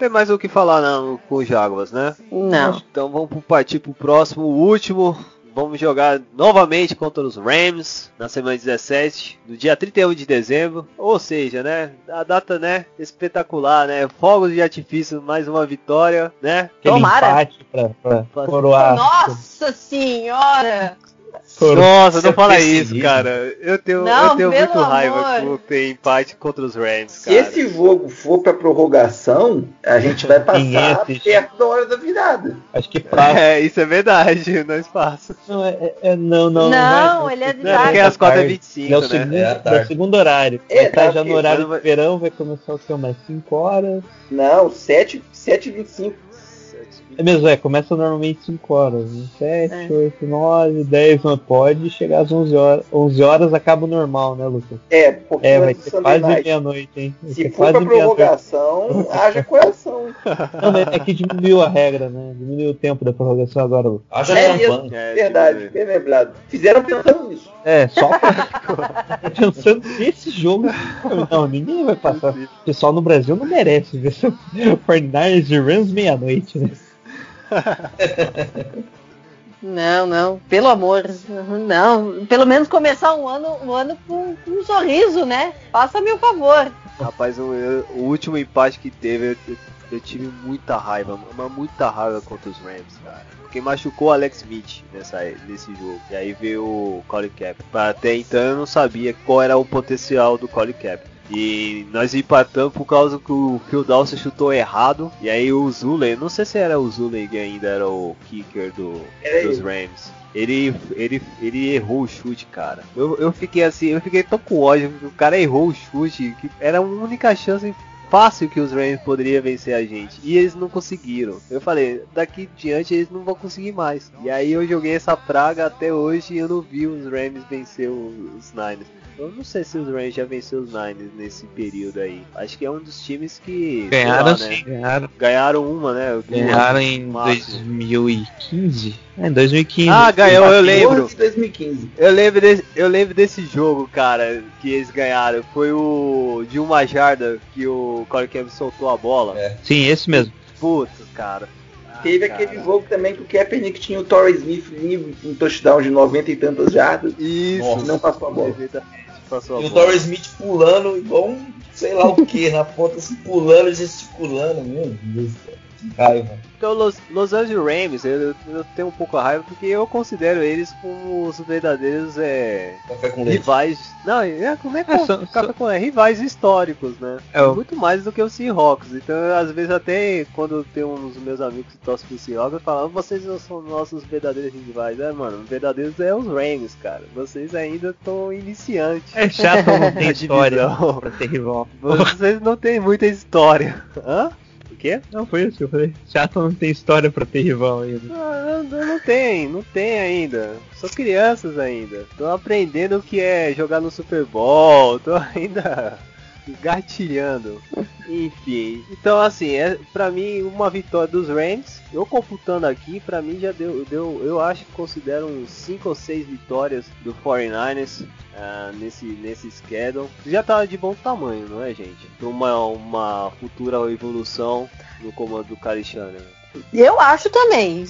Não tem mais o que falar não, com os Jaguars, né? Não. Então vamos partir pro próximo, o último. Vamos jogar novamente contra os Rams na semana 17, no dia 31 de dezembro. Ou seja, né? A data, né? Espetacular, né? Fogos de artifício, mais uma vitória, né? Aquele Tomara. para Fazer- coroar. Nossa senhora! Nossa, não Seu fala isso, cara. Eu tenho, Não, eu tenho muito raiva amor. por ter empate contra os Rams, Se cara. esse jogo for pra prorrogação, a gente vai passar perto da hora da virada. Acho que passa. É, isso é verdade, nós passa. Não, é, é- é- não, não, Não, vai- ele é de Não, porque tarde. é às tarde. 4h25, Ele é o né? segundo, É à é segundo horário. É, Vai estar tá, já no horário mas de verão, vai começar o que? Umas 5 horas. Não, 7 7h25. É mesmo, é, começa normalmente 5 horas. né? 7, É. 8, 9, 10, não pode chegar às 11 horas. 11 horas acaba o normal, né, Lucas? É, porque É, vai ser Sunday quase meia-noite, hein? Vai Se for quase pra prorrogação, haja coração. Não, mas é que diminuiu a regra, né? Diminuiu o tempo da prorrogação agora, Lucas. Haja É champanhe. É, Verdade, bem lembrado. Fizeram pensando nisso. É, só pra... pensando nesse jogo. Não, ninguém vai passar. O pessoal no Brasil não merece ver seu 49ers e Rams meia-noite, né? Não, não, pelo amor. Não, pelo menos começar um ano, um ano com, com um sorriso, né? Faça-me o favor. Rapaz, o, o último empate que teve, eu, eu tive muita raiva, mas muita raiva contra os Rams, cara. Porque machucou o Alex Smith nessa, nesse jogo. E aí veio o Colin Cap. Até então eu não sabia qual era o potencial do Colin Cap. E nós empatamos por causa que o Phil Dawson chutou errado. E aí o Zulen, não sei se era o Zulen que ainda era o kicker do, dos. Rams. Ele, ele, ele errou o chute, cara. Eu, eu fiquei assim, eu fiquei tão com ódio. O cara errou o chute, que era a única chance fácil que os Rams poderiam vencer a gente. E eles não conseguiram. Eu falei, daqui diante eles não vão conseguir mais. E aí eu joguei essa praga até hoje e eu não vi os Rams vencer os Niners. Eu não sei se os Rams já venceu os Niners nesse período aí. Acho que é um dos times que. Ganharam lá, sim, né? ganharam. Ganharam uma, né? Ganharam em máximo. 2015? É, em 2015. Ah, ganhou, eu 14 lembro. de 2015. Eu lembro, desse, eu lembro desse jogo, cara, que eles ganharam. Foi o de uma jarda que o Corey Campbell soltou a bola. É. Sim, esse mesmo. Putz, cara. Ah, Teve aquele jogo também que o Kaepernick tinha o Torrey Smith livre, um touchdown de 90 e tantas jardas. Isso. E não passou a bola. Passou E o. Torrey Smith pulando igual um sei lá o que na ponta, assim, pulando, gesticulando, meu Deus do céu. Raiva. Então, Los, Los Angeles Rams, eu, eu tenho um pouco a raiva porque eu considero eles como os verdadeiros é, Café com leite. rivais. Não, é, como é que É, é, são- café com- é, rivais históricos, né? É, o- Muito mais do que os Seahawks. Então, às vezes, até quando tem uns meus amigos que torcem pro Seahawks, eu falo, "Ah, vocês não são nossos verdadeiros rivais. É, mano, verdadeiros é os Rams, cara. Vocês ainda estão iniciantes. É chato, não Na história pra ter rival. Vocês não têm muita história. Hã? Quê? Não, foi isso que eu falei. Chato não tem história pra ter rival ainda. Não, não, não tem, não tem ainda. São crianças ainda. Estão aprendendo o que é jogar no Super Bowl. Estão ainda gatilhando. Enfim. Então assim, é para mim uma vitória dos Rams. Eu computando aqui, pra mim já deu, deu eu acho que considero uns 5 ou 6 vitórias do 49ers. ah, nesse, nesse schedule já tá de bom tamanho, não é, gente? Uma, uma futura evolução no comando do Shanahan. Eu acho também.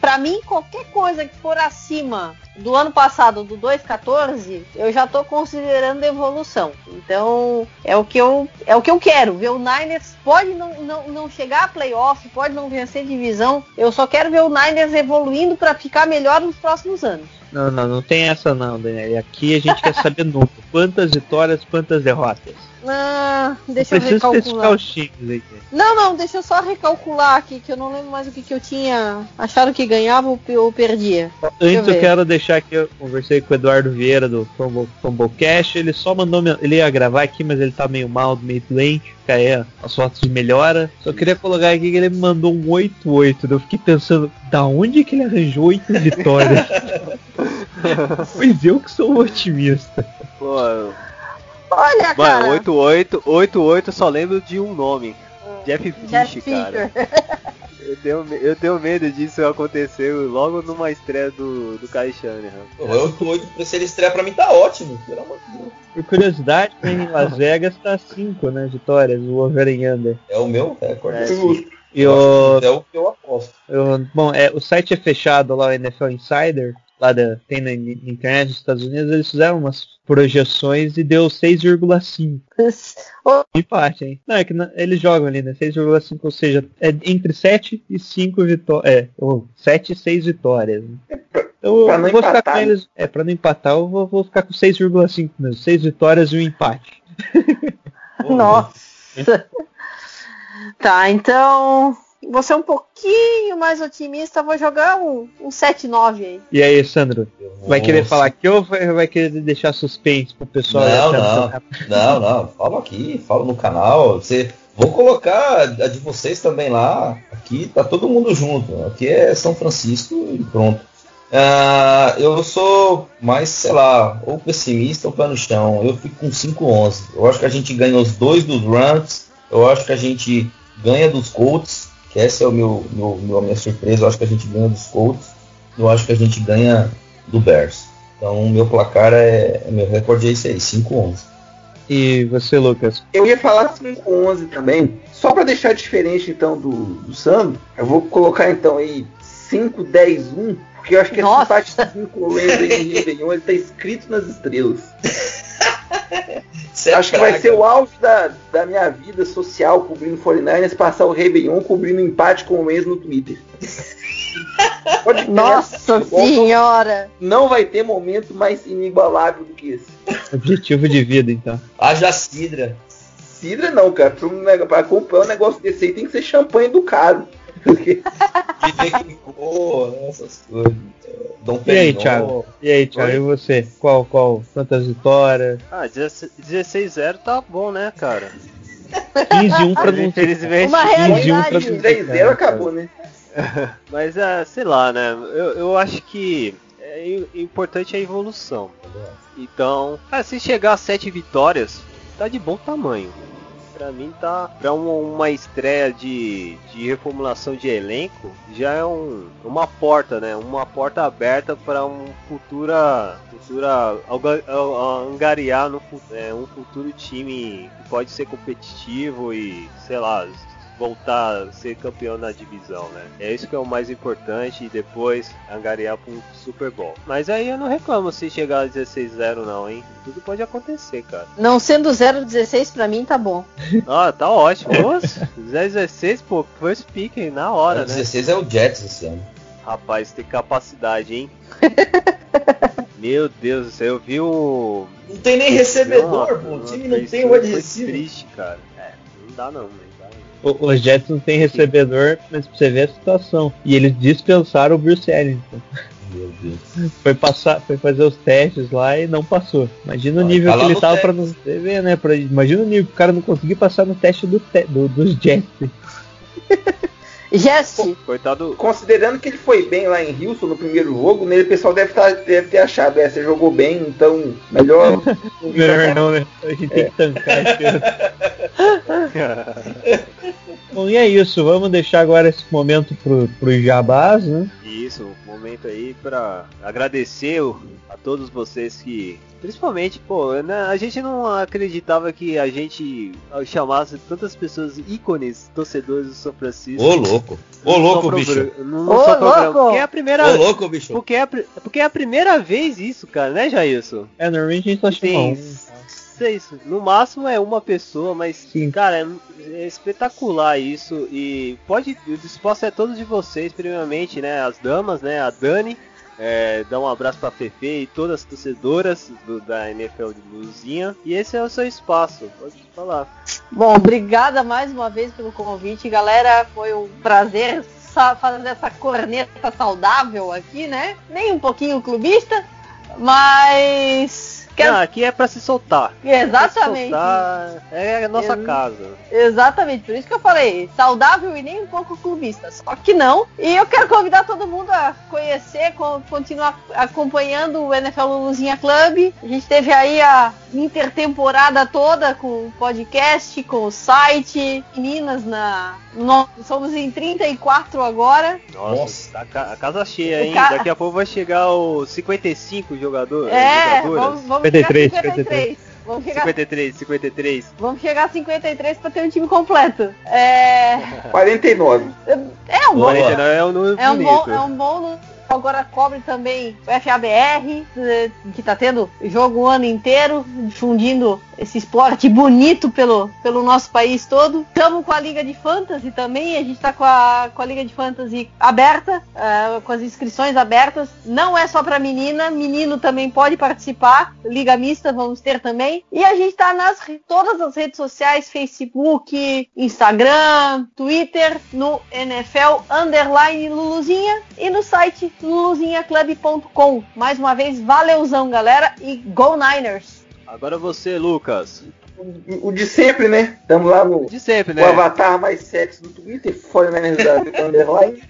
Pra mim, qualquer coisa que for acima do ano passado, do 2.14, eu já tô considerando evolução. Então, é o que eu, é o que eu quero. Ver o Niners pode não, não, não chegar a playoff, pode não vencer divisão. Eu só quero ver o Niners evoluindo para ficar melhor nos próximos anos. Não, não, não tem essa não, Daniel. Aqui a gente quer saber número. Quantas vitórias, quantas derrotas. Ah, deixa eu especificar recalcular. os times aí. Não, não, deixa eu só recalcular aqui, que eu não lembro mais o que, que eu tinha achado que ganhava ou pe- ou perdia. Antes ver. eu quero deixar que eu conversei com o Eduardo Vieira do Fumblecast. Ele só mandou. Ele ia gravar aqui, mas ele tá meio mal, meio doente. Fica aí as fotos de melhora. Só queria colocar aqui que ele me mandou um 8-8. Eu fiquei pensando, da onde que ele arranjou 8 vitórias? pois eu que sou um otimista. Pô, Olha, cara. Mano, 88, 88 só lembro de um nome. Jeff Fish, Jeff cara. Fisher. Eu tenho, eu tenho medo disso acontecer logo numa estreia do, do Kai Shanahan. Pô, Eu tô doido pra se ele estrear pra mim tá ótimo, pelo amor de Deus. Por curiosidade, em Las Vegas tá 5, né, vitórias, o over and under. É o meu recorde. É. E Eu o, É o que eu aposto. Eu- bom, é, o site é fechado lá, o NFL Insider, lá da, tem na, internet dos Estados Unidos, eles fizeram umas projeções e deu 6,5. Ô, Empate, hein? Não, é que na- eles jogam ali, né? 6,5, ou seja, é entre 7 e 5 vitórias. É, ou 7 e 6 vitórias. né? Então, pra eu não vou ficar empatar, com né? eles. É, pra não empatar, eu vou, vou ficar com 6,5 mesmo. 6 vitórias e um empate. Nossa. tá, então. Vou ser um pouquinho mais otimista, vou jogar um, um 7-9 aí. E aí, Sandro? Vai querer falar aqui ou vai, vai querer deixar suspense pro pessoal? Não, não. Não, não. Fala aqui, fala no canal. Você, vou colocar a de vocês também lá. Aqui tá todo mundo junto. Aqui é São Francisco e pronto. Ah, eu sou mais, sei lá, ou pessimista ou pé no chão. Eu fico com 5-11. Eu acho que a gente ganha os dois dos Rams. Eu acho que a gente ganha dos Colts. Essa é o meu, meu, meu- a minha surpresa. Eu acho que a gente ganha dos Colts. Eu acho que a gente ganha do Bears. Então, o meu placar é. Meu recorde é esse aí, 5-11. E você, Lucas? Eu ia falar 5-11 também. Só pra deixar diferente então do, do Sandro, eu vou colocar então aí 5-10-1, porque eu acho que esse Nossa. empate do 5 Rams aí em Réveillon, ele tá escrito nas estrelas. É acho que vai ser o auge da, da minha vida social cobrindo 49ers, passar o Réveillon cobrindo empate com o Rams no Twitter. Pode Nossa senhora! Não vai ter momento mais inigualável do que esse. Objetivo de vida, então. Haja cidra. Cidra não, cara. Pra, pra comprar um negócio desse aí tem que ser champanhe do caro. Essas coisas. Dom E aí. Thiago? E aí, Thiago? Oi? E você? Qual, qual? Quantas vitórias? Ah, 16-0 tá bom, né, cara? 15-1 pra não ter. Infelizmente. Uma 15-1 pra realidade. não ter. 3-0 acabou, né? Mas, é, sei lá, né? Eu, eu acho que é importante a evolução. Então, ah, se chegar a sete vitórias, tá de bom tamanho. Pra mim tá pra uma, uma estreia de, de reformulação de elenco já é um, uma porta, né? Uma porta aberta para um futura futura angariar no é, um futuro time que pode ser competitivo e sei lá voltar a ser campeão na divisão, né? É isso que é o mais importante e depois angariar para um Super Bowl. Mas aí eu não reclamo se chegar a 16-0 não, hein? Tudo pode acontecer, cara. Não sendo 0,16 pra mim, tá bom. Ah, tá ótimo. Nossa, 16, pô, first pick na hora, O né? 16 é o Jets esse ano. Rapaz, tem capacidade, hein? Meu Deus do céu, eu vi o. Não tem nem recebedor, Não, pô. O time não tem foi receiver. triste, cara. É, não dá não, não dá não. O- Os Jets não tem recebedor, mas pra você ver a situação. E eles dispensaram o Bruce Ellington. Meu Deus. Foi passar, foi fazer os testes lá e não passou. Imagina o nível tá que ele tava não você ver, né? Pra, imagina o nível que o cara não conseguiu passar no teste do, te- do- dos Jets. Jesse, Coitado. Considerando que ele foi bem lá em Houston no primeiro jogo, né, o pessoal deve, tá- deve ter achado, é, você jogou bem, então melhor. Melhor não, né? A gente tem que tancar esse. Bom, e é isso. Vamos deixar agora esse momento pro, pro Jabás, né? Isso, um momento aí pra agradecer o- todos vocês que. Principalmente, pô, né, a gente não acreditava que a gente chamasse tantas pessoas ícones, torcedores do São Francisco. Ô, louco. Ô, louco, bicho. num Ô, só programa. louco. Porque é a primeira. Ô, louco, bicho. Porque é, a porque é a primeira vez isso, cara, né, Jailson? É, normalmente a gente só chama um. seis. No máximo é uma pessoa, mas, Sim. cara, é, é espetacular isso. E pode. Eu disposto a todos de vocês, primeiramente, né? As damas, né? A Dani. É, dar um abraço pra Fefe e todas as torcedoras do- da NFL de Luzinha. E esse é o seu espaço, pode falar. bom, obrigada mais uma vez pelo convite, galera. Foi um prazer fazer essa corneta saudável aqui, né? Nem um pouquinho clubista, mas. Quero... Não, aqui é pra se soltar. Exatamente. Pra se soltar, é a nossa Ex- casa. Exatamente, por isso que eu falei, saudável e nem um pouco clubista, só que não. E eu quero convidar todo mundo a conhecer, co- continuar acompanhando o NFL Luluzinha Club. A gente teve aí a intertemporada toda com o podcast, com o site, meninas na. Nós somos em 34 agora. Nossa, Nossa. tá a casa cheia, hein? Ca- Daqui a pouco vai chegar os 55 jogadores. É, jogadoras. vamos, vamos 53, chegar a 53. Vamos chegar, 53, 53. vamos chegar a 53 para ter um time completo. É, 49. é um bom 49 é um número É um bom, bonito. é um bom número. Agora cobre também o FABR, eh, que tá tendo jogo o ano inteiro, difundindo esse esporte bonito pelo, pelo nosso país todo. Estamos com a Liga de Fantasy também, a gente tá com a, com a Liga de Fantasy aberta, eh, com as inscrições abertas. Não é só para menina, menino também pode participar. Liga mista vamos ter também. E a gente tá nas todas as redes sociais, Facebook, Instagram, Twitter, no NFL Underline Luluzinha e no site luluzinhaclub.com. Mais uma vez, valeuzão, galera, e Go Niners! Agora você, Lucas. O, o de sempre, né? Estamos lá no De sempre, né? o avatar mais sexy do Twitter, Foreigners da Underline.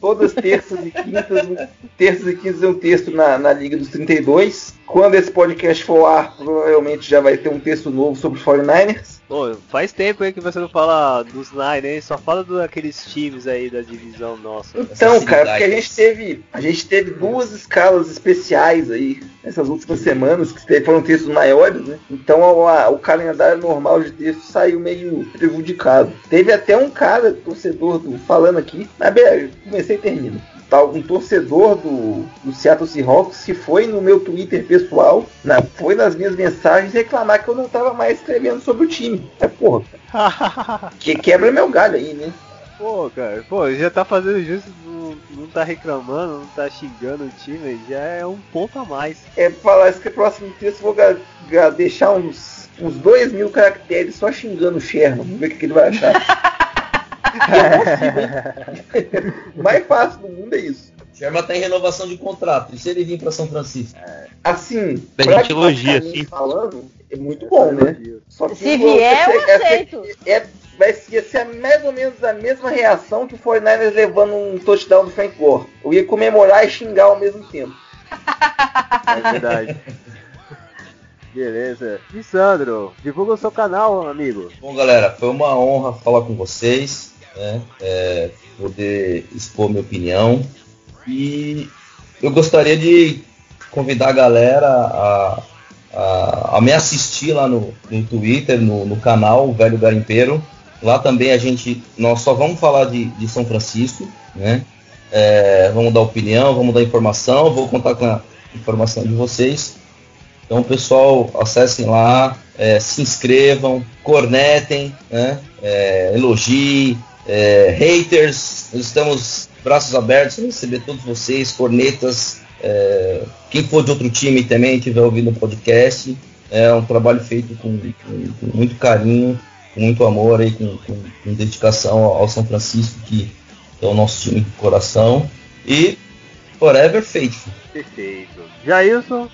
Todas terças e quintas, terças e quintas é um texto na, na Liga dos 32. Quando esse podcast for ar, provavelmente já vai ter um texto novo sobre os 49ers. Pô, faz tempo aí que você não fala dos Nine, hein? Só fala daqueles times aí da divisão nossa. Então, cara, porque a gente teve, a gente teve duas escalas especiais aí nessas últimas semanas, que foram textos maiores, né? Então o, a- o calendário normal de texto saiu meio prejudicado. Teve até um cara, torcedor do. falando aqui, mas comecei e termino. Tal, um torcedor do, do Seattle Seahawks que foi no meu Twitter pessoal, na- foi nas minhas mensagens reclamar que eu não tava mais escrevendo sobre o time. É porra, que quebra meu galho aí, né? Pô, cara, pô, já tá fazendo justo, não, não tá reclamando, não tá xingando o time, já é um ponto a mais. é falar isso que o próximo texto eu vou deixar uns, uns dois mil caracteres só xingando o Sherman. Vamos ver o que, que ele vai achar. Mais fácil do mundo é isso. Sherman tem renovação de contrato. E se ele vir para São Francisco? Assim, Da gente elogia, assim. falando, é muito bom, né? Só que Se vier, eu é- é- aceito. É, vai ser, ia ser mais ou menos a mesma reação que o 49ers levando um touchdown do Frank Gore. Eu ia comemorar e xingar ao mesmo tempo. É verdade. Beleza. E Sandro, divulga o seu canal, amigo. Bom, galera, foi uma honra falar com vocês, né? É, poder expor minha opinião. E eu gostaria de convidar a galera a, a, a me assistir lá no, no Twitter, no, no canal Velho Garimpeiro. Lá também a gente, nós só vamos falar de, de São Francisco, né? É, vamos dar opinião, vamos dar informação, vou contar com a informação de vocês. Então, pessoal, acessem lá, é, se inscrevam, cornetem, né? É, elogiem, é, haters, nós estamos braços abertos para receber todos vocês, cornetas, é, quem for de outro time também estiver ouvindo o podcast. É um trabalho feito com, com- com muito carinho, com muito amor e com, com- com dedicação ao ao São Francisco, que é o nosso time de coração. E forever faithful. Perfeito. Jailson,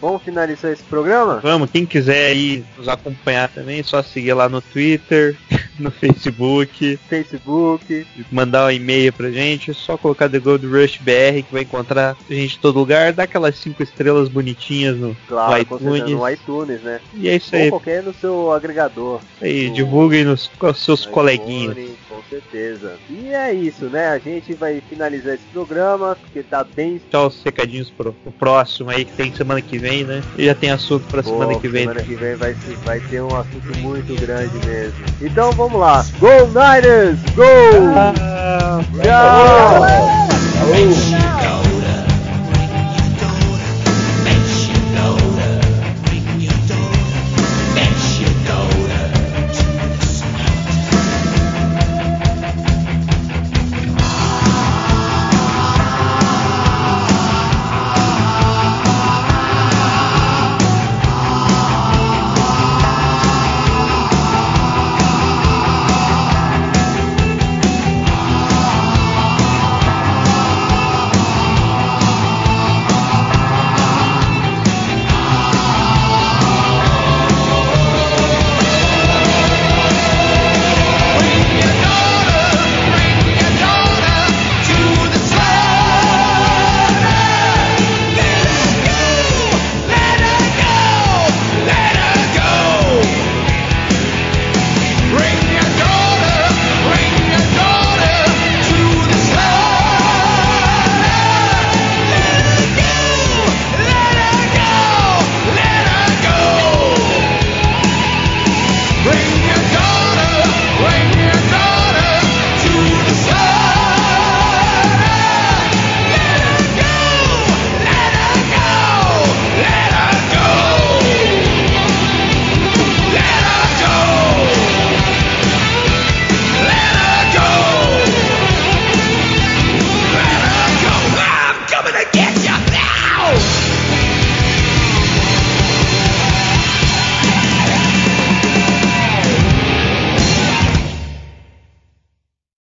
vamos finalizar esse programa? Vamos, quem quiser aí nos acompanhar também, é só seguir lá no Twitter, no Facebook, Facebook. mandar um e-mail pra gente, é só colocar The Gold Rush BR que vai encontrar a gente em todo lugar, dá aquelas cinco estrelas bonitinhas no, Claro, no iTunes. no iTunes, né? E é isso Ou aí. qualquer no seu agregador. aí no- divulguem nos, seus iPhone, coleguinhas. Com certeza. E é isso, né? A gente vai finalizar esse programa, porque tá bem Tchau, os recadinhos pro, pro próximo aí que tem semana que vem, né? E já tem assunto pra Pô, semana que vem. Semana que vem vai, vai ter um assunto muito grande mesmo. Então vamos lá. Go Niners! Go! Ah, Tchau! Alô!